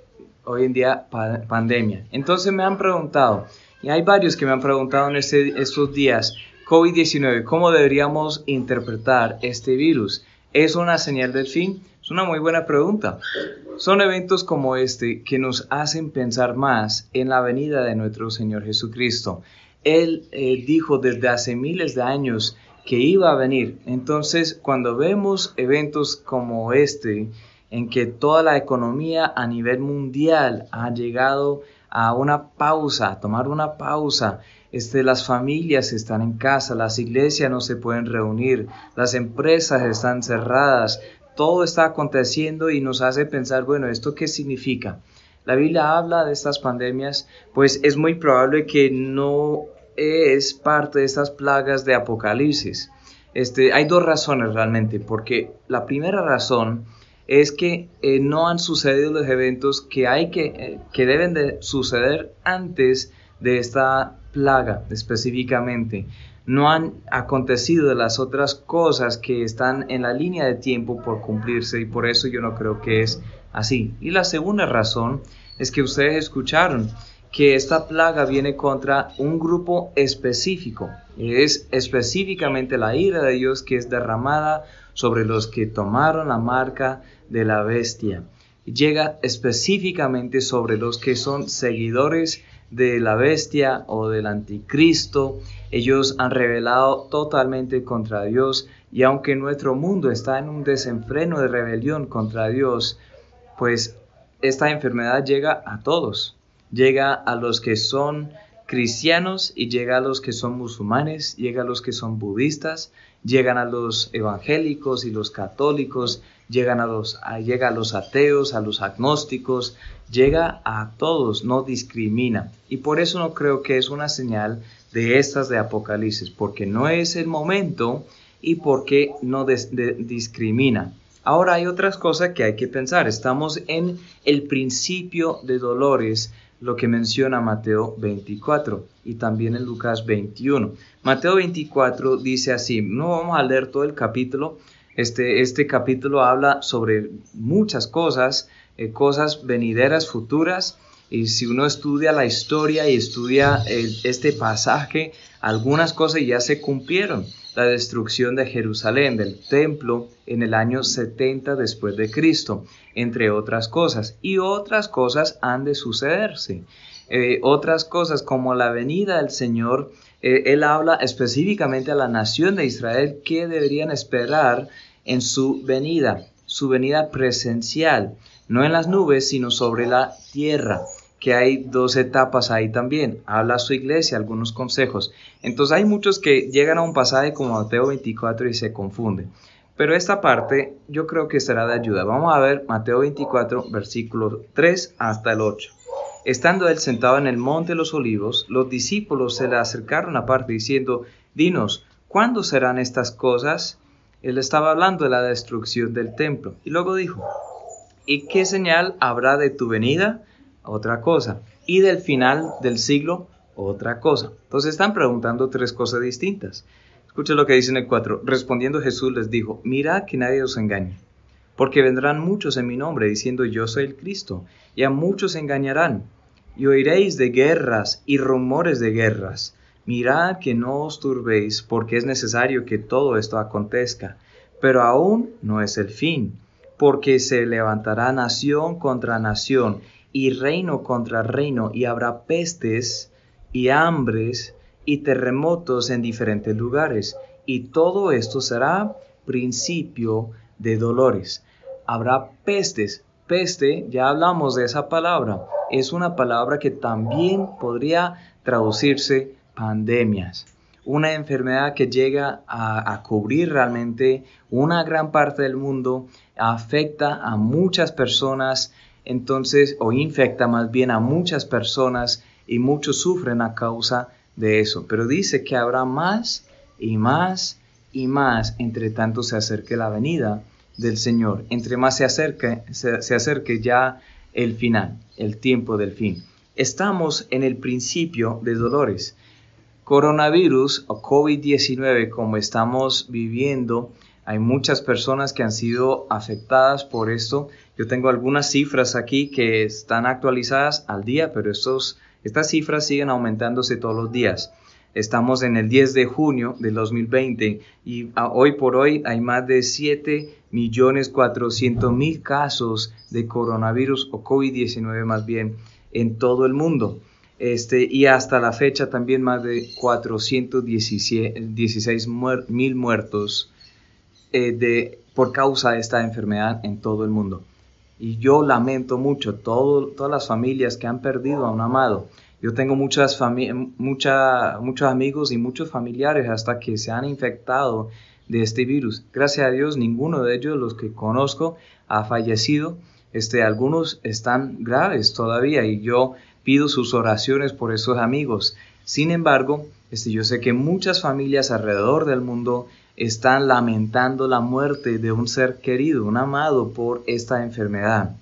hoy en día pandemia. Entonces me han preguntado, y hay varios que me han preguntado en este, estos días, COVID-19, ¿cómo deberíamos interpretar este virus? ¿Es una señal del fin? Es una muy buena pregunta. Son eventos como este que nos hacen pensar más en la venida de nuestro Señor Jesucristo. Él eh, dijo desde hace miles de años que iba a venir. Entonces, cuando vemos eventos como este, en que toda la economía a nivel mundial ha llegado a una pausa, a tomar una pausa, este, las familias están en casa, las iglesias no se pueden reunir, las empresas están cerradas, todo está aconteciendo y nos hace pensar, bueno, ¿esto qué significa? La Biblia habla de estas pandemias, pues es muy probable que no es parte de estas plagas de Apocalipsis. Este, hay dos razones realmente, porque la primera razón es que eh, no han sucedido los eventos que hay que, eh, que deben de suceder antes de esta plaga específicamente. No han acontecido las otras cosas que están en la línea de tiempo por cumplirse y por eso yo no creo que es así. Y la segunda razón es que ustedes escucharon que esta plaga viene contra un grupo específico. Es específicamente la ira de Dios que es derramada sobre los que tomaron la marca de la bestia. Llega específicamente sobre los que son seguidores de la bestia o del anticristo. Ellos han revelado totalmente contra Dios y aunque nuestro mundo está en un desenfreno de rebelión contra Dios, pues esta enfermedad llega a todos. Llega a los que son cristianos y llega a los que son musulmanes, llega a los que son budistas, llegan a los evangélicos y los católicos, llegan a los, llega a los ateos, a los agnósticos, llega a todos, no discrimina. Y por eso no creo que es una señal de estas de Apocalipsis, porque no es el momento y porque no discrimina. Ahora hay otras cosas que hay que pensar. Estamos en el principio de dolores, lo que menciona Mateo 24 y también en Lucas 21. Mateo 24 dice así, no vamos a leer todo el capítulo, este, este capítulo habla sobre muchas cosas, eh, cosas venideras, futuras, y si uno estudia la historia y estudia este pasaje, algunas cosas ya se cumplieron. La destrucción de Jerusalén, del templo, en el año 70 después de Cristo, entre otras cosas. Y otras cosas han de sucederse. Eh, otras cosas como la venida del Señor, eh, Él habla específicamente a la nación de Israel que deberían esperar en su venida, su venida presencial, no en las nubes, sino sobre la tierra que hay dos etapas ahí también. Habla su iglesia, algunos consejos. Entonces hay muchos que llegan a un pasaje como Mateo 24 y se confunden. Pero esta parte yo creo que será de ayuda. Vamos a ver Mateo 24, versículos 3 hasta el 8. Estando él sentado en el monte de los olivos, los discípulos se le acercaron aparte diciendo, Dinos, ¿cuándo serán estas cosas? Él estaba hablando de la destrucción del templo. Y luego dijo, ¿y qué señal habrá de tu venida? Otra cosa. Y del final del siglo, otra cosa. Entonces están preguntando tres cosas distintas. Escucha lo que dice en el 4. Respondiendo Jesús les dijo, mirad que nadie os engañe, porque vendrán muchos en mi nombre diciendo yo soy el Cristo, y a muchos engañarán. Y oiréis de guerras y rumores de guerras. Mirad que no os turbéis, porque es necesario que todo esto acontezca, pero aún no es el fin, porque se levantará nación contra nación y reino contra reino, y habrá pestes y hambres y terremotos en diferentes lugares, y todo esto será principio de dolores. Habrá pestes. Peste, ya hablamos de esa palabra, es una palabra que también podría traducirse pandemias, una enfermedad que llega a, cubrir realmente una gran parte del mundo, afecta a muchas personas, entonces, o infecta más bien a muchas personas y muchos sufren a causa de eso. Pero dice que habrá más y más y más entre tanto se acerque la venida del Señor, entre más se acerque, se, se acerque ya el final, el tiempo del fin. Estamos en el principio de dolores coronavirus o COVID-19 como estamos viviendo, hay muchas personas que han sido afectadas por esto. Yo tengo algunas cifras aquí que están actualizadas al día, pero estos, estas cifras siguen aumentándose todos los días. Estamos en el 10 de junio del 2020 y hoy por hoy hay más de 7.400.000 casos de coronavirus o COVID-19 más bien en todo el mundo. Este, y hasta la fecha también más de 416 mil muertos eh, de, por causa de esta enfermedad en todo el mundo. Y yo lamento mucho todas las familias que han perdido a un amado. Yo tengo muchas mucha, muchos amigos y muchos familiares hasta que se han infectado de este virus. Gracias a Dios, ninguno de ellos, los que conozco, ha fallecido. Este, algunos están graves todavía y yo pido sus oraciones por esos amigos. Sin embargo, este, yo sé que muchas familias alrededor del mundo están lamentando la muerte de un ser querido, un amado por esta enfermedad.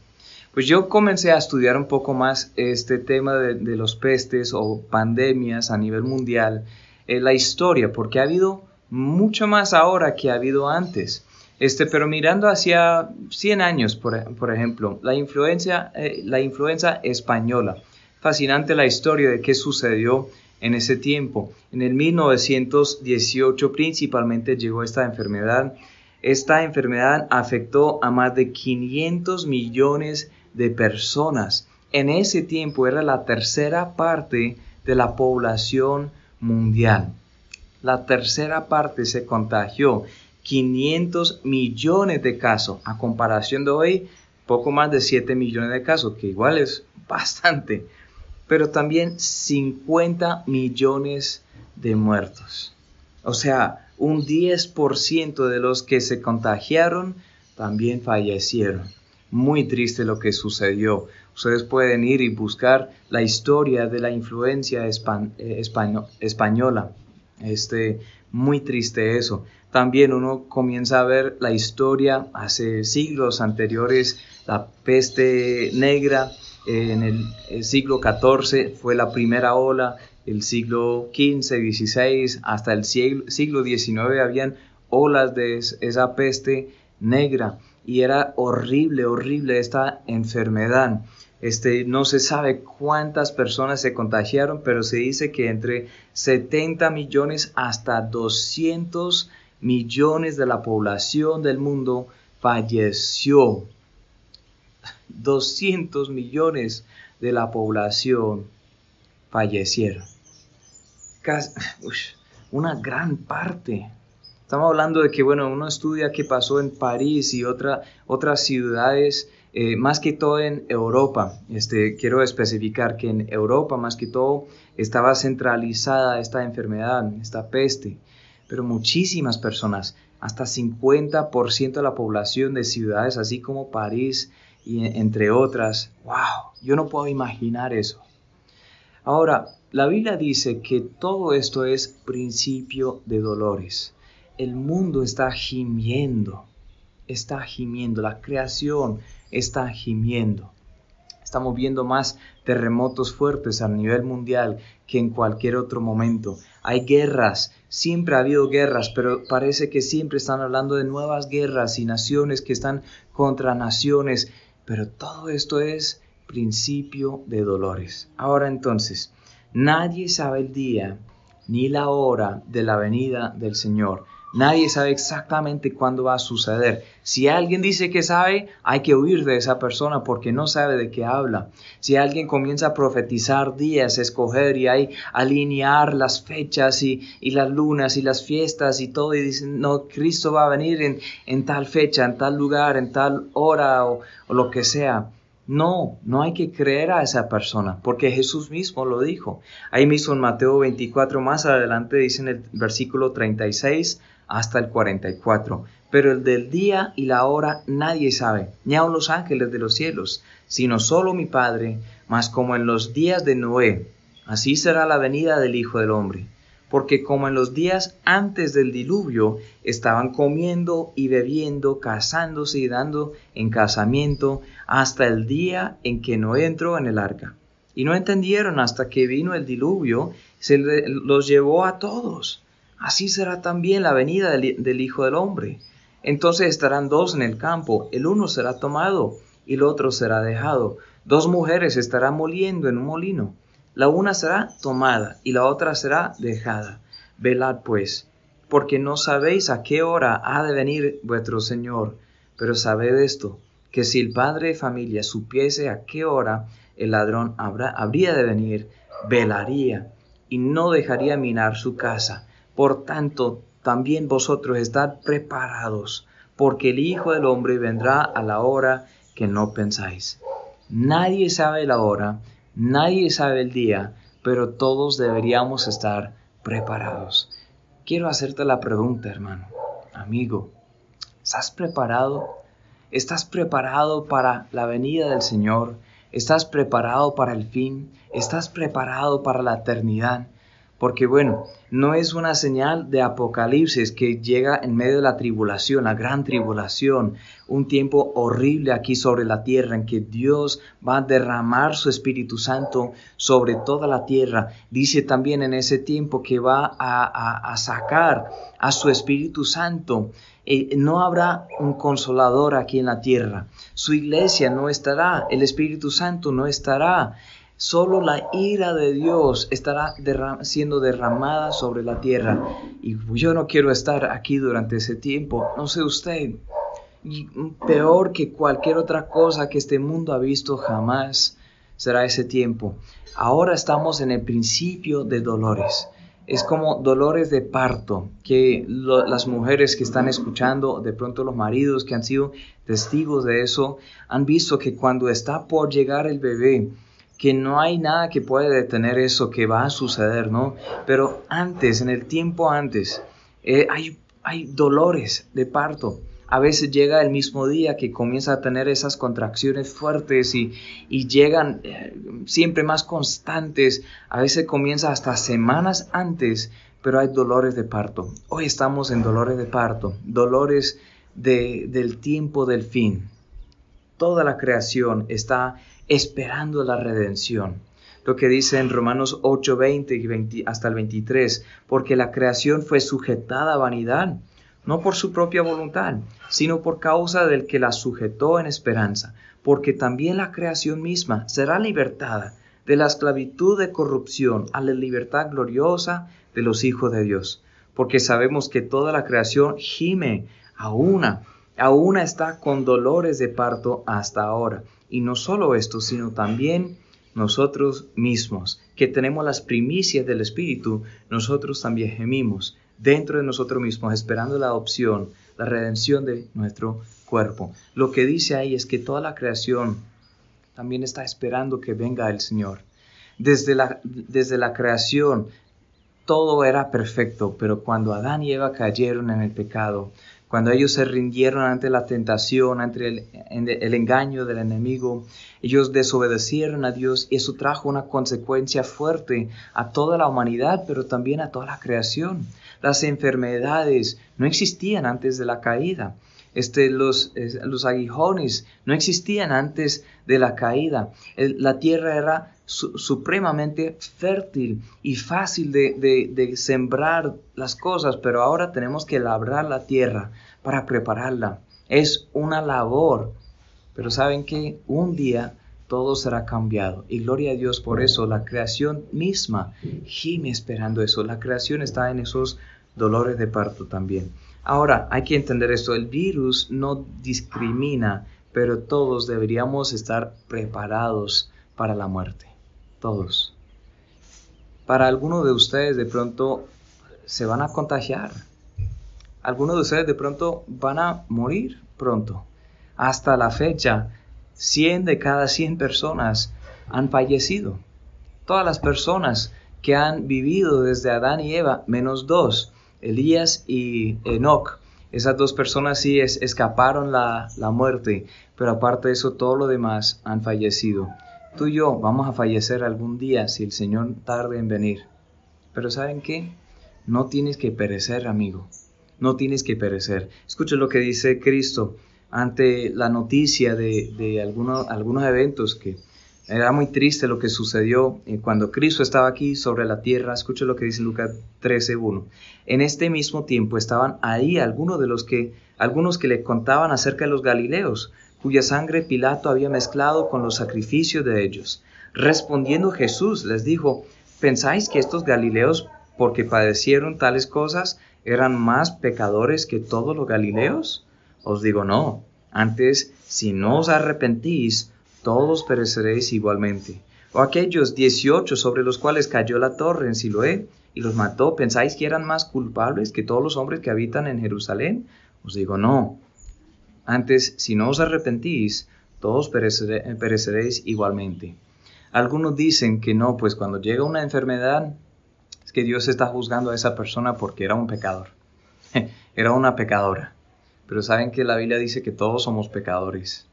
Pues yo comencé a estudiar un poco más este tema de, los pestes o pandemias a nivel mundial, eh, la historia, porque ha habido mucho más ahora que ha habido antes. Este, pero mirando hacia 100 años, por, ejemplo, la influencia, eh, la influenza española. Fascinante la historia de qué sucedió en ese tiempo. En el 1918 principalmente llegó esta enfermedad. Esta enfermedad afectó a más de 500 millones de personas. En ese tiempo era la tercera parte de la población mundial. La tercera parte se contagió. 500 millones de casos. A comparación de hoy, poco más de 7 millones de casos, que igual es bastante. Pero también 50 millones de muertos. O sea, un 10% de los que se contagiaron también fallecieron muy triste lo que sucedió. Ustedes pueden ir y buscar la historia de la influencia eh, española. Este, muy triste eso. También uno comienza a ver la historia hace siglos anteriores, la peste negra en el, siglo XIV fue la primera ola, el siglo XV, XVI, hasta el siglo, siglo XIX habían olas de esa peste negra y era horrible, horrible esta enfermedad. Este, no se sabe cuántas personas se contagiaron, pero se dice que entre 70 millones hasta 200 millones de la población del mundo falleció. 200 millones de la población fallecieron. una gran parte Estamos hablando de que, bueno, uno estudia qué pasó en París y otra, otras ciudades, eh, más que todo en Europa. Este, quiero especificar que en Europa, más que todo, estaba centralizada esta enfermedad, esta peste. Pero muchísimas personas, hasta 50% de la población de ciudades, así como París y entre otras, wow, yo no puedo imaginar eso. Ahora, la Biblia dice que todo esto es principio de dolores el mundo está gimiendo, está gimiendo, la creación está gimiendo. Estamos viendo más terremotos fuertes a nivel mundial que en cualquier otro momento. Hay guerras, siempre ha habido guerras, pero parece que siempre están hablando de nuevas guerras y naciones que están contra naciones. Pero todo esto es principio de dolores. Ahora entonces, nadie sabe el día ni la hora de la venida del Señor. Nadie sabe exactamente cuándo va a suceder. Si alguien dice que sabe, hay que huir de esa persona porque no sabe de qué habla. Si alguien comienza a profetizar días, escoger y ahí alinear las fechas y, las lunas y las fiestas y todo y dicen, no, Cristo va a venir en, en tal fecha, en tal lugar, en tal hora o lo que sea. No, no hay que creer a esa persona, porque Jesús mismo lo dijo. Ahí mismo en Mateo 24, más adelante dice en el versículo 36, hasta el 44. Pero el del día y la hora nadie sabe, ni aun los ángeles de los cielos, sino solo mi Padre, mas como en los días de Noé, así será la venida del Hijo del Hombre. Porque como en los días antes del diluvio estaban comiendo y bebiendo, casándose y dando en casamiento, hasta el día en que Noé entró en el arca. Y no entendieron hasta que vino el diluvio, se los llevó a todos así será también la venida del, Hijo del Hombre. Entonces estarán dos en el campo, el uno será tomado y el otro será dejado. Dos mujeres estarán moliendo en un molino, la una será tomada y la otra será dejada. Velad pues, porque no sabéis a qué hora ha de venir vuestro Señor. Pero sabed esto, que si el padre de familia supiese a qué hora el ladrón habría de venir, velaría y no dejaría minar su casa. Por tanto, también vosotros estad preparados, porque el Hijo del Hombre vendrá a la hora que no pensáis. Nadie sabe la hora, nadie sabe el día, pero todos deberíamos estar preparados. Quiero hacerte la pregunta, hermano, amigo, ¿estás preparado? ¿Estás preparado para la venida del Señor? ¿Estás preparado para el fin? ¿Estás preparado para la eternidad? Porque bueno, no es una señal de apocalipsis que llega en medio de la tribulación, la gran tribulación, un tiempo horrible aquí sobre la tierra en que Dios va a derramar su Espíritu Santo sobre toda la tierra. Dice también en ese tiempo que va a, sacar a su Espíritu Santo. Eh, no habrá un consolador aquí en la tierra. Su iglesia no estará, el Espíritu Santo no estará. Solo la ira de Dios estará siendo derramada sobre la tierra. Y yo no quiero estar aquí durante ese tiempo. No sé usted. Y peor que cualquier otra cosa que este mundo ha visto jamás será ese tiempo. Ahora estamos en el principio de dolores. Es como dolores de parto, que las mujeres que están escuchando, de pronto los maridos que han sido testigos de eso, han visto que cuando está por llegar el bebé, que no hay nada que pueda detener eso que va a suceder, ¿no? Pero antes, en el tiempo antes, eh, hay, hay dolores de parto. A veces llega el mismo día que comienza a tener esas contracciones fuertes y, llegan eh, siempre más constantes. A veces comienza hasta semanas antes, pero hay dolores de parto. Hoy estamos en dolores de parto, dolores de, del tiempo del fin. Toda la creación está esperando la redención. Lo que dice en Romanos 8, 20 y hasta el 23, porque la creación fue sujetada a vanidad, no por su propia voluntad, sino por causa del que la sujetó en esperanza, porque también la creación misma será libertada de la esclavitud de corrupción a la libertad gloriosa de los hijos de Dios, porque sabemos que toda la creación gime a una, a una está con dolores de parto hasta ahora. Y no solo esto, sino también nosotros mismos, que tenemos las primicias del Espíritu, nosotros también gemimos dentro de nosotros mismos, esperando la adopción, la redención de nuestro cuerpo. Lo que dice ahí es que toda la creación también está esperando que venga el Señor. Desde la, desde la creación todo era perfecto, pero cuando Adán y Eva cayeron en el pecado, cuando ellos se rindieron ante la tentación, ante el, engaño del enemigo, ellos desobedecieron a Dios y eso trajo una consecuencia fuerte a toda la humanidad, pero también a toda la creación. Las enfermedades no existían antes de la caída. Este, los, los aguijones no existían antes de la caída. la tierra era supremamente fértil y fácil de, sembrar las cosas, pero ahora tenemos que labrar la tierra para prepararla. Es una labor, pero saben que un día todo será cambiado. Y gloria a Dios por eso. La creación misma gime esperando eso. La creación está en esos dolores de parto también. Ahora, hay que entender esto. El virus no discrimina, pero todos deberíamos estar preparados para la muerte todos. Para algunos de ustedes de pronto se van a contagiar. Algunos de ustedes de pronto van a morir pronto. Hasta la fecha, 100 de cada 100 personas han fallecido. Todas las personas que han vivido desde Adán y Eva, menos dos, Elías y Enoch. Esas dos personas sí escaparon la, la muerte, pero aparte de eso, todo lo demás han fallecido. Tú y yo vamos a fallecer algún día si el Señor tarde en venir. Pero ¿saben qué? No tienes que perecer, amigo. No tienes que perecer. Escucha lo que dice Cristo ante la noticia de, algunos, eventos que era muy triste lo que sucedió eh, cuando Cristo estaba aquí sobre la tierra. Escucha lo que dice Lucas 13:1. En este mismo tiempo estaban ahí algunos de los que algunos que le contaban acerca de los galileos, cuya sangre Pilato había mezclado con los sacrificios de ellos. Respondiendo Jesús les dijo, ¿pensáis que estos Galileos, porque padecieron tales cosas, eran más pecadores que todos los Galileos? Os digo no, antes, si no os arrepentís, todos pereceréis igualmente. O aquellos dieciocho sobre los cuales cayó la torre en Siloé y los mató, ¿pensáis que eran más culpables que todos los hombres que habitan en Jerusalén? Os digo no, antes, si no os arrepentís, todos pereceréis igualmente. Algunos dicen que no, pues cuando llega una enfermedad, que Dios está juzgando a esa persona porque era un pecador. era una pecadora. Pero saben que la Biblia dice que todos somos pecadores.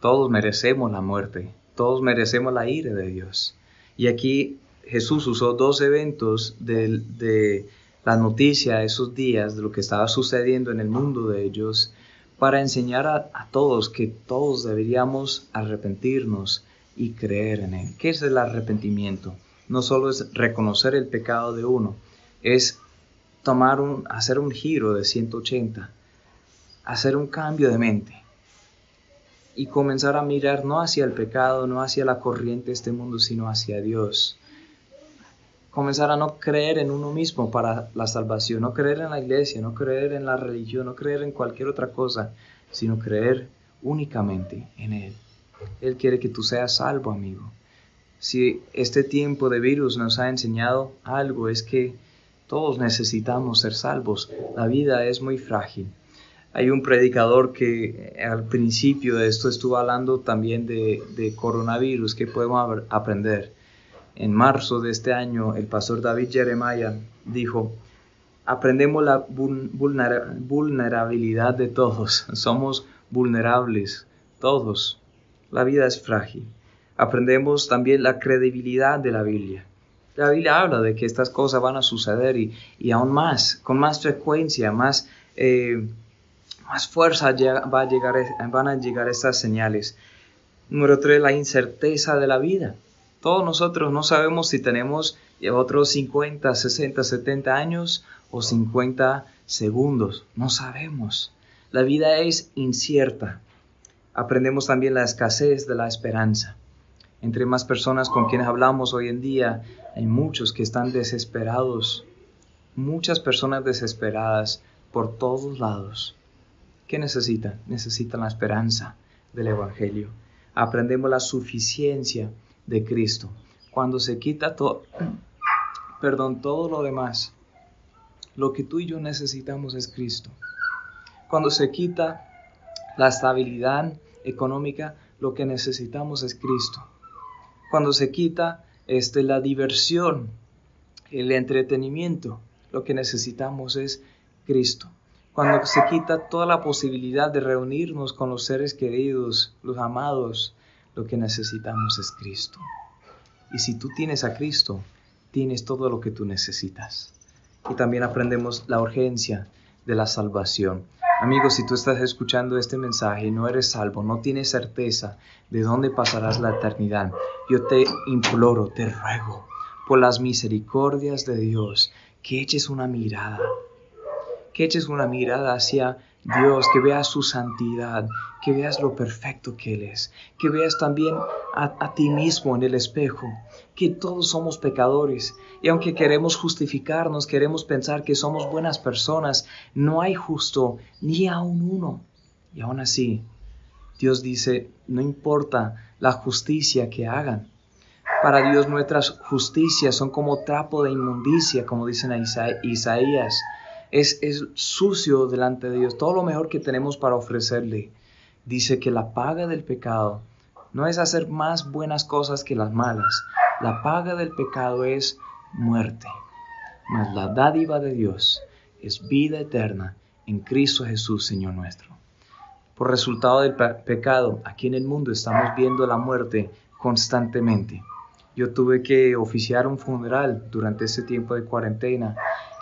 Todos merecemos la muerte. Todos merecemos la ira de Dios. Y aquí Jesús usó dos eventos de, de la noticia de esos días, de lo que estaba sucediendo en el mundo de ellos, para enseñar a, todos que todos deberíamos arrepentirnos y creer en Él. ¿Qué es el arrepentimiento? No solo es reconocer el pecado de uno, es tomar un, hacer un giro de 180, hacer un cambio de mente y comenzar a mirar no hacia el pecado, no hacia la corriente de este mundo, sino hacia Dios. Comenzar a no creer en uno mismo para la salvación, no creer en la iglesia, no creer en la religión, no creer en cualquier otra cosa, sino creer únicamente en Él. Él quiere que tú seas salvo, amigo. Si este tiempo de virus nos ha enseñado algo, es que todos necesitamos ser salvos. La vida es muy frágil. Hay un predicador que eh, al principio de esto estuvo hablando también de, coronavirus, que podemos aprender. En marzo de este año, el pastor David Jeremiah dijo, aprendemos la vulnerabilidad de todos, somos vulnerables, todos. La vida es frágil. Aprendemos también la credibilidad de la Biblia. La Biblia habla de que estas cosas van a suceder y, y aún más, con más frecuencia, más... Eh, más fuerza va a llegar, van a llegar estas señales. Número tres, la incerteza de la vida. Todos nosotros no sabemos si tenemos otros 50, 60, 70 años o 50 segundos. No sabemos. La vida es incierta. Aprendemos también la escasez de la esperanza. Entre más personas con quienes hablamos hoy en día, hay muchos que están desesperados. Muchas personas desesperadas por todos lados. ¿Qué necesitan? Necesitan la esperanza del Evangelio. Aprendemos la suficiencia de Cristo. Cuando se quita todo, perdón, todo lo demás, lo que tú y yo necesitamos es Cristo. Cuando se quita la estabilidad económica, lo que necesitamos es Cristo. Cuando se quita este, la diversión, el entretenimiento, lo que necesitamos es Cristo cuando se quita toda la posibilidad de reunirnos con los seres queridos, los amados, lo que necesitamos es Cristo. Y si tú tienes a Cristo, tienes todo lo que tú necesitas. Y también aprendemos la urgencia de la salvación. Amigos, si tú estás escuchando este mensaje no eres salvo, no tienes certeza de dónde pasarás la eternidad, yo te imploro, te ruego, por las misericordias de Dios, que eches una mirada que eches una mirada hacia Dios, que veas su santidad, que veas lo perfecto que Él es, que veas también a, ti mismo en el espejo, que todos somos pecadores y aunque queremos justificarnos, queremos pensar que somos buenas personas, no hay justo ni aún uno. Y aún así, Dios dice, no importa la justicia que hagan. Para Dios nuestras justicias son como trapo de inmundicia, como dicen Isaías es, sucio delante de Dios, todo lo mejor que tenemos para ofrecerle. Dice que la paga del pecado no es hacer más buenas cosas que las malas. La paga del pecado es muerte. Mas la dádiva de Dios es vida eterna en Cristo Jesús, Señor nuestro. Por resultado del pecado, aquí en el mundo estamos viendo la muerte constantemente. Yo tuve que oficiar un funeral durante ese tiempo de cuarentena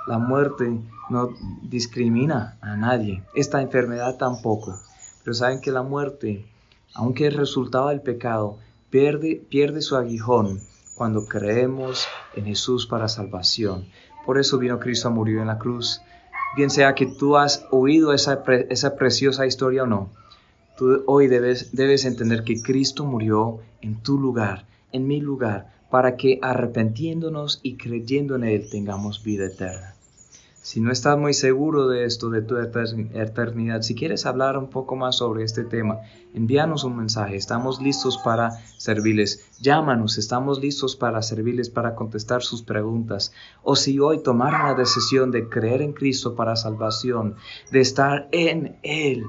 la muerte no discrimina a nadie, esta enfermedad tampoco. Pero saben que la muerte, aunque es resultado del pecado, pierde, pierde su aguijón cuando creemos en Jesús para salvación. Por eso vino Cristo a morir en la cruz. Bien sea que tú has oído esa, preciosa historia o no, tú hoy debes, debes entender que Cristo murió en tu lugar, en mi lugar, para que arrepentiéndonos y creyendo en Él tengamos vida eterna. Si no estás muy seguro de esto, de tu eternidad, si quieres hablar un poco más sobre este tema, envíanos un mensaje. Estamos listos para servirles. Llámanos, estamos listos para servirles, para contestar sus preguntas. O si hoy tomaron la decisión de creer en Cristo para salvación, de estar en Él,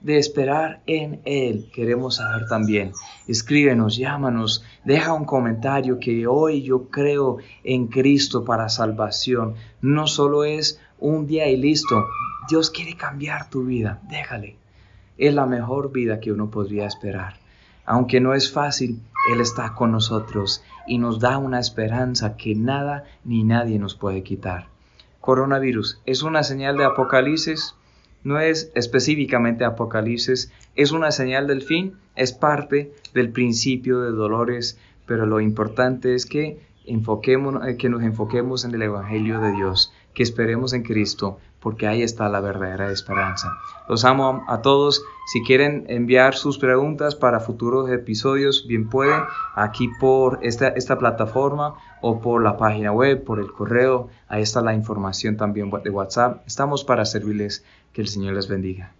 de esperar en Él. Queremos saber también. Escríbenos, llámanos, deja un comentario que hoy yo creo en Cristo para salvación. No solo es un día y listo. Dios quiere cambiar tu vida. Déjale. Es la mejor vida que uno podría esperar. Aunque no es fácil, Él está con nosotros y nos da una esperanza que nada ni nadie nos puede quitar. Coronavirus, ¿es una señal de Apocalipsis? No es específicamente Apocalipsis, es una señal del fin, es parte del principio de dolores, pero lo importante es que, enfoquemos, eh, que nos enfoquemos en el Evangelio de Dios, que esperemos en Cristo, porque ahí está la verdadera esperanza. Los amo a todos. Si quieren enviar sus preguntas para futuros episodios, bien pueden, aquí por esta, esta plataforma o por la página web, por el correo. Ahí está la información también de WhatsApp. Estamos para servirles. Que el Señor les bendiga.